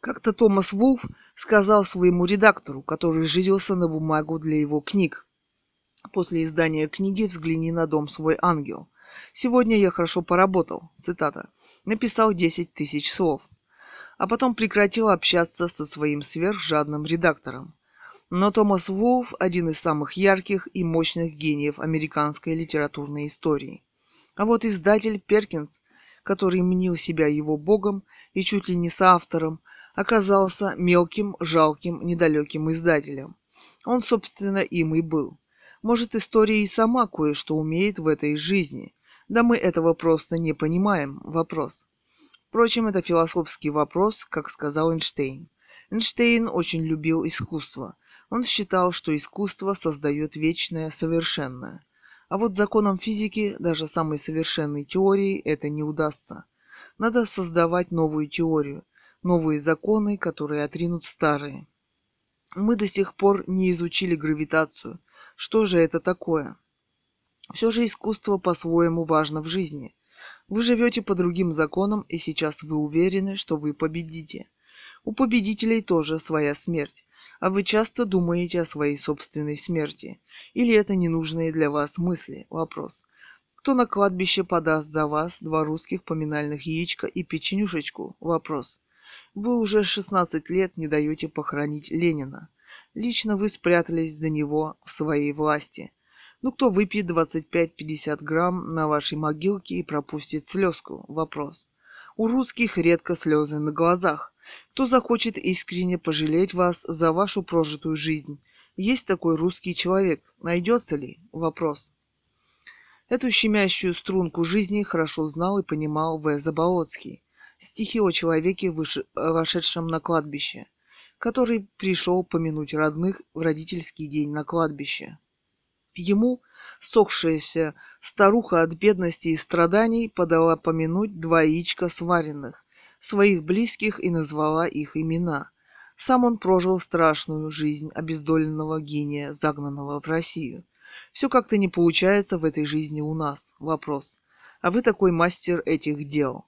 Как-то Томас Вулф сказал своему редактору, который жидился на бумагу для его книг. После издания книги «Взгляни на дом свой ангел». Сегодня я хорошо поработал, цитата, написал 10 тысяч слов, а потом прекратил общаться со своим сверхжадным редактором. Но Томас Вулф – один из самых ярких и мощных гениев американской литературной истории. А вот издатель Перкинс, который мнил себя его богом и чуть ли не соавтором, оказался мелким, жалким, недалеким издателем. Он, собственно, им и был – может, история и сама кое-что умеет в этой жизни. Да мы этого просто не понимаем. Вопрос. Впрочем, это философский вопрос, как сказал Эйнштейн. Эйнштейн очень любил искусство. Он считал, что искусство создает вечное, совершенное. А вот законам физики, даже самой совершенной теории, это не удастся. Надо создавать новую теорию, новые законы, которые отринут старые. Мы до сих пор не изучили гравитацию, что же это такое? Все же искусство по-своему важно в жизни. Вы живете по другим законам, и сейчас вы уверены, что вы победите. У победителей тоже своя смерть, а вы часто думаете о своей собственной смерти. Или это ненужные для вас мысли? Вопрос. Кто на кладбище подаст за вас два русских поминальных яичка и печенюшечку? Вопрос. Вы уже 16 лет не даете похоронить Ленина. Лично вы спрятались за него в своей власти. Ну кто выпьет 25-50 грамм на вашей могилке и пропустит слезку? Вопрос. У русских редко слезы на глазах. Кто захочет искренне пожалеть вас за вашу прожитую жизнь? Есть такой русский человек. Найдется ли? Вопрос. Эту щемящую струнку жизни хорошо знал и понимал В. Заболоцкий. Стихи о человеке, вошедшем на кладбище, который пришел помянуть родных в родительский день на кладбище. Ему сохшаяся старуха от бедности и страданий подала помянуть два яичка сваренных, своих близких и назвала их имена. Сам он прожил страшную жизнь обездоленного гения, загнанного в Россию. Все как-то не получается в этой жизни у нас. Вопрос. А вы такой мастер этих дел.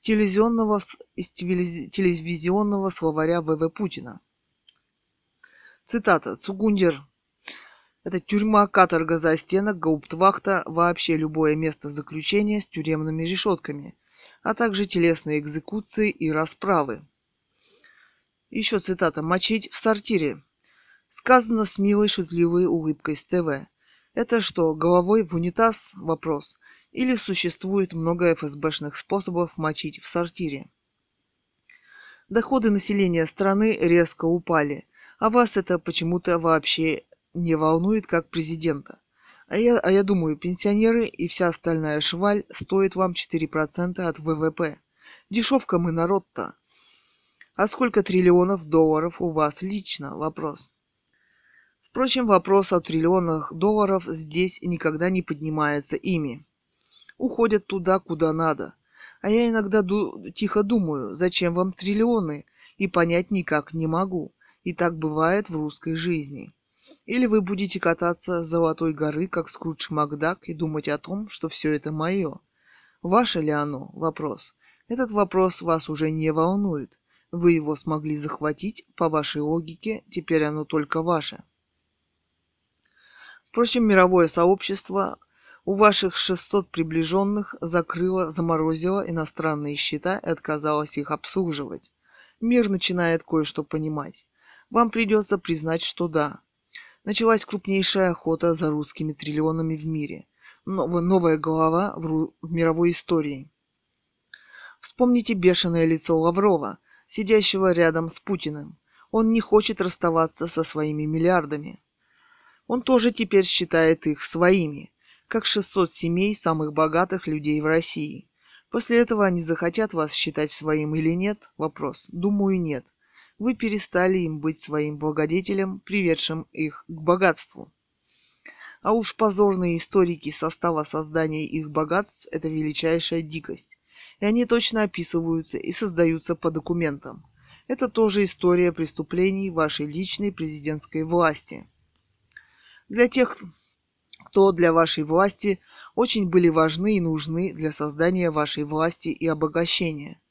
Телевизионного, из телевизионного словаря В.В. Путина. Цитата. Цугундер это тюрьма, каторга за стенок, гауптвахта, вообще любое место заключения с тюремными решетками, а также телесные экзекуции и расправы. Еще цитата. «Мочить в сортире». Сказано с милой шутливой улыбкой с ТВ. Это что, головой в унитаз? Вопрос. Или существует много ФСБшных способов мочить в сортире? Доходы населения страны резко упали, а вас это почему-то вообще не волнует как президента. А я, а я думаю, пенсионеры и вся остальная шваль стоит вам 4% от ВВП. Дешевка мы народ-то. А сколько триллионов долларов у вас лично? Вопрос. Впрочем, вопрос о триллионах долларов здесь никогда не поднимается ими. Уходят туда, куда надо. А я иногда ду- тихо думаю, зачем вам триллионы, и понять никак не могу. И так бывает в русской жизни. Или вы будете кататься с золотой горы, как Скрудж Макдак, и думать о том, что все это мое. Ваше ли оно? Вопрос. Этот вопрос вас уже не волнует. Вы его смогли захватить, по вашей логике, теперь оно только ваше. Впрочем, мировое сообщество у ваших 600 приближенных закрыло, заморозило иностранные счета и отказалось их обслуживать. Мир начинает кое-что понимать. Вам придется признать, что да, началась крупнейшая охота за русскими триллионами в мире. Новая голова в, ру... в мировой истории. Вспомните бешеное лицо Лаврова, сидящего рядом с Путиным. Он не хочет расставаться со своими миллиардами. Он тоже теперь считает их своими, как 600 семей самых богатых людей в России. После этого они захотят вас считать своим или нет? Вопрос. Думаю, нет вы перестали им быть своим благодетелем, приведшим их к богатству. А уж позорные историки состава создания их богатств – это величайшая дикость. И они точно описываются и создаются по документам. Это тоже история преступлений вашей личной президентской власти. Для тех, кто для вашей власти очень были важны и нужны для создания вашей власти и обогащения –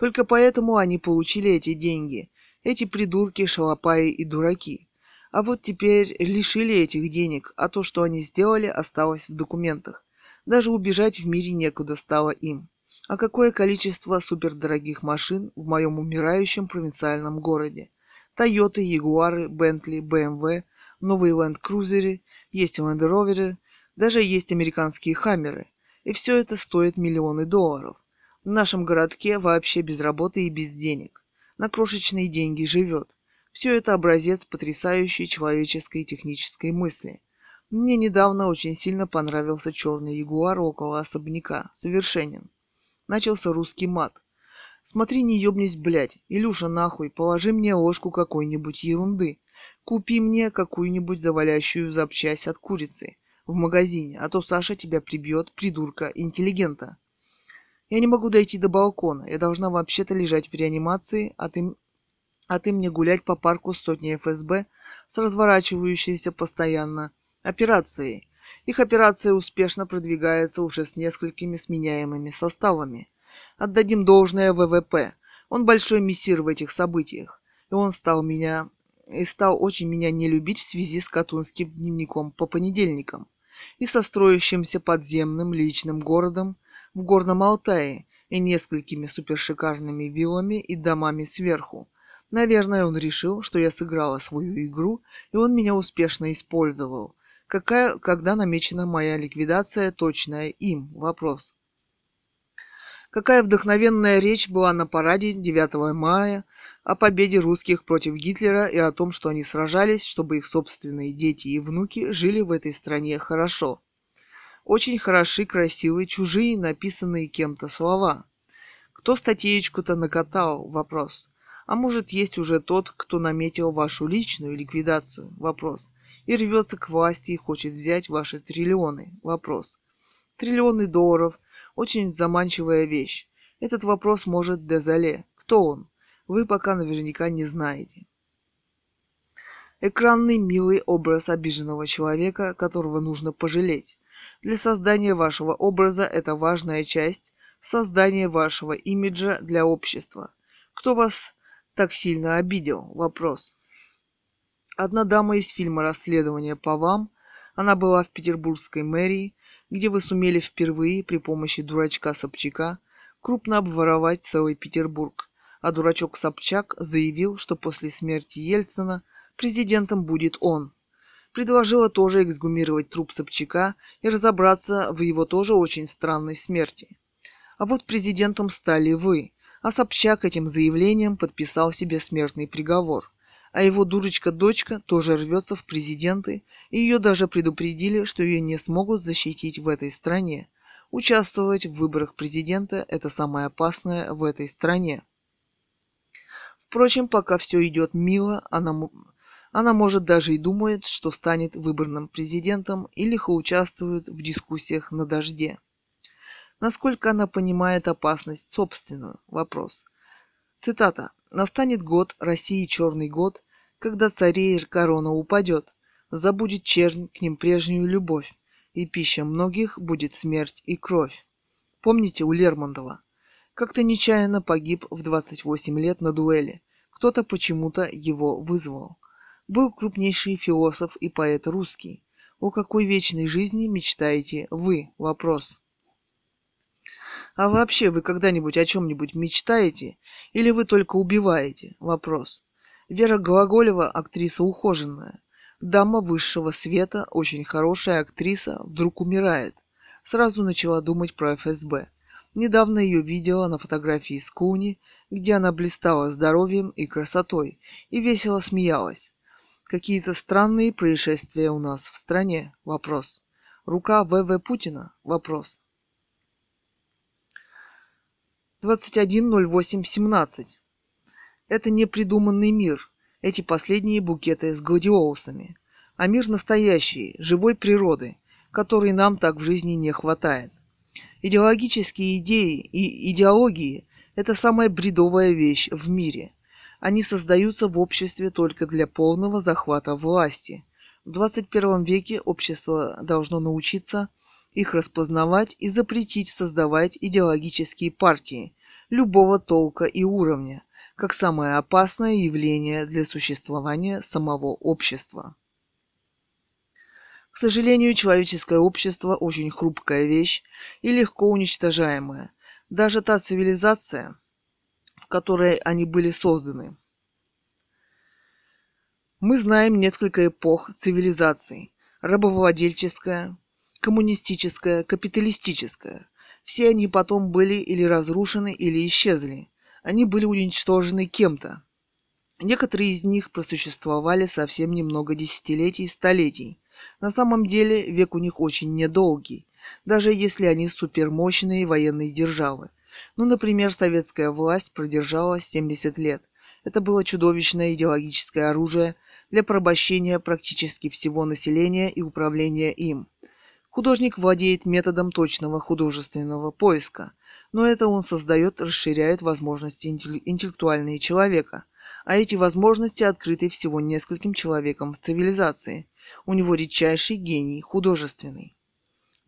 только поэтому они получили эти деньги. Эти придурки, шалопаи и дураки. А вот теперь лишили этих денег, а то, что они сделали, осталось в документах. Даже убежать в мире некуда стало им. А какое количество супердорогих машин в моем умирающем провинциальном городе? Тойоты, Ягуары, Бентли, БМВ, новые ленд-крузеры, есть ленд-роверы, даже есть американские хаммеры. И все это стоит миллионы долларов. В нашем городке вообще без работы и без денег. На крошечные деньги живет. Все это образец потрясающей человеческой и технической мысли. Мне недавно очень сильно понравился черный ягуар около особняка. Совершенен. Начался русский мат. Смотри, не ёбнись, блядь. Илюша, нахуй, положи мне ложку какой-нибудь ерунды. Купи мне какую-нибудь завалящую запчасть от курицы в магазине, а то Саша тебя прибьет, придурка, интеллигента. Я не могу дойти до балкона. Я должна вообще-то лежать в реанимации, а ты, а ты мне гулять по парку с сотней ФСБ с разворачивающейся постоянно операцией. Их операция успешно продвигается уже с несколькими сменяемыми составами. Отдадим должное ВВП. Он большой мессир в этих событиях. И он стал меня и стал очень меня не любить в связи с Катунским дневником по понедельникам и со строящимся подземным личным городом в Горном Алтае и несколькими супершикарными виллами и домами сверху. Наверное, он решил, что я сыграла свою игру, и он меня успешно использовал. Какая, когда намечена моя ликвидация, точная им? Вопрос. Какая вдохновенная речь была на параде 9 мая о победе русских против Гитлера и о том, что они сражались, чтобы их собственные дети и внуки жили в этой стране хорошо. Очень хороши, красивые, чужие, написанные кем-то слова. Кто статейку-то накатал? Вопрос. А может, есть уже тот, кто наметил вашу личную ликвидацию? Вопрос. И рвется к власти и хочет взять ваши триллионы? Вопрос. Триллионы долларов – очень заманчивая вещь. Этот вопрос может Дезале. Кто он? Вы пока наверняка не знаете. Экранный милый образ обиженного человека, которого нужно пожалеть. Для создания вашего образа это важная часть создания вашего имиджа для общества. Кто вас так сильно обидел? Вопрос. Одна дама из фильма «Расследование по вам», она была в петербургской мэрии, где вы сумели впервые при помощи дурачка Собчака крупно обворовать целый Петербург, а дурачок Собчак заявил, что после смерти Ельцина президентом будет он. Предложила тоже эксгумировать труп Собчака и разобраться в его тоже очень странной смерти. А вот президентом стали вы, а Собчак этим заявлением подписал себе смертный приговор – а его дурочка-дочка тоже рвется в президенты, и ее даже предупредили, что ее не смогут защитить в этой стране. Участвовать в выборах президента – это самое опасное в этой стране. Впрочем, пока все идет мило, она, она может даже и думает, что станет выборным президентом и лихо участвует в дискуссиях на дожде. Насколько она понимает опасность собственную? Вопрос. Цитата. Настанет год, России черный год, когда царей корона упадет, забудет чернь к ним прежнюю любовь, и пища многих будет смерть и кровь. Помните у Лермонтова? Как-то нечаянно погиб в 28 лет на дуэли. Кто-то почему-то его вызвал. Был крупнейший философ и поэт русский. О какой вечной жизни мечтаете вы? Вопрос. А вообще вы когда-нибудь о чем-нибудь мечтаете? Или вы только убиваете? Вопрос. Вера Глаголева – актриса ухоженная. Дама высшего света, очень хорошая актриса, вдруг умирает. Сразу начала думать про ФСБ. Недавно ее видела на фотографии с Куни, где она блистала здоровьем и красотой, и весело смеялась. Какие-то странные происшествия у нас в стране? Вопрос. Рука ВВ Путина? Вопрос. 21.08.17. Это не придуманный мир, эти последние букеты с гладиолусами, а мир настоящий, живой природы, которой нам так в жизни не хватает. Идеологические идеи и идеологии – это самая бредовая вещь в мире. Они создаются в обществе только для полного захвата власти. В 21 веке общество должно научиться – их распознавать и запретить создавать идеологические партии любого толка и уровня, как самое опасное явление для существования самого общества. К сожалению, человеческое общество очень хрупкая вещь и легко уничтожаемая. Даже та цивилизация, которой они были созданы. Мы знаем несколько эпох цивилизаций. Рабовладельческая, коммунистическая, капиталистическая. Все они потом были или разрушены, или исчезли. Они были уничтожены кем-то. Некоторые из них просуществовали совсем немного десятилетий и столетий. На самом деле век у них очень недолгий, даже если они супермощные военные державы. Ну, например, советская власть продержалась 70 лет. Это было чудовищное идеологическое оружие для порабощения практически всего населения и управления им – Художник владеет методом точного художественного поиска, но это он создает, расширяет возможности интеллектуальные человека, а эти возможности открыты всего нескольким человекам в цивилизации. У него редчайший гений художественный.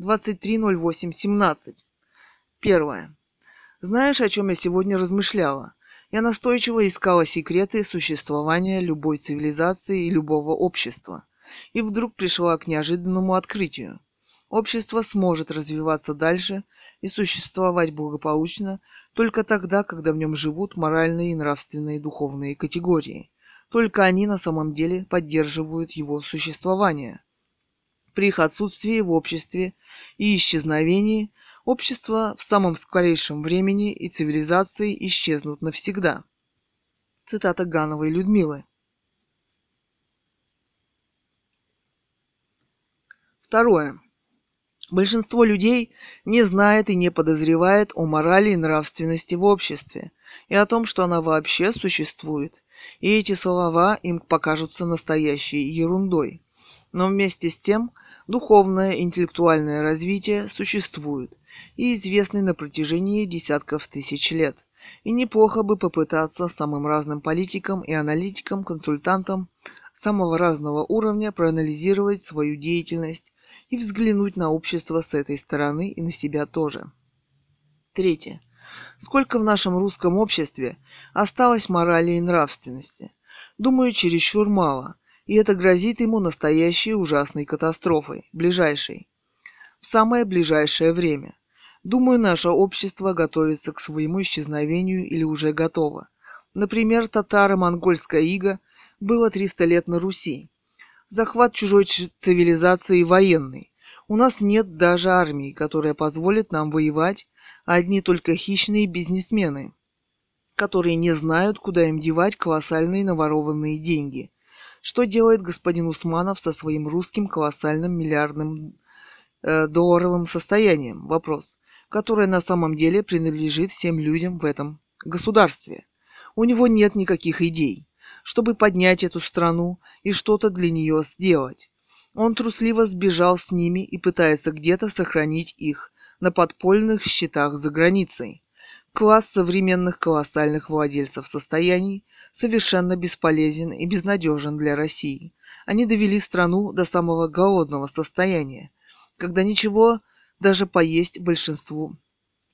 23.08.17. Первое. Знаешь, о чем я сегодня размышляла? Я настойчиво искала секреты существования любой цивилизации и любого общества. И вдруг пришла к неожиданному открытию – Общество сможет развиваться дальше и существовать благополучно только тогда, когда в нем живут моральные и нравственные духовные категории. Только они на самом деле поддерживают его существование. При их отсутствии в обществе и исчезновении Общества в самом скорейшем времени и цивилизации исчезнут навсегда. Цитата Гановой Людмилы. Второе. Большинство людей не знает и не подозревает о морали и нравственности в обществе, и о том, что она вообще существует. И эти слова им покажутся настоящей ерундой. Но вместе с тем духовное интеллектуальное развитие существует и известны на протяжении десятков тысяч лет. И неплохо бы попытаться самым разным политикам и аналитикам, консультантам самого разного уровня проанализировать свою деятельность и взглянуть на общество с этой стороны и на себя тоже. Третье. Сколько в нашем русском обществе осталось морали и нравственности? Думаю, чересчур мало, и это грозит ему настоящей ужасной катастрофой, ближайшей. В самое ближайшее время. Думаю, наше общество готовится к своему исчезновению или уже готово. Например, татаро-монгольская ига было 300 лет на Руси. Захват чужой цивилизации военный. У нас нет даже армии, которая позволит нам воевать, а одни только хищные бизнесмены, которые не знают, куда им девать колоссальные наворованные деньги. Что делает господин Усманов со своим русским колоссальным миллиардным э, долларовым состоянием? Вопрос которое на самом деле принадлежит всем людям в этом государстве. У него нет никаких идей, чтобы поднять эту страну и что-то для нее сделать. Он трусливо сбежал с ними и пытается где-то сохранить их на подпольных счетах за границей. Класс современных колоссальных владельцев состояний совершенно бесполезен и безнадежен для России. Они довели страну до самого голодного состояния, когда ничего даже поесть большинству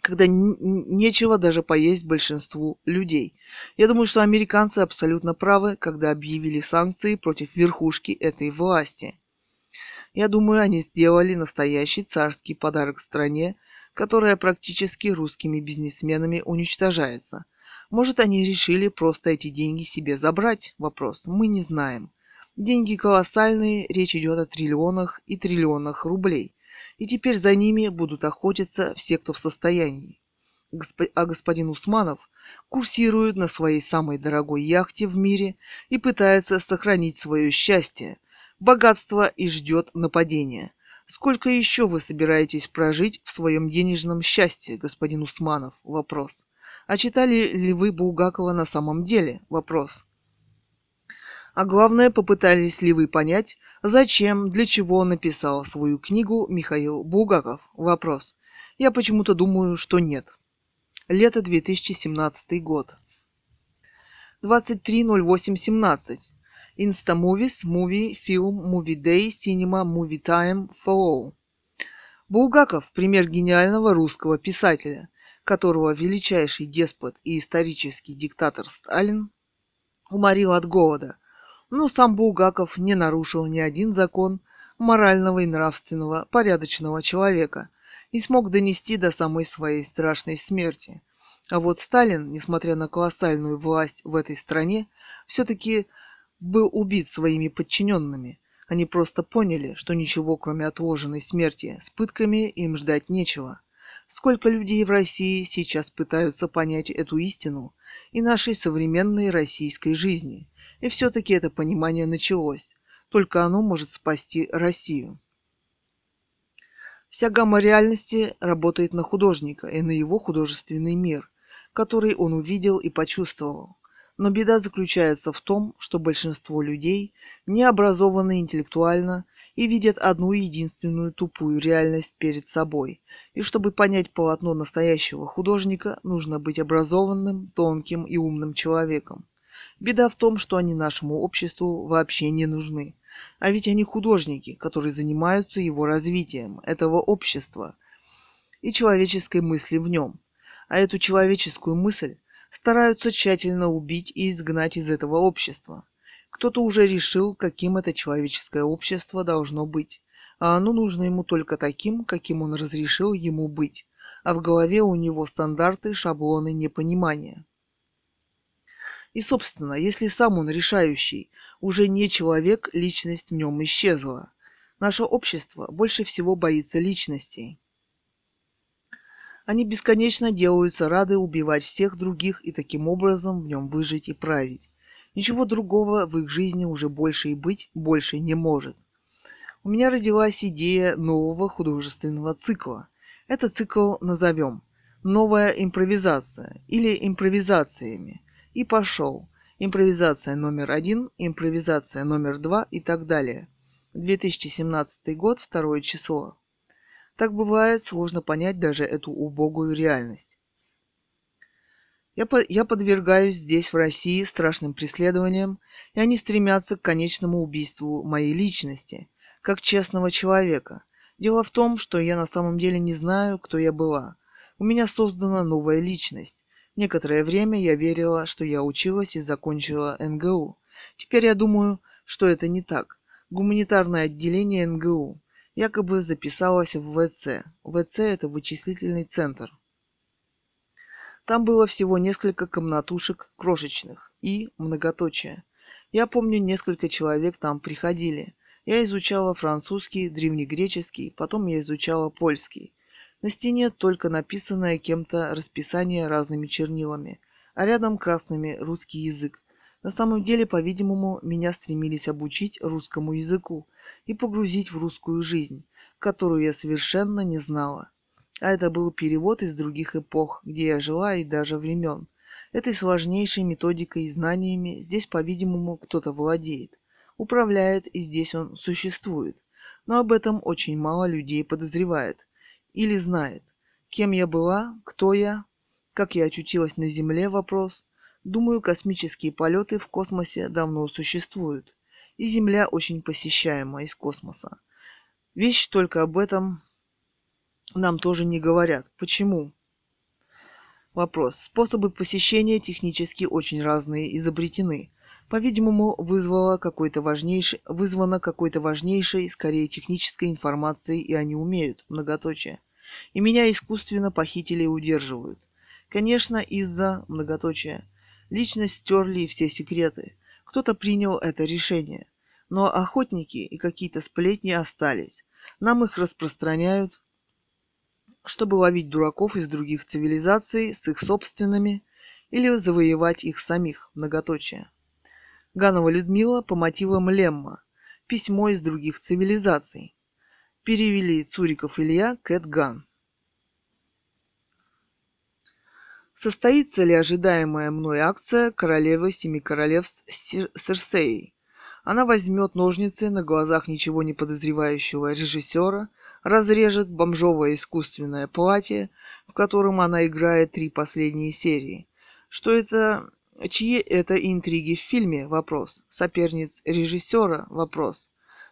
когда нечего даже поесть большинству людей. Я думаю, что американцы абсолютно правы, когда объявили санкции против верхушки этой власти. Я думаю, они сделали настоящий царский подарок стране, которая практически русскими бизнесменами уничтожается. Может, они решили просто эти деньги себе забрать? Вопрос. Мы не знаем. Деньги колоссальные, речь идет о триллионах и триллионах рублей и теперь за ними будут охотиться все, кто в состоянии. А господин Усманов курсирует на своей самой дорогой яхте в мире и пытается сохранить свое счастье, богатство и ждет нападения. Сколько еще вы собираетесь прожить в своем денежном счастье, господин Усманов? Вопрос. А читали ли вы Булгакова на самом деле? Вопрос. А главное, попытались ли вы понять, зачем, для чего написал свою книгу Михаил Булгаков? Вопрос. Я почему-то думаю, что нет. Лето 2017 год. 23.08.17. Instamovies, Movie, Film, Movie Day, Cinema, Movie Time, Follow. Булгаков – пример гениального русского писателя, которого величайший деспот и исторический диктатор Сталин уморил от голода – но сам Булгаков не нарушил ни один закон морального и нравственного порядочного человека и смог донести до самой своей страшной смерти. А вот Сталин, несмотря на колоссальную власть в этой стране, все-таки был убит своими подчиненными. Они просто поняли, что ничего, кроме отложенной смерти, с пытками им ждать нечего. Сколько людей в России сейчас пытаются понять эту истину и нашей современной российской жизни – и все-таки это понимание началось. Только оно может спасти Россию. Вся гамма реальности работает на художника и на его художественный мир, который он увидел и почувствовал. Но беда заключается в том, что большинство людей не образованы интеллектуально и видят одну единственную тупую реальность перед собой. И чтобы понять полотно настоящего художника, нужно быть образованным, тонким и умным человеком. Беда в том, что они нашему обществу вообще не нужны. А ведь они художники, которые занимаются его развитием, этого общества и человеческой мысли в нем. А эту человеческую мысль стараются тщательно убить и изгнать из этого общества. Кто-то уже решил, каким это человеческое общество должно быть, а оно нужно ему только таким, каким он разрешил ему быть, а в голове у него стандарты, шаблоны непонимания. И, собственно, если сам он решающий, уже не человек, личность в нем исчезла. Наше общество больше всего боится личностей. Они бесконечно делаются рады убивать всех других и таким образом в нем выжить и править. Ничего другого в их жизни уже больше и быть больше не может. У меня родилась идея нового художественного цикла. Этот цикл назовем «Новая импровизация» или «Импровизациями». И пошел. Импровизация номер один, импровизация номер два и так далее. 2017 год, второе число. Так бывает, сложно понять даже эту убогую реальность. Я, по, я подвергаюсь здесь, в России, страшным преследованиям, и они стремятся к конечному убийству моей личности, как честного человека. Дело в том, что я на самом деле не знаю, кто я была. У меня создана новая личность. Некоторое время я верила, что я училась и закончила НГУ. Теперь я думаю, что это не так. Гуманитарное отделение НГУ якобы записалась в ВЦ. ВЦ – это вычислительный центр. Там было всего несколько комнатушек крошечных и многоточие. Я помню, несколько человек там приходили. Я изучала французский, древнегреческий, потом я изучала польский. На стене только написанное кем-то расписание разными чернилами, а рядом красными русский язык. На самом деле, по-видимому, меня стремились обучить русскому языку и погрузить в русскую жизнь, которую я совершенно не знала. А это был перевод из других эпох, где я жила и даже времен. Этой сложнейшей методикой и знаниями здесь, по-видимому, кто-то владеет, управляет и здесь он существует. Но об этом очень мало людей подозревает или знает. Кем я была, кто я, как я очутилась на Земле – вопрос – Думаю, космические полеты в космосе давно существуют, и Земля очень посещаема из космоса. Вещь только об этом нам тоже не говорят. Почему? Вопрос. Способы посещения технически очень разные изобретены. По-видимому, вызвало какой-то важнейший, вызвано какой-то важнейшей, скорее технической информацией, и они умеют, многоточие. И меня искусственно похитили и удерживают. Конечно, из-за многоточия. Личность стерли все секреты. Кто-то принял это решение. Но охотники и какие-то сплетни остались. Нам их распространяют, чтобы ловить дураков из других цивилизаций с их собственными или завоевать их самих, многоточие. Ганова Людмила по мотивам Лемма. Письмо из других цивилизаций. Перевели Цуриков Илья Кэт Ган. Состоится ли ожидаемая мной акция королевы Семи Королевств Серсеи? Она возьмет ножницы на глазах ничего не подозревающего режиссера, разрежет бомжовое искусственное платье, в котором она играет три последние серии. Что это... Чьи это интриги в фильме? Вопрос. Соперниц режиссера? Вопрос.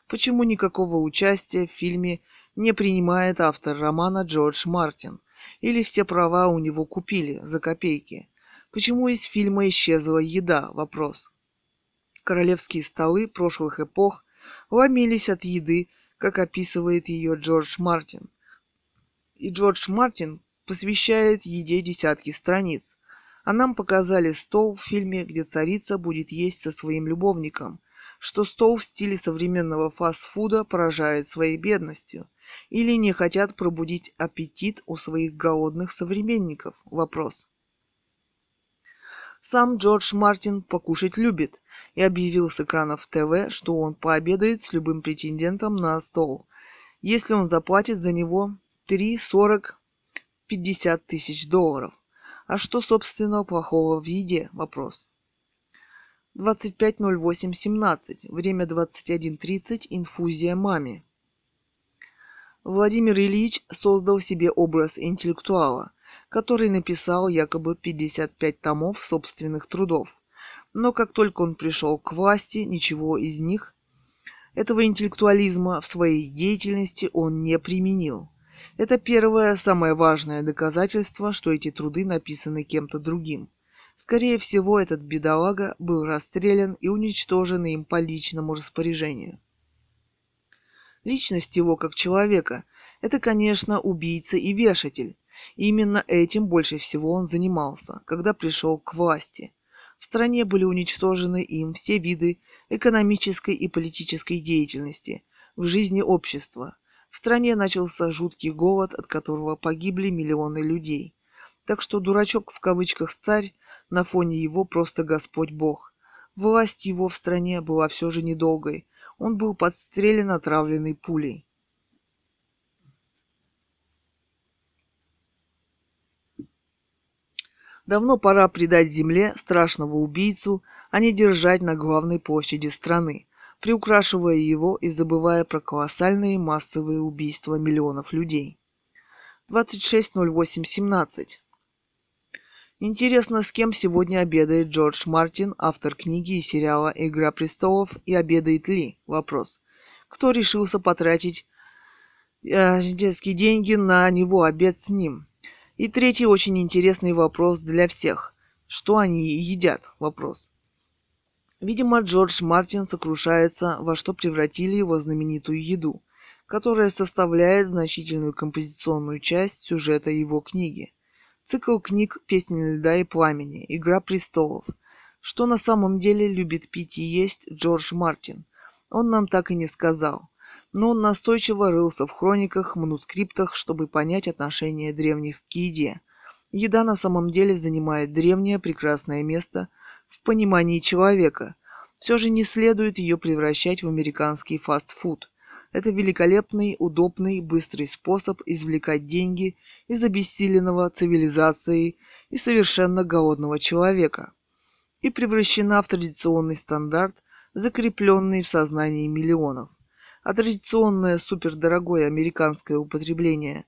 Почему никакого участия в фильме не принимает автор романа Джордж Мартин? Или все права у него купили за копейки? Почему из фильма исчезла еда? Вопрос. Королевские столы прошлых эпох ломились от еды, как описывает ее Джордж Мартин. И Джордж Мартин посвящает еде десятки страниц. А нам показали стол в фильме, где царица будет есть со своим любовником, что стол в стиле современного фастфуда поражает своей бедностью – или не хотят пробудить аппетит у своих голодных современников? Вопрос. Сам Джордж Мартин покушать любит и объявил с экранов ТВ, что он пообедает с любым претендентом на стол, если он заплатит за него 3, 40, 50 тысяч долларов. А что, собственно, плохого в еде? Вопрос. 25.08.17. Время 21.30. Инфузия маме. Владимир Ильич создал себе образ интеллектуала, который написал якобы 55 томов собственных трудов. Но как только он пришел к власти, ничего из них, этого интеллектуализма в своей деятельности он не применил. Это первое, самое важное доказательство, что эти труды написаны кем-то другим. Скорее всего, этот бедолага был расстрелян и уничтожен им по личному распоряжению. Личность его как человека – это, конечно, убийца и вешатель. И именно этим больше всего он занимался, когда пришел к власти. В стране были уничтожены им все виды экономической и политической деятельности в жизни общества. В стране начался жуткий голод, от которого погибли миллионы людей. Так что дурачок в кавычках царь, на фоне его просто Господь Бог. Власть его в стране была все же недолгой. Он был подстрелен отравленной пулей. Давно пора предать земле страшного убийцу, а не держать на главной площади страны, приукрашивая его и забывая про колоссальные массовые убийства миллионов людей. 26.08.17 Интересно, с кем сегодня обедает Джордж Мартин, автор книги и сериала «Игра престолов» и обедает ли? Вопрос. Кто решился потратить э, детские деньги на него обед с ним? И третий очень интересный вопрос для всех. Что они едят? Вопрос. Видимо, Джордж Мартин сокрушается, во что превратили его знаменитую еду, которая составляет значительную композиционную часть сюжета его книги. Цикл книг «Песни льда и пламени», «Игра престолов». Что на самом деле любит пить и есть Джордж Мартин? Он нам так и не сказал но он настойчиво рылся в хрониках, манускриптах, чтобы понять отношение древних к еде. Еда на самом деле занимает древнее прекрасное место в понимании человека. Все же не следует ее превращать в американский фастфуд. Это великолепный, удобный, быстрый способ извлекать деньги из обессиленного цивилизацией и совершенно голодного человека. И превращена в традиционный стандарт, закрепленный в сознании миллионов а традиционное супердорогое американское употребление,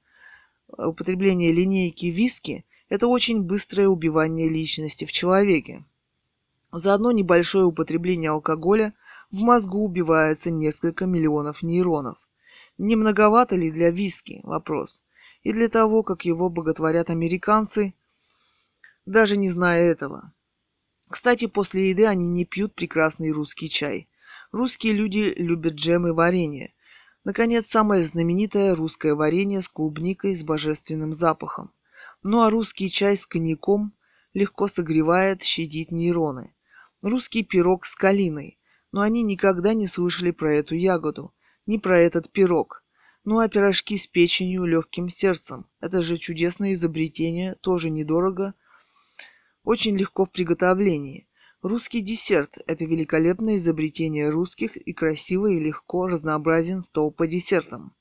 употребление линейки виски – это очень быстрое убивание личности в человеке. За одно небольшое употребление алкоголя в мозгу убивается несколько миллионов нейронов. Не многовато ли для виски? Вопрос. И для того, как его боготворят американцы, даже не зная этого. Кстати, после еды они не пьют прекрасный русский чай. Русские люди любят джем и варенье. Наконец, самое знаменитое русское варенье с клубникой с божественным запахом. Ну а русский чай с коньяком легко согревает, щадит нейроны. Русский пирог с калиной. Но они никогда не слышали про эту ягоду, ни про этот пирог. Ну а пирожки с печенью, легким сердцем. Это же чудесное изобретение, тоже недорого, очень легко в приготовлении. Русский десерт – это великолепное изобретение русских и красиво и легко разнообразен стол по десертам.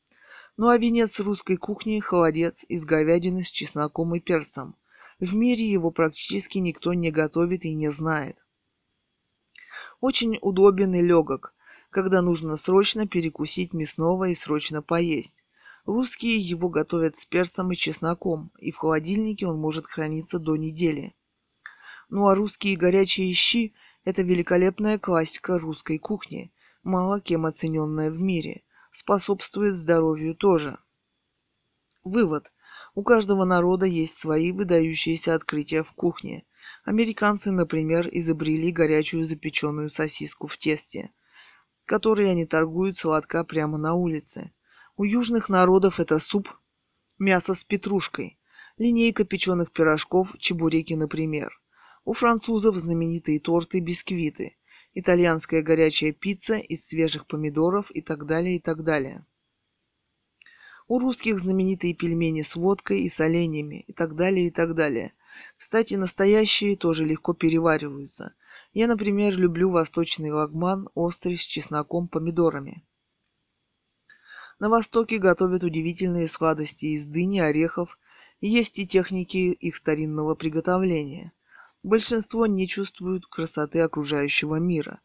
Ну а венец русской кухни – холодец из говядины с чесноком и перцем. В мире его практически никто не готовит и не знает. Очень удобен и легок, когда нужно срочно перекусить мясного и срочно поесть. Русские его готовят с перцем и чесноком, и в холодильнике он может храниться до недели. Ну а русские горячие щи – это великолепная классика русской кухни, мало кем оцененная в мире, способствует здоровью тоже. Вывод. У каждого народа есть свои выдающиеся открытия в кухне. Американцы, например, изобрели горячую запеченную сосиску в тесте, которой они торгуют сладко прямо на улице. У южных народов это суп, мясо с петрушкой, линейка печеных пирожков, чебуреки, например. У французов знаменитые торты, бисквиты, итальянская горячая пицца из свежих помидоров и так далее, и так далее. У русских знаменитые пельмени с водкой и соленьями и так далее, и так далее. Кстати, настоящие тоже легко перевариваются. Я, например, люблю восточный лагман острый с чесноком, помидорами. На Востоке готовят удивительные сладости из дыни, орехов, есть и техники их старинного приготовления. Большинство не чувствуют красоты окружающего мира,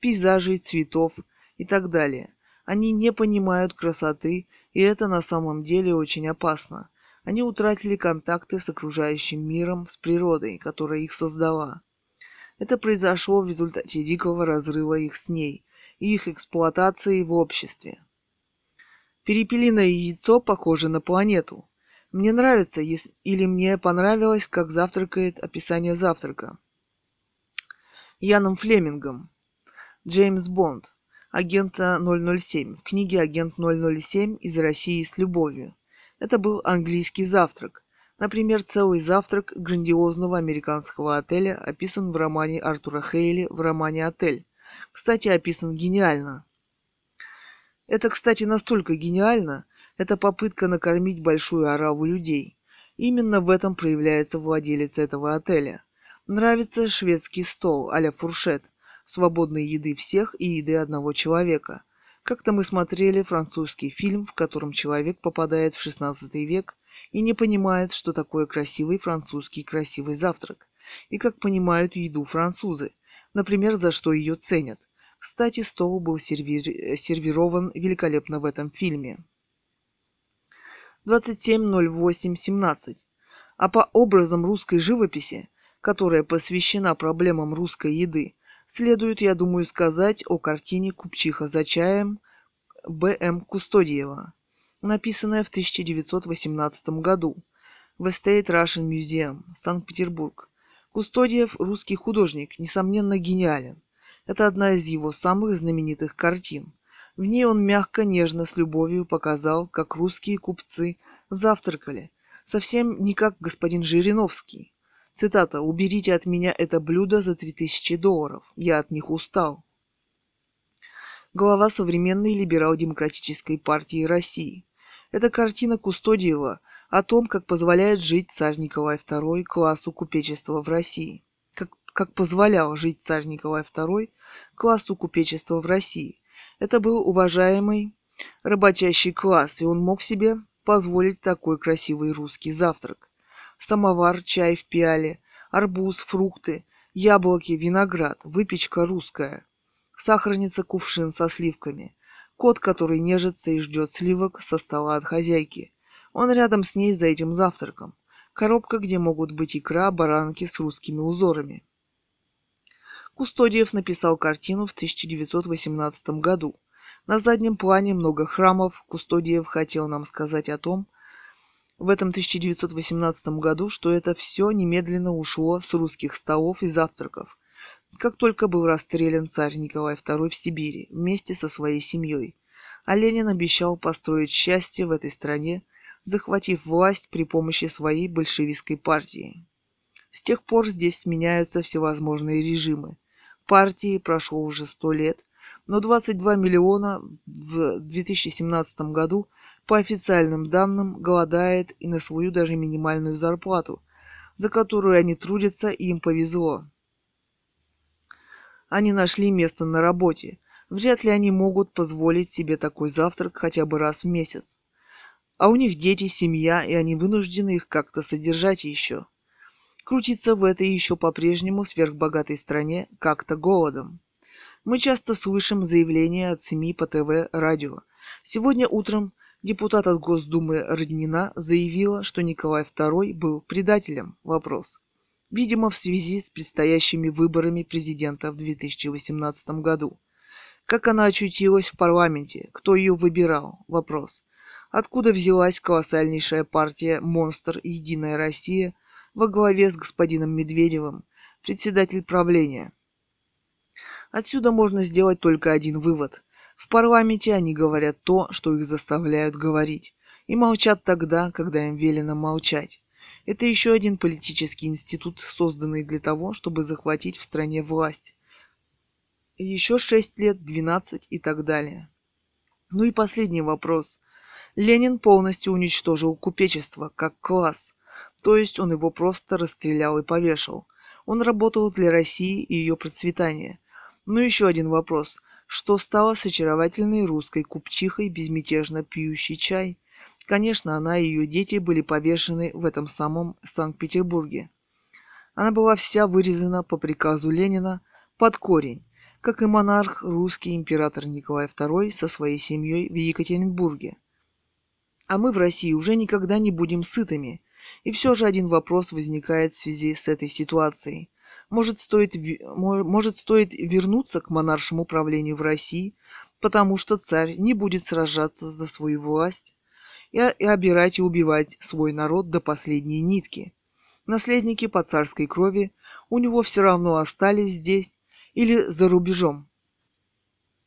пейзажей, цветов и так далее. Они не понимают красоты, и это на самом деле очень опасно. Они утратили контакты с окружающим миром, с природой, которая их создала. Это произошло в результате дикого разрыва их с ней и их эксплуатации в обществе. Перепелиное яйцо похоже на планету. Мне нравится, или мне понравилось, как завтракает описание завтрака. Яном Флемингом. Джеймс Бонд. Агента 007. В книге «Агент 007. Из России с любовью». Это был английский завтрак. Например, целый завтрак грандиозного американского отеля описан в романе Артура Хейли в романе «Отель». Кстати, описан гениально. Это, кстати, настолько гениально, Это попытка накормить большую ораву людей. Именно в этом проявляется владелец этого отеля. Нравится шведский стол а-ля фуршет, свободной еды всех и еды одного человека. Как-то мы смотрели французский фильм, в котором человек попадает в 16 век и не понимает, что такое красивый французский красивый завтрак, и как понимают еду французы, например, за что ее ценят. Кстати, стол был серви... сервирован великолепно в этом фильме. 27.08.17. А по образам русской живописи, которая посвящена проблемам русской еды, следует, я думаю, сказать о картине «Купчиха за чаем» Б.М. Кустодиева, написанная в 1918 году в State Russian Museum, Санкт-Петербург. Кустодиев – русский художник, несомненно гениален. Это одна из его самых знаменитых картин. В ней он мягко, нежно, с любовью показал, как русские купцы завтракали. Совсем не как господин Жириновский. Цитата «Уберите от меня это блюдо за 3000 долларов. Я от них устал». Глава современной либерал-демократической партии России. Это картина Кустодиева о том, как позволяет жить царь Николай II классу купечества в России как позволял жить царь Николай II классу купечества в России. Это был уважаемый рабочащий класс, и он мог себе позволить такой красивый русский завтрак. Самовар, чай в пиале, арбуз, фрукты, яблоки, виноград, выпечка русская, сахарница кувшин со сливками, кот, который нежится и ждет сливок со стола от хозяйки. Он рядом с ней за этим завтраком. Коробка, где могут быть икра, баранки с русскими узорами. Кустодиев написал картину в 1918 году. На заднем плане много храмов. Кустодиев хотел нам сказать о том, в этом 1918 году, что это все немедленно ушло с русских столов и завтраков, как только был расстрелян царь Николай II в Сибири вместе со своей семьей. А Ленин обещал построить счастье в этой стране, захватив власть при помощи своей большевистской партии. С тех пор здесь сменяются всевозможные режимы партии прошло уже сто лет, но 22 миллиона в 2017 году, по официальным данным, голодает и на свою даже минимальную зарплату, за которую они трудятся, и им повезло. Они нашли место на работе. Вряд ли они могут позволить себе такой завтрак хотя бы раз в месяц. А у них дети, семья, и они вынуждены их как-то содержать еще крутиться в этой еще по-прежнему сверхбогатой стране как-то голодом. Мы часто слышим заявления от СМИ по ТВ, радио. Сегодня утром депутат от Госдумы Роднина заявила, что Николай II был предателем. Вопрос. Видимо, в связи с предстоящими выборами президента в 2018 году. Как она очутилась в парламенте? Кто ее выбирал? Вопрос. Откуда взялась колоссальнейшая партия «Монстр. Единая Россия» во главе с господином Медведевым, председатель правления. Отсюда можно сделать только один вывод. В парламенте они говорят то, что их заставляют говорить, и молчат тогда, когда им велено молчать. Это еще один политический институт, созданный для того, чтобы захватить в стране власть. Еще шесть лет, двенадцать и так далее. Ну и последний вопрос. Ленин полностью уничтожил купечество как класс. То есть он его просто расстрелял и повешал. Он работал для России и ее процветания. Но еще один вопрос. Что стало с очаровательной русской купчихой, безмятежно пьющей чай? Конечно, она и ее дети были повешены в этом самом Санкт-Петербурге. Она была вся вырезана по приказу Ленина под корень, как и монарх русский император Николай II со своей семьей в Екатеринбурге. А мы в России уже никогда не будем сытыми, и все же один вопрос возникает в связи с этой ситуацией. Может стоит, может стоит вернуться к монаршему правлению в России, потому что царь не будет сражаться за свою власть и, и обирать и убивать свой народ до последней нитки. Наследники по царской крови у него все равно остались здесь или за рубежом.